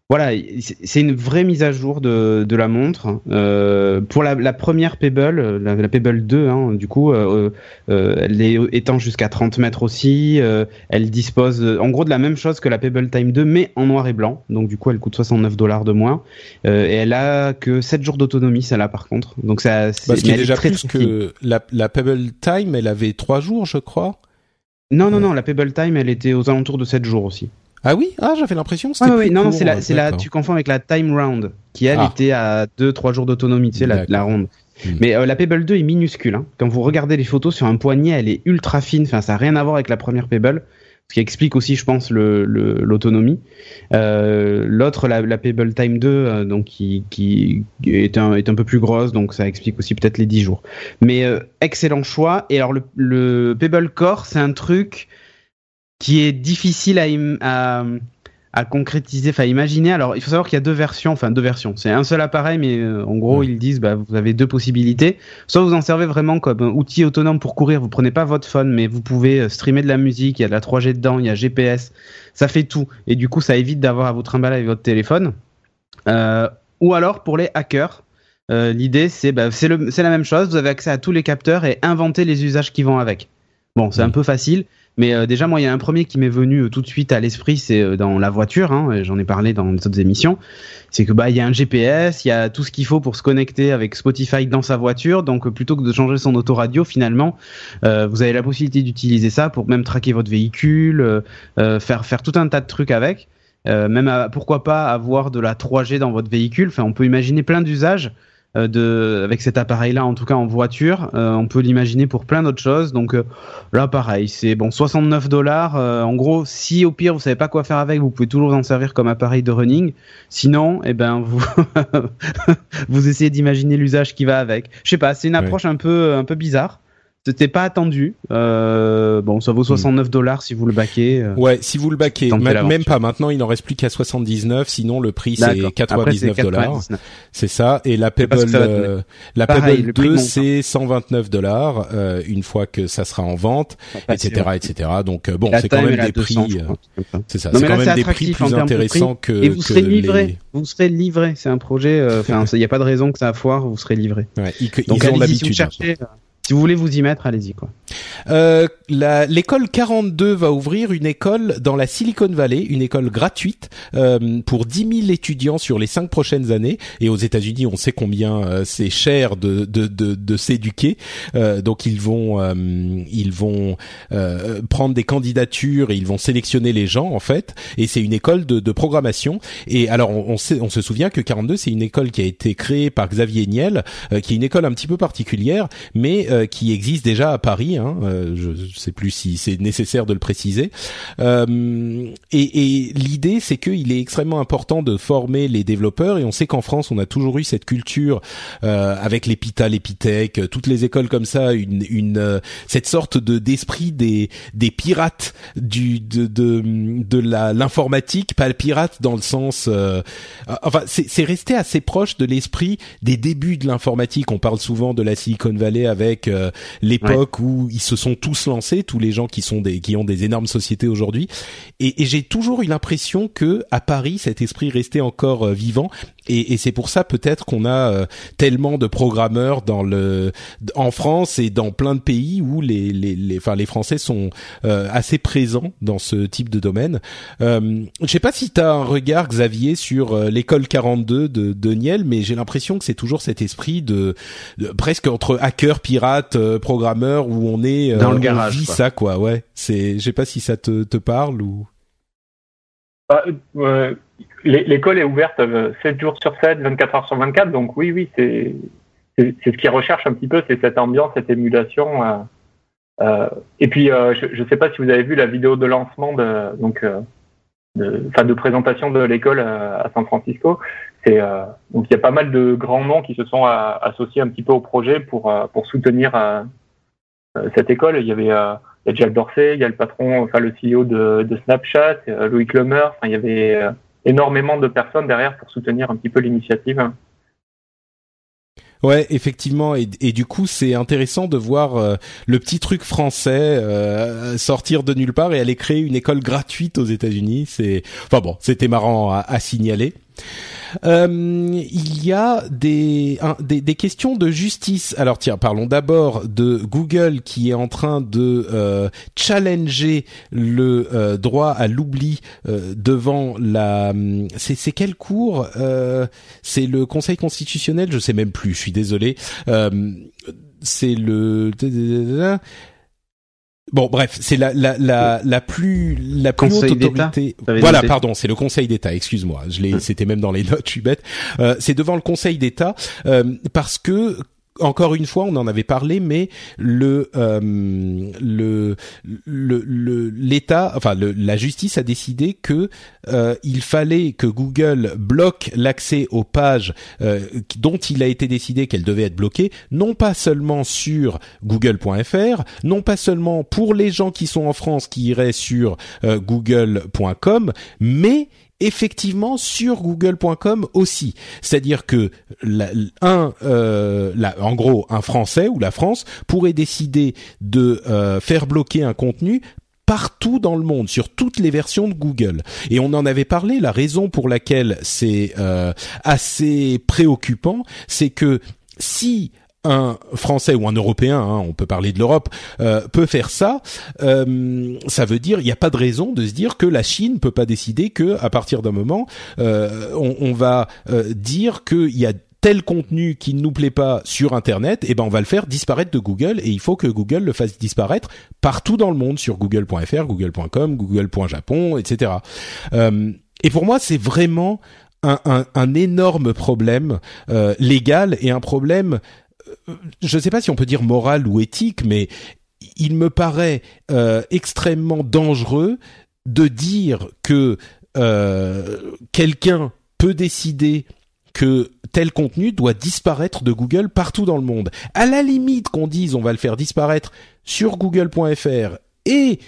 voilà, c'est une vraie mise à jour de, de la montre. Euh, pour la, la première Pebble, la, la Pebble 2, hein, du coup, euh, euh, elle est étend jusqu'à 30 mètres aussi. Elle dispose en gros de la même chose que la Pebble Time 2, mais en noir et blanc. Donc du coup, elle coûte 69 dollars de moins. Et elle a que 7 jours d'autonomie, celle-là par contre. Donc ça, c'est Parce déjà très, plus très que la, la Pebble Time, elle avait trois jours, je crois. Non, non, non, la Pebble Time, elle était aux alentours de 7 jours aussi. Ah oui Ah, j'avais l'impression que c'était non, c'est euh, la, c'est la, tu confonds avec la Time Round, qui elle Ah. était à 2-3 jours d'autonomie, tu sais, la, la ronde. Hmm. Mais euh, la Pebble 2 est minuscule. Hein. Quand vous regardez les photos sur un poignet, elle est ultra fine. Enfin, ça n'a rien à voir avec la première Pebble. Ce qui explique aussi, je pense, le- le- l'autonomie. Euh, L'autre, la, la Pebble Time 2, euh, donc qui, qui est, un, est un peu plus grosse, donc ça explique aussi peut-être les 10 jours. Mais euh, excellent choix. Et alors, le, le Pebble Core, c'est un truc qui est difficile à, im- à, à concrétiser, enfin imaginer. Alors, il faut savoir qu'il y a deux versions, enfin deux versions. C'est un seul appareil, mais euh, en gros, ils disent, bah, vous avez deux possibilités. Soit vous en servez vraiment comme un outil autonome pour courir. Vous prenez pas votre phone, mais vous pouvez euh, streamer de la musique. Il y a de la 3G dedans, il y a GPS. Ça fait tout. Et du coup, ça évite d'avoir à vous trimballer avec votre téléphone. Euh, ou alors pour les hackers. euh, L'idée, c'est bah, c'est le- c'est la même chose. Vous avez accès à tous les capteurs et inventer les usages qui vont avec. Bon, c'est un peu facile, mais euh, déjà, moi, il y a un premier qui m'est venu euh, tout de suite à l'esprit, c'est euh, dans la voiture. Hein, J'en ai parlé dans les autres émissions. C'est que bah, il y a un GPS, il y a tout ce qu'il faut pour se connecter avec Spotify dans sa voiture. Donc, plutôt que de changer son autoradio, finalement, euh, vous avez la possibilité d'utiliser ça pour même traquer votre véhicule, euh, faire faire tout un tas de trucs avec. Euh, même à- pourquoi pas avoir de la 3G dans votre véhicule. Enfin, on peut imaginer plein d'usages de avec cet appareil-là, en tout cas en voiture. Euh, on peut l'imaginer pour plein d'autres choses. Donc euh, là, pareil, c'est bon, 69 dollars. en gros, si au pire vous savez pas quoi faire avec, vous pouvez toujours en servir comme appareil de running. Sinon, eh ben vous vous essayez d'imaginer l'usage qui va avec. Je sais pas, c'est une approche un peu un peu bizarre. C'était pas attendu. Euh, bon, ça vaut 69 dollars si vous le baquez. euh. Ouais, si vous le baquez, même pas maintenant, il n'en reste plus qu'à 79, sinon le prix c'est D'accord. Après, c'est 99 dollars. 99. C'est ça. Et la Pebble, euh, la Pareil, Pebble le prix 2 monte, hein. c'est 129 dollars euh, une fois que ça sera en vente, etc., sûr. etc. Donc euh, bon, c'est quand même des 200, prix. C'est ça. C'est quand là, même des prix plus intéressants que. Et vous que serez livré. les- Vous serez livré. C'est un projet. Enfin, il n'y a pas de raison que ça foire. Vous serez livré. Ouais, ils, Donc ils ont l'habitude. Si vous voulez vous y mettre, allez-y quoi. Euh, l'école 42 va ouvrir une école dans la Silicon Valley, une école gratuite euh, pour 10 000 étudiants sur les cinq prochaines années. Et aux États-Unis, on sait combien euh, c'est cher de de de, de s'éduquer. Euh, donc ils vont euh, ils vont euh, prendre des candidatures et ils vont sélectionner les gens en fait. Et c'est une école de, de programmation. Et alors on, sait, on se souvient que 42 c'est une école qui a été créée par Xavier Niel, qui est une école un petit peu particulière, mais euh, qui existe déjà à Paris. Hein, je ne sais plus si c'est nécessaire de le préciser. et, et l'idée, c'est qu'il est extrêmement important de former les développeurs. Et on sait qu'en France, on a toujours eu cette culture avec l'Epita, l'Epitech, toutes les écoles comme ça, une, une cette sorte de d'esprit des des pirates du de de, de la l'informatique, pas le pirate dans le sens. enfin, c'est resté assez proche de l'esprit des débuts de l'informatique. On parle souvent de la Silicon Valley avec euh, l'époque où ils se sont tous lancés, tous les gens qui sont des qui ont des énormes sociétés aujourd'hui. Et, et j'ai toujours eu l'impression que à Paris, cet esprit restait encore euh, vivant. Et, et c'est pour ça peut-être qu'on a euh, tellement de programmeurs dans le en France et dans plein de pays où les les les, enfin, les Français sont assez présents dans ce type de domaine. Euh, je sais pas si tu as un regard Xavier sur l'école 42 de, de Niel, mais j'ai l'impression que c'est toujours cet esprit de, presque entre hacker, pirate, euh, programmeur où on est dans le garage. On vit ça quoi, ouais. C'est, je sais pas si ça te, te parle ou. Bah, euh, l'école est ouverte 7 euh, jours sur 7, 24 heures sur 24, donc oui, oui, c'est c'est ce qu'ils recherchent un petit peu, c'est cette ambiance, cette émulation. Euh, euh, et puis, je ne sais pas si vous avez vu la vidéo de lancement de donc de, de présentation de l'école à San Francisco. Euh, donc il y a pas mal de grands noms qui se sont euh, associés un petit peu au projet pour euh, pour soutenir cette école. Il y avait Jack Dorsey, il y a le patron, enfin le CEO de, Snapchat, Louis Clemer. Enfin, il y avait énormément de personnes derrière pour soutenir un petit peu l'initiative. Ouais, effectivement, et, du coup, c'est intéressant de voir le petit truc français euh, sortir de nulle part et aller créer une école gratuite aux États-Unis. C'est, enfin bon, c'était marrant à signaler. Euh, il y a des, des, des questions de justice. Alors tiens, parlons d'abord de Google qui est en train de euh, challenger le euh, droit à l'oubli devant la. C'est c'est quelle cour C'est le Conseil constitutionnel? Je sais même plus. Je suis désolé. c'est le Bon, bref, c'est la la la la plus la plus haute autorité. Voilà, pardon, c'est le Conseil d'État. Excuse-moi, je l'ai. Hum. C'était même dans les notes. Je suis bête. Euh, c'est devant le Conseil d'État euh, parce que encore une fois, on en avait parlé, mais le euh, le le l'État, enfin le, la justice a décidé que euh, il fallait que Google bloque l'accès aux pages euh, dont il a été décidé qu'elles devaient être bloquées, non pas seulement sur Google.fr, non pas seulement pour les gens qui sont en France qui iraient sur Google.com, mais effectivement sur google.com aussi. C'est-à-dire que un, euh, en gros, un Français ou la France pourrait décider de euh, faire bloquer un contenu partout dans le monde, sur toutes les versions de Google. Et on en avait parlé, la raison pour laquelle c'est euh, assez préoccupant, c'est que si un Français ou un Européen, hein, on peut parler de l'Europe, euh, peut faire ça, euh, ça veut dire il n'y a pas de raison de se dire que la Chine peut pas décider que à partir d'un moment euh, on, on, va dire qu'il y a tel contenu qui ne nous plaît pas sur Internet, et eh ben on va le faire disparaître de Google et il faut que Google le fasse disparaître partout dans le monde sur Google.fr, Google.com, Google.japon, etc. et pour moi, c'est vraiment un, un, un, énorme problème légal et un problème je ne sais pas si on peut dire moral ou éthique, mais il me paraît euh, extrêmement dangereux de dire que euh, quelqu'un peut décider que tel contenu doit disparaître de Google partout dans le monde. À la limite qu'on dise on va le faire disparaître sur google.fr et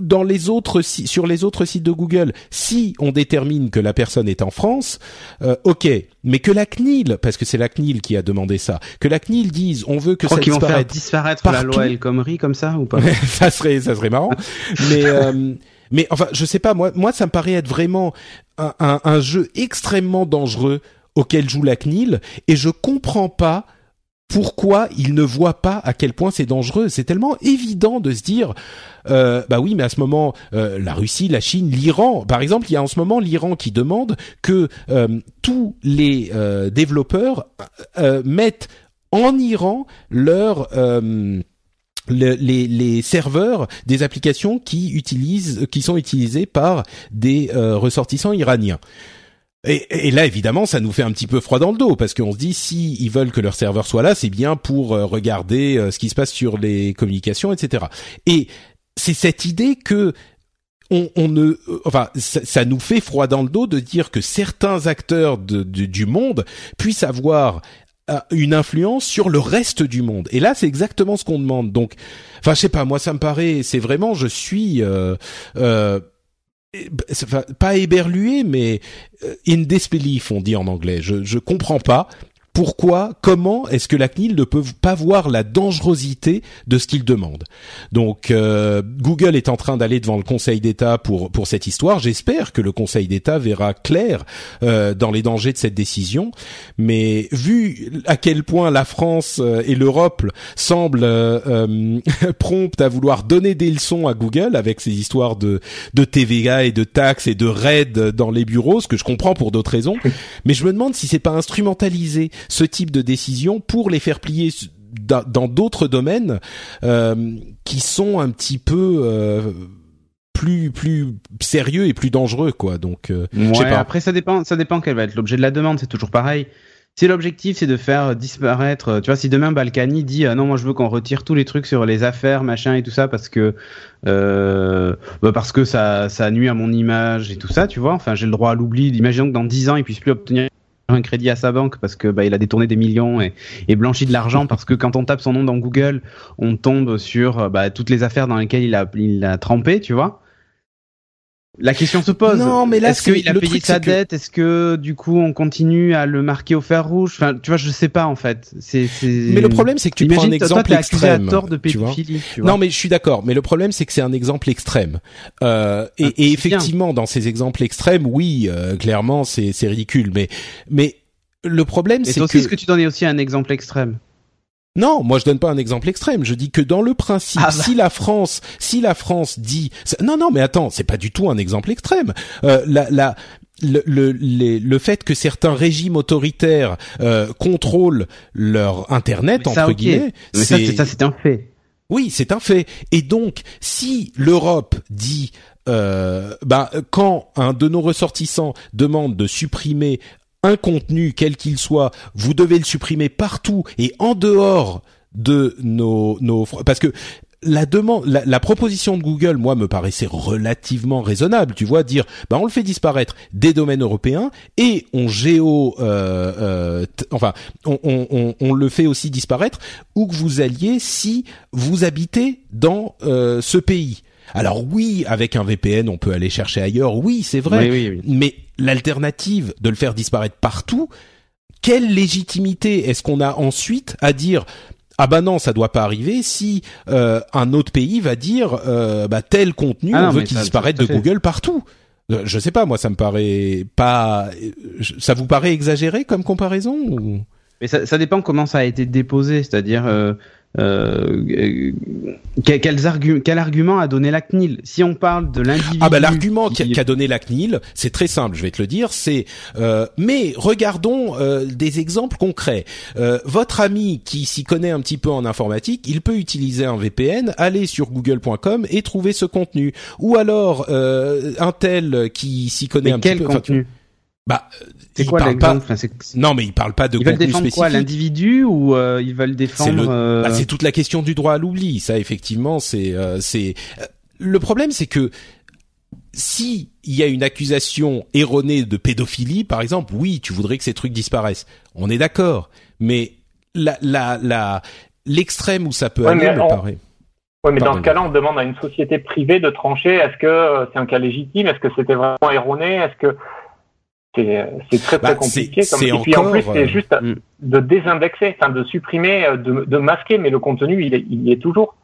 dans les autres sur les autres sites de Google, si on détermine que la personne est en France, euh, ok, mais que la CNIL, parce que c'est la CNIL qui a demandé ça, que la CNIL dise on veut que ça disparaisse. vont faire disparaître la loi El Khomri comme ça ou pas? Ça serait ça serait marrant, mais euh, mais enfin je sais pas moi moi ça me paraît être vraiment un, un, un jeu extrêmement dangereux auquel joue la CNIL et je comprends pas pourquoi il ne voit pas à quel point c'est dangereux. C'est tellement évident de se dire, euh, bah oui, mais à ce moment, euh, la Russie, la Chine, l'Iran, par exemple, il y a en ce moment l'Iran qui demande que euh, tous les euh, développeurs mettent en Iran leur les, les, serveurs des applications qui utilisent, qui sont utilisés par des ressortissants iraniens. Et, et, là, évidemment, ça nous fait un petit peu froid dans le dos parce qu'on se dit si ils veulent que leur serveur soit là, c'est bien pour euh, regarder euh, ce qui se passe sur les communications, etc. Et c'est cette idée que on, on ne, euh, enfin, ça, nous fait froid dans le dos de dire que certains acteurs du monde puissent avoir une influence sur le reste du monde. Et là, c'est exactement ce qu'on demande. Donc, enfin, je sais pas, moi, ça me paraît, c'est vraiment, je suis. Euh, euh, pas éberlué, mais in disbelief, on dit en anglais. Je je comprends pas pourquoi, comment est-ce que la CNIL ne peut pas voir la dangerosité de ce qu'il demande Donc euh, Google est en train d'aller devant le Conseil d'État pour pour cette histoire. J'espère que le Conseil d'État verra clair euh, dans les dangers de cette décision. Mais vu à quel point la France euh, et l'Europe semblent euh, promptes à vouloir donner des leçons à Google avec ces histoires de de TVA et de taxes et de raids dans les bureaux, ce que je comprends pour d'autres raisons, mais je me demande si c'est pas instrumentalisé ce type de décision pour les faire plier dans d'autres domaines euh, qui sont un petit peu euh, plus plus sérieux et plus dangereux quoi donc euh, ouais, après ça dépend ça dépend quel va être l'objet de la demande c'est toujours pareil si l'objectif c'est de faire disparaître, tu vois, si demain Balkany dit non, moi je veux qu'on retire tous les trucs sur les affaires, machin et tout ça parce que euh, bah parce que ça ça nuit à mon image et tout ça, tu vois. Enfin, j'ai le droit à l'oubli. Imaginons que dans 10 ans il puisse plus obtenir un crédit à sa banque parce que bah, il a détourné des millions et, blanchi de l'argent parce que quand on tape son nom dans Google, on tombe sur bah, toutes les affaires dans lesquelles il a, il a trempé, tu vois. La question se pose. Non, mais là, est-ce qu'il a payé sa dette? Est-ce que du coup on continue à le marquer au fer rouge? Enfin, tu vois, je sais pas en fait. C'est. Mais le problème, c'est que tu prends un exemple toi, extrême. À tort de pédophilie, tu vois. Non, mais je suis d'accord. Mais le problème, c'est que c'est un exemple extrême. Euh, et, ah, et effectivement, bien. dans ces exemples extrêmes, oui, euh, clairement, c'est c'est ridicule. Mais mais le problème, c'est que. Est-ce que tu donnais aussi un exemple extrême? Non, moi je donne pas un exemple extrême. Je dis que dans le principe, ah bah. si la France, si la France dit, non, non, mais attends, c'est pas du tout un exemple extrême. Euh, la, la, le, le, le, fait que certains régimes autoritaires euh, contrôlent leur internet entre guillemets, c'est ça, c'est un fait. Oui, c'est un fait. Et donc, si l'Europe dit euh, bah, quand un de nos ressortissants demande de supprimer un contenu quel qu'il soit, vous devez le supprimer partout et en dehors de nos nos parce que la demande, la, proposition de Google, moi, me paraissait relativement raisonnable. Tu vois, dire, bah, on le fait disparaître des domaines européens et on géo, euh, euh, enfin, on, le fait aussi disparaître où que vous alliez si vous habitez dans euh, ce pays. Alors oui, avec un VPN, on peut aller chercher ailleurs. Oui, c'est vrai. Mais l'alternative de le faire disparaître partout, quelle légitimité est-ce qu'on a ensuite à dire ah bah non, ça doit pas arriver si euh, un autre pays va dire euh, bah tel contenu ah on veut qu'il disparaisse de Google partout. Euh, je sais pas, moi ça me paraît pas. Ça vous paraît exagéré comme comparaison ou... Mais ça, ça, dépend comment ça a été déposé, c'est-à-dire euh, quels arguments, quel argument a donné la CNIL? Si on parle de l'individu... Ah bah l'argument qu'a donné la CNIL, c'est très simple, je vais te le dire, c'est... Euh, mais regardons euh, des exemples concrets. Euh, votre ami qui s'y connaît un petit peu en informatique, il peut utiliser un VPN, aller sur google.com et trouver ce contenu. Ou alors un tel qui s'y connaît un petit peu... Contenu? Bah, c'est quoi l'exemple Non, mais il parle pas de ils veulent défendre quoi l'individu ou euh, ils veulent défendre euh, bah, C'est toute la question du droit à l'oubli. Ça, effectivement, c'est euh, c'est le problème, c'est que si il y a une accusation erronée de pédophilie, par exemple, oui, tu voudrais que ces trucs disparaissent. On est d'accord, mais la la la l'extrême où ça peut aller me paraît. Oui, mais dans ce cas-là, on demande à une société privée de trancher. Est-ce que c'est un cas légitime? Est-ce que c'était vraiment erroné? Est-ce que c'est très très bah, compliqué. Comme... Et puis en plus, c'est euh, juste mm. de désindexer, enfin de supprimer, euh, de, de masquer, mais le contenu, il, est, il y est toujours.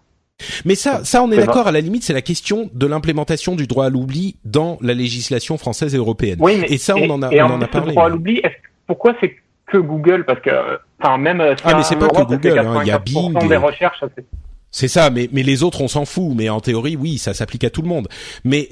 Mais ça, ça, on est d'accord. À la limite, c'est la question de l'implémentation du droit à l'oubli dans la législation française et européenne. Oui, mais et ça, on en a, on en, a parlé. Le droit à l'oubli, pourquoi c'est que Google? Parce que, enfin, même. Ah, mais c'est pas que Google. Hein, il y a Bing. Des recherches. C'est ça, mais mais les autres, on s'en fout. Mais en théorie, oui, ça s'applique à tout le monde. Mais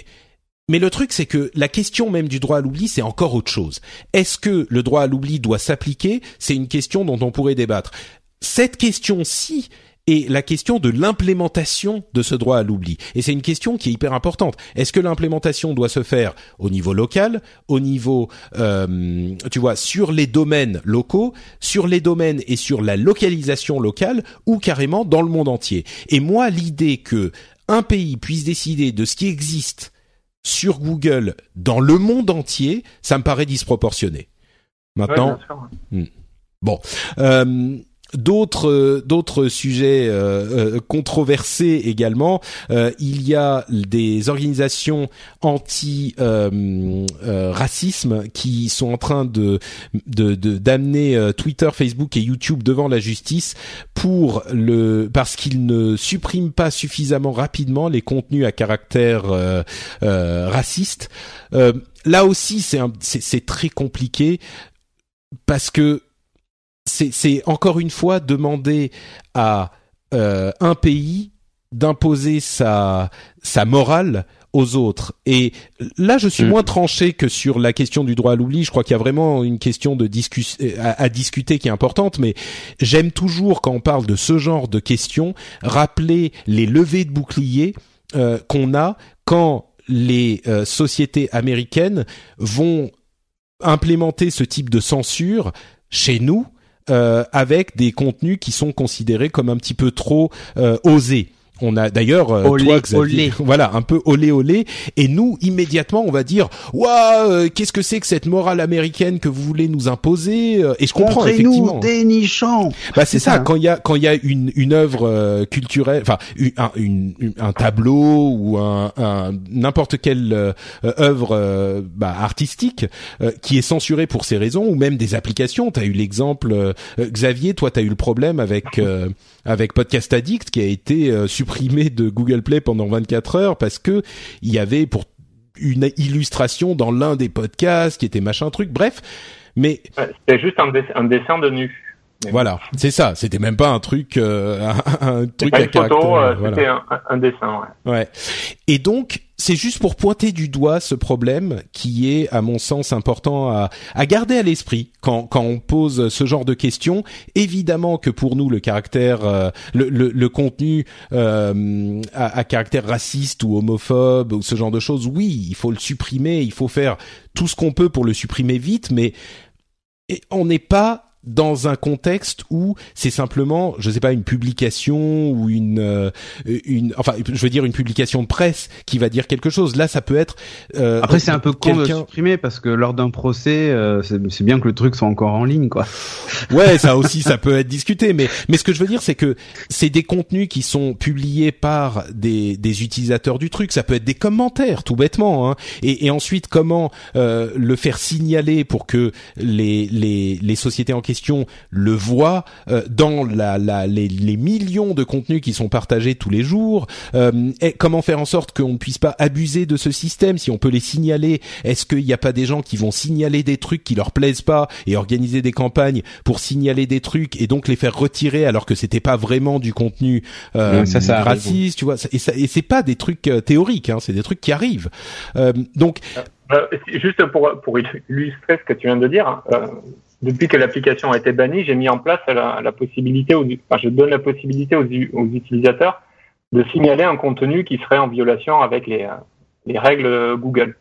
mais le truc, c'est que la question même du droit à l'oubli, c'est encore autre chose. Est-ce que le droit à l'oubli doit s'appliquer? C'est une question dont on pourrait débattre. Cette question-ci et la question de l'implémentation de ce droit à l'oubli. Et c'est une question qui est hyper importante. Est-ce que l'implémentation doit se faire au niveau local, au niveau, euh, tu vois, sur les domaines locaux, sur les domaines et sur la localisation locale, ou carrément dans le monde entier? Et moi, l'idée que un pays puisse décider de ce qui existe sur Google dans le monde entier, ça me paraît disproportionné. Maintenant, hmm. bon. Euh, D'autres d'autres sujets euh, euh, controversés également. Euh, il y a des organisations anti racisme qui sont en train de d'amener Twitter, Facebook et YouTube devant la justice pour le parce qu'ils ne suppriment pas suffisamment rapidement les contenus à caractère raciste. là aussi, c'est c'est très compliqué parce que c'est encore une fois demander à euh, un pays d'imposer sa sa morale aux autres. Et là, je suis mm. moins tranché que sur la question du droit à l'oubli. Je crois qu'il y a vraiment une question de discussion à, discuter qui est importante. Mais j'aime toujours quand on parle de ce genre de questions rappeler les levées de boucliers euh, qu'on a quand les euh, sociétés américaines vont implémenter ce type de censure chez nous avec des contenus qui sont considérés comme un petit peu trop euh, osés. On a d'ailleurs euh, toi Xavier, voilà un peu olé olé et nous immédiatement on va dire waouh euh, qu'est-ce que c'est que cette morale américaine que vous voulez nous imposer euh, et je comprends effectivement. dénichant. Bah c'est ça, quand il y a quand il y a une une œuvre culturelle enfin un une, un tableau ou un, un n'importe quelle œuvre bah, artistique qui est censurée pour ces raisons ou même des applications, tu as eu l'exemple Xavier, toi tu as eu le problème avec avec Podcast Addict qui a été euh, supprimé de Google Play pendant 24 heures parce que il y avait pour une illustration dans l'un des podcasts qui était machin truc. Bref, mais c'était juste un, un dessin de nu. Voilà, c'est ça. C'était même pas un truc, euh, un, truc à photo, euh, C'était un, dessin. Ouais. ouais. Et donc, c'est juste pour pointer du doigt ce problème qui est, à mon sens, important à, à garder à l'esprit quand, quand on pose ce genre de questions. Évidemment que pour nous, le caractère, euh, le, le, le, contenu euh, à, à, caractère raciste ou homophobe ou ce genre de choses, oui, il faut le supprimer. Il faut faire tout ce qu'on peut pour le supprimer vite, mais on n'est pas dans un contexte où c'est simplement, je sais pas, une publication ou une, euh, une, enfin, je veux dire une publication de presse qui va dire quelque chose. Là, ça peut être. Euh, Après, c'est un peu con de supprimer parce que lors d'un procès, euh, c'est bien que le truc soit encore en ligne, quoi. Ouais, ça aussi, ça peut être discuté. Mais, mais ce que je veux dire, c'est que c'est des contenus qui sont publiés par des, des utilisateurs du truc. Ça peut être des commentaires, tout bêtement. Hein. Et, et ensuite, comment euh, le faire signaler pour que les, les, les sociétés en question le voit euh, dans la, la, les, les, millions de contenus qui sont partagés tous les jours. Euh, et comment faire en sorte qu'on ne puisse pas abuser de ce système Si on peut les signaler, est-ce qu'il n'y a pas des gens qui vont signaler des trucs qui leur plaisent pas et organiser des campagnes pour signaler des trucs et donc les faire retirer alors que c'était pas vraiment du contenu euh, ça, raciste, tu vois? Et, c'est pas des trucs euh, théoriques, hein, c'est des trucs qui arrivent. donc juste pour, pour illustrer ce que tu viens de dire, hein, depuis que l'application a été bannie, j'ai mis en place la, la possibilité, aux, enfin, je donne la possibilité aux, aux, utilisateurs de signaler un contenu qui serait en violation avec les, les règles Google.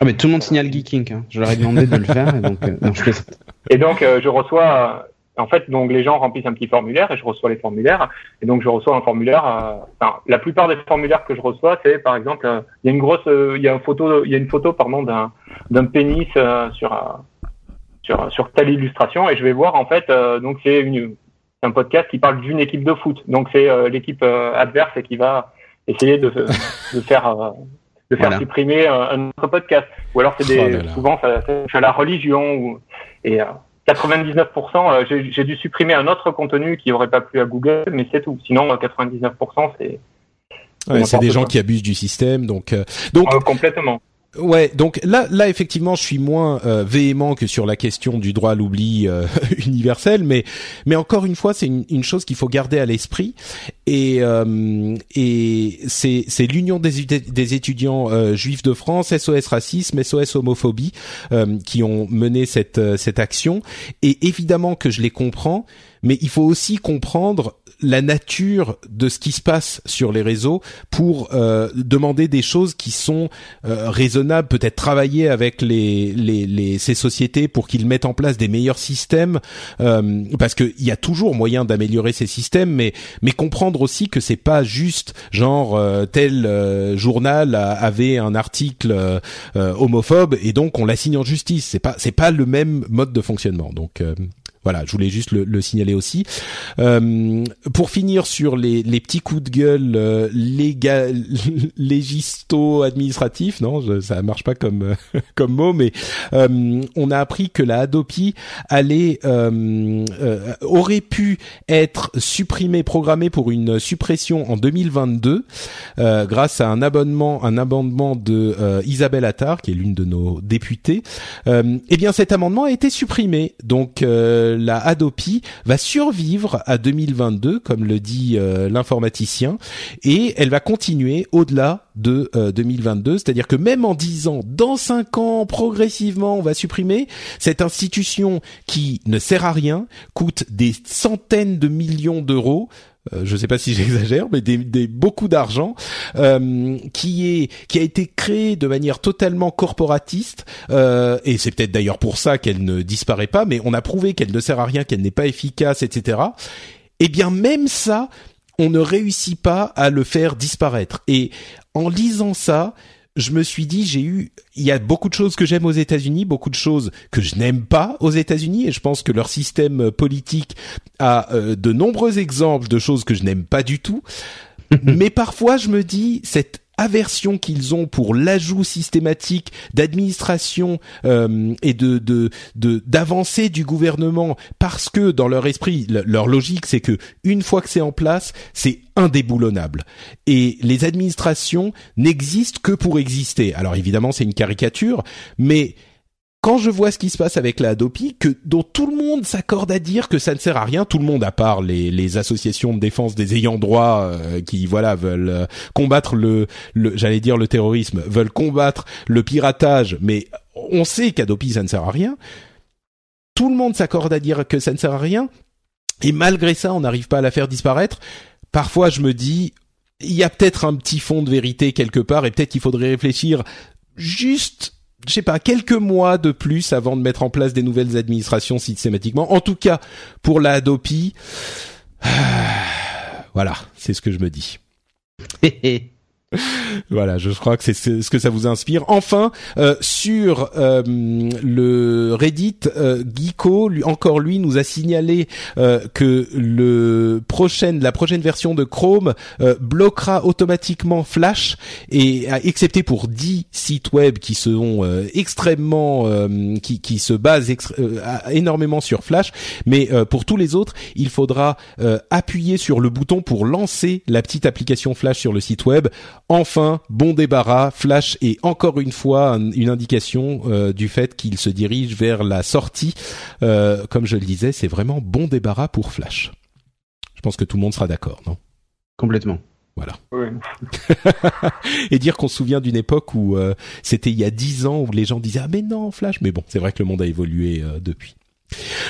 Ah mais tout le monde signale Geeking, hein. je leur ai demandé de le faire et donc euh, non, je Et donc euh, je reçois, en fait donc les gens remplissent un petit formulaire et je reçois les formulaires et donc je reçois un formulaire. Euh, enfin, la plupart des formulaires que je reçois c'est par exemple il y a une grosse, il y a une photo, il y a une photo pardon d'un d'un pénis sur sur, sur telle illustration et je vais voir en fait euh, donc c'est un podcast qui parle d'une équipe de foot. Donc c'est euh, l'équipe euh, adverse et qui va essayer de, de faire de faire supprimer un autre podcast. Ou alors c'est des oh souvent ça, ça la religion ou, et 99% j'ai dû supprimer un autre contenu qui aurait pas plu à Google mais c'est tout. Sinon 99% c'est Ouais, c'est des gens qui abusent du système, donc donc complètement. Ouais, donc là, là effectivement, je suis moins euh, véhément que sur la question du droit à l'oubli euh, universel, mais mais encore une fois, c'est une, une, chose qu'il faut garder à l'esprit. Et euh, et c'est c'est l'union des, des étudiants juifs de France, SOS racisme, SOS homophobie, qui ont mené cette cette action. Et évidemment que je les comprends, mais il faut aussi comprendre la nature de ce qui se passe sur les réseaux pour euh, demander des choses qui sont euh, raisonnables, peut-être travailler avec les, les, les, ces sociétés pour qu'ils mettent en place des meilleurs systèmes, euh, parce qu'il y a toujours moyen d'améliorer ces systèmes, mais mais comprendre aussi que c'est pas juste genre euh, tel euh, journal avait un article homophobe et donc on l'assigne en justice. C'est pas c'est pas le même mode de fonctionnement. Donc voilà, je voulais juste le, le signaler aussi. Euh, pour finir sur les, les, petits coups de gueule euh, légisto-administratifs, non, je, ça marche pas comme comme mot, mais euh, on a appris que la Adopi allait euh, euh, aurait pu être supprimée, programmée pour une suppression en 2022 grâce à un abonnement, un amendement de Isabelle Attard, qui est l'une de nos députées. eh bien, cet amendement a été supprimé, donc la Adopi va survivre à 2022, comme le dit euh, l'informaticien, et elle va continuer au-delà de 2022. Euh, C'est-à-dire que même en disant dans cinq ans, progressivement, on va supprimer cette institution qui ne sert à rien, coûte des centaines de millions d'euros, euh, je ne sais pas si j'exagère, mais des, des beaucoup d'argent euh, qui est qui a été créé de manière totalement corporatiste euh, et c'est peut-être d'ailleurs pour ça qu'elle ne disparaît pas, mais on a prouvé qu'elle ne sert à rien, qu'elle n'est pas efficace, etc. Eh bien même ça, on ne réussit pas à le faire disparaître. Et en lisant ça, je me suis dit, j'ai eu, il y a beaucoup de choses que j'aime aux États-Unis, beaucoup de choses que je n'aime pas aux États-Unis, et je pense que leur système politique a euh, de nombreux exemples de choses que je n'aime pas du tout. Mais parfois, je me dis, cette aversion qu'ils ont pour l'ajout systématique d'administration euh, et de de d'avancée du gouvernement. Parce que dans leur esprit leur logique c'est que une fois que c'est en place c'est indéboulonnable. Et les administrations n'existent que pour exister. Alors évidemment c'est une caricature mais quand je vois ce qui se passe avec la Adopi, que dont tout le monde s'accorde à dire que ça ne sert à rien, tout le monde à part les, les associations de défense des ayants droit euh, qui voilà veulent euh, combattre le, le j'allais dire le terrorisme, veulent combattre le piratage, mais on sait qu'Adopi ça ne sert à rien. Tout le monde s'accorde à dire que ça ne sert à rien, et malgré ça, on n'arrive pas à la faire disparaître. Parfois, je me dis, il y a peut-être un petit fond de vérité quelque part, et peut-être qu'il faudrait réfléchir juste je sais pas, quelques mois de plus avant de mettre en place des nouvelles administrations systématiquement. En tout cas, pour la Adopi, voilà, c'est ce que je me dis. voilà, je crois que c'est ce que ça vous inspire. Enfin, euh, sur euh, le Reddit, euh, Geeko, lui, encore lui, nous a signalé euh, que le prochaine, la prochaine version de Chrome euh, bloquera automatiquement Flash et excepté pour 10 sites web qui sont extrêmement, qui, qui se basent énormément sur Flash, mais pour tous les autres, il faudra appuyer sur le bouton pour lancer la petite application Flash sur le site web Enfin, bon débarras, Flash est encore une fois une indication euh, du fait qu'il se dirige vers la sortie. Euh, comme je le disais, c'est vraiment bon débarras pour Flash. Je pense que tout le monde sera d'accord, non? Complètement. Voilà. et dire qu'on se souvient d'une époque où euh, c'était il y a dix ans où les gens disaient ah mais non Flash, mais bon c'est vrai que le monde a évolué depuis.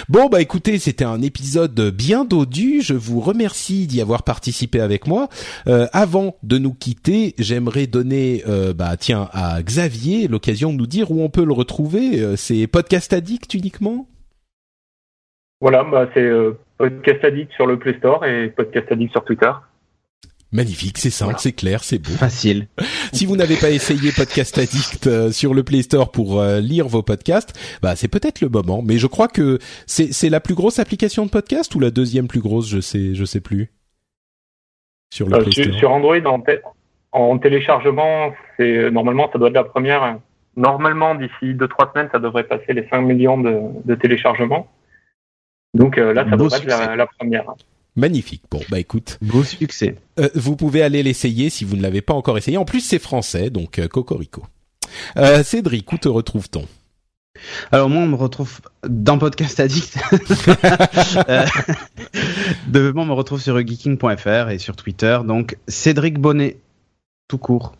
Bon bah écoutez, c'était un épisode bien dodu. Je vous remercie d'y avoir participé avec moi. Euh, avant de nous quitter, j'aimerais donner euh, bah tiens à Xavier l'occasion de nous dire où on peut le retrouver. Euh, c'est Podcast Addict uniquement? Voilà, bah c'est Podcast Addict sur le Play Store et Podcast Addict sur Twitter. Magnifique, c'est simple, c'est clair, c'est beau. Facile. si vous n'avez pas essayé Podcast Addict euh, sur le Play Store pour euh, lire vos podcasts, bah c'est peut-être le moment. Mais je crois que c'est c'est la plus grosse application de podcast ou la deuxième plus grosse, je sais je sais plus. Sur le euh, Play Store. Sur Android en, en téléchargement, c'est normalement ça doit être la première. Normalement d'ici deux trois semaines, ça devrait passer les 5 millions de, de téléchargements. Donc là, ça devrait être la, la première. Magnifique. Bon, bah écoute. Beau succès. Euh, vous pouvez aller l'essayer si vous ne l'avez pas encore essayé. En plus, c'est français, donc euh, cocorico. Euh, Cédric, où te retrouve-t-on? Alors moi, on me retrouve dans Podcast Addict. de, on me retrouve sur geeking.fr et sur Twitter. Donc Cédric Bonnet, tout court.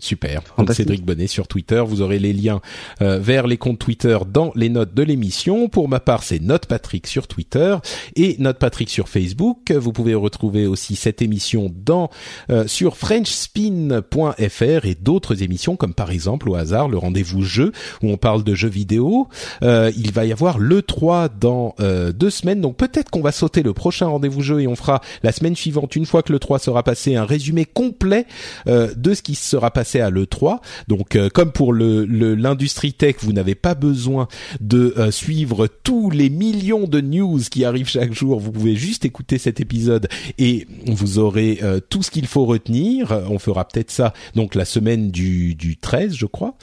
Super. Donc Cédric Bonnet sur Twitter. Vous aurez les liens euh, vers les comptes Twitter dans les notes de l'émission. Pour ma part, c'est Note Patrick sur Twitter et Note Patrick sur Facebook. Vous pouvez retrouver aussi cette émission dans euh, sur FrenchSpin.fr et d'autres émissions comme par exemple au hasard le rendez-vous jeu où on parle de jeux vidéo. Euh, il va y avoir le 3 dans deux semaines. Donc peut-être qu'on va sauter le prochain rendez-vous jeu et on fera la semaine suivante une fois que le 3 sera passé un résumé complet de ce qui sera passé à l'E3. Donc euh, comme pour le l'industrie tech, vous n'avez pas besoin de euh, suivre tous les millions de news qui arrivent chaque jour. Vous pouvez juste écouter cet épisode et vous aurez euh, tout ce qu'il faut retenir. On fera peut-être ça donc la semaine du, du 13, je crois.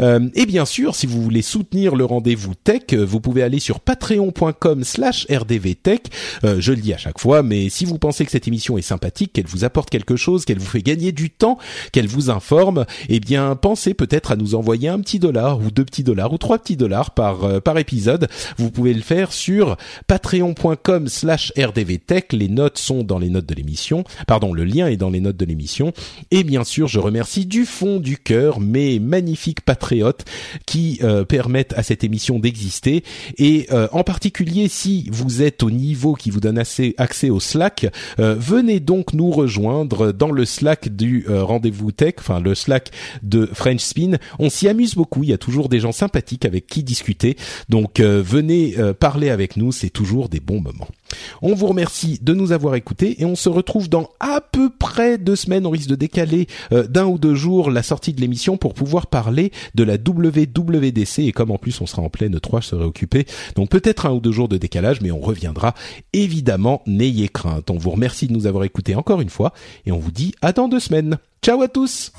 et bien sûr, si vous voulez soutenir le rendez-vous tech, vous pouvez aller sur patreon.com/slash rdvtech. je le dis à chaque fois, mais si vous pensez que cette émission est sympathique, qu'elle vous apporte quelque chose, qu'elle vous fait gagner du temps, qu'elle vous informe, eh bien pensez peut-être à nous envoyer un petit dollar ou deux petits dollars ou trois petits dollars par euh, par épisode. Vous pouvez le faire sur patreon.com/slash rdvtech. Les notes sont dans les notes de l'émission. Pardon, le lien est dans les notes de l'émission. Et bien sûr, je remercie du fond du cœur mes magnifiques patriotes qui euh, permettent à cette émission d'exister. Et euh, en particulier, si vous êtes au niveau qui vous donne assez accès au Slack, venez donc nous rejoindre dans le Slack du rendez-vous tech, enfin De French Spin. On s'y amuse beaucoup. Il y a toujours des gens sympathiques avec qui discuter. Donc euh, venez euh, parler avec nous. C'est toujours des bons moments. On vous remercie de nous avoir écoutés et on se retrouve dans à peu près deux semaines. On risque de décaler euh, d'un ou deux jours la sortie de l'émission pour pouvoir parler de la WWDC et comme en plus on sera en pleine 3, je serai occupé. Donc peut-être un ou deux jours de décalage, mais on reviendra évidemment. N'ayez crainte. On vous remercie de nous avoir écoutés encore une fois et on vous dit à dans deux semaines. Ciao à tous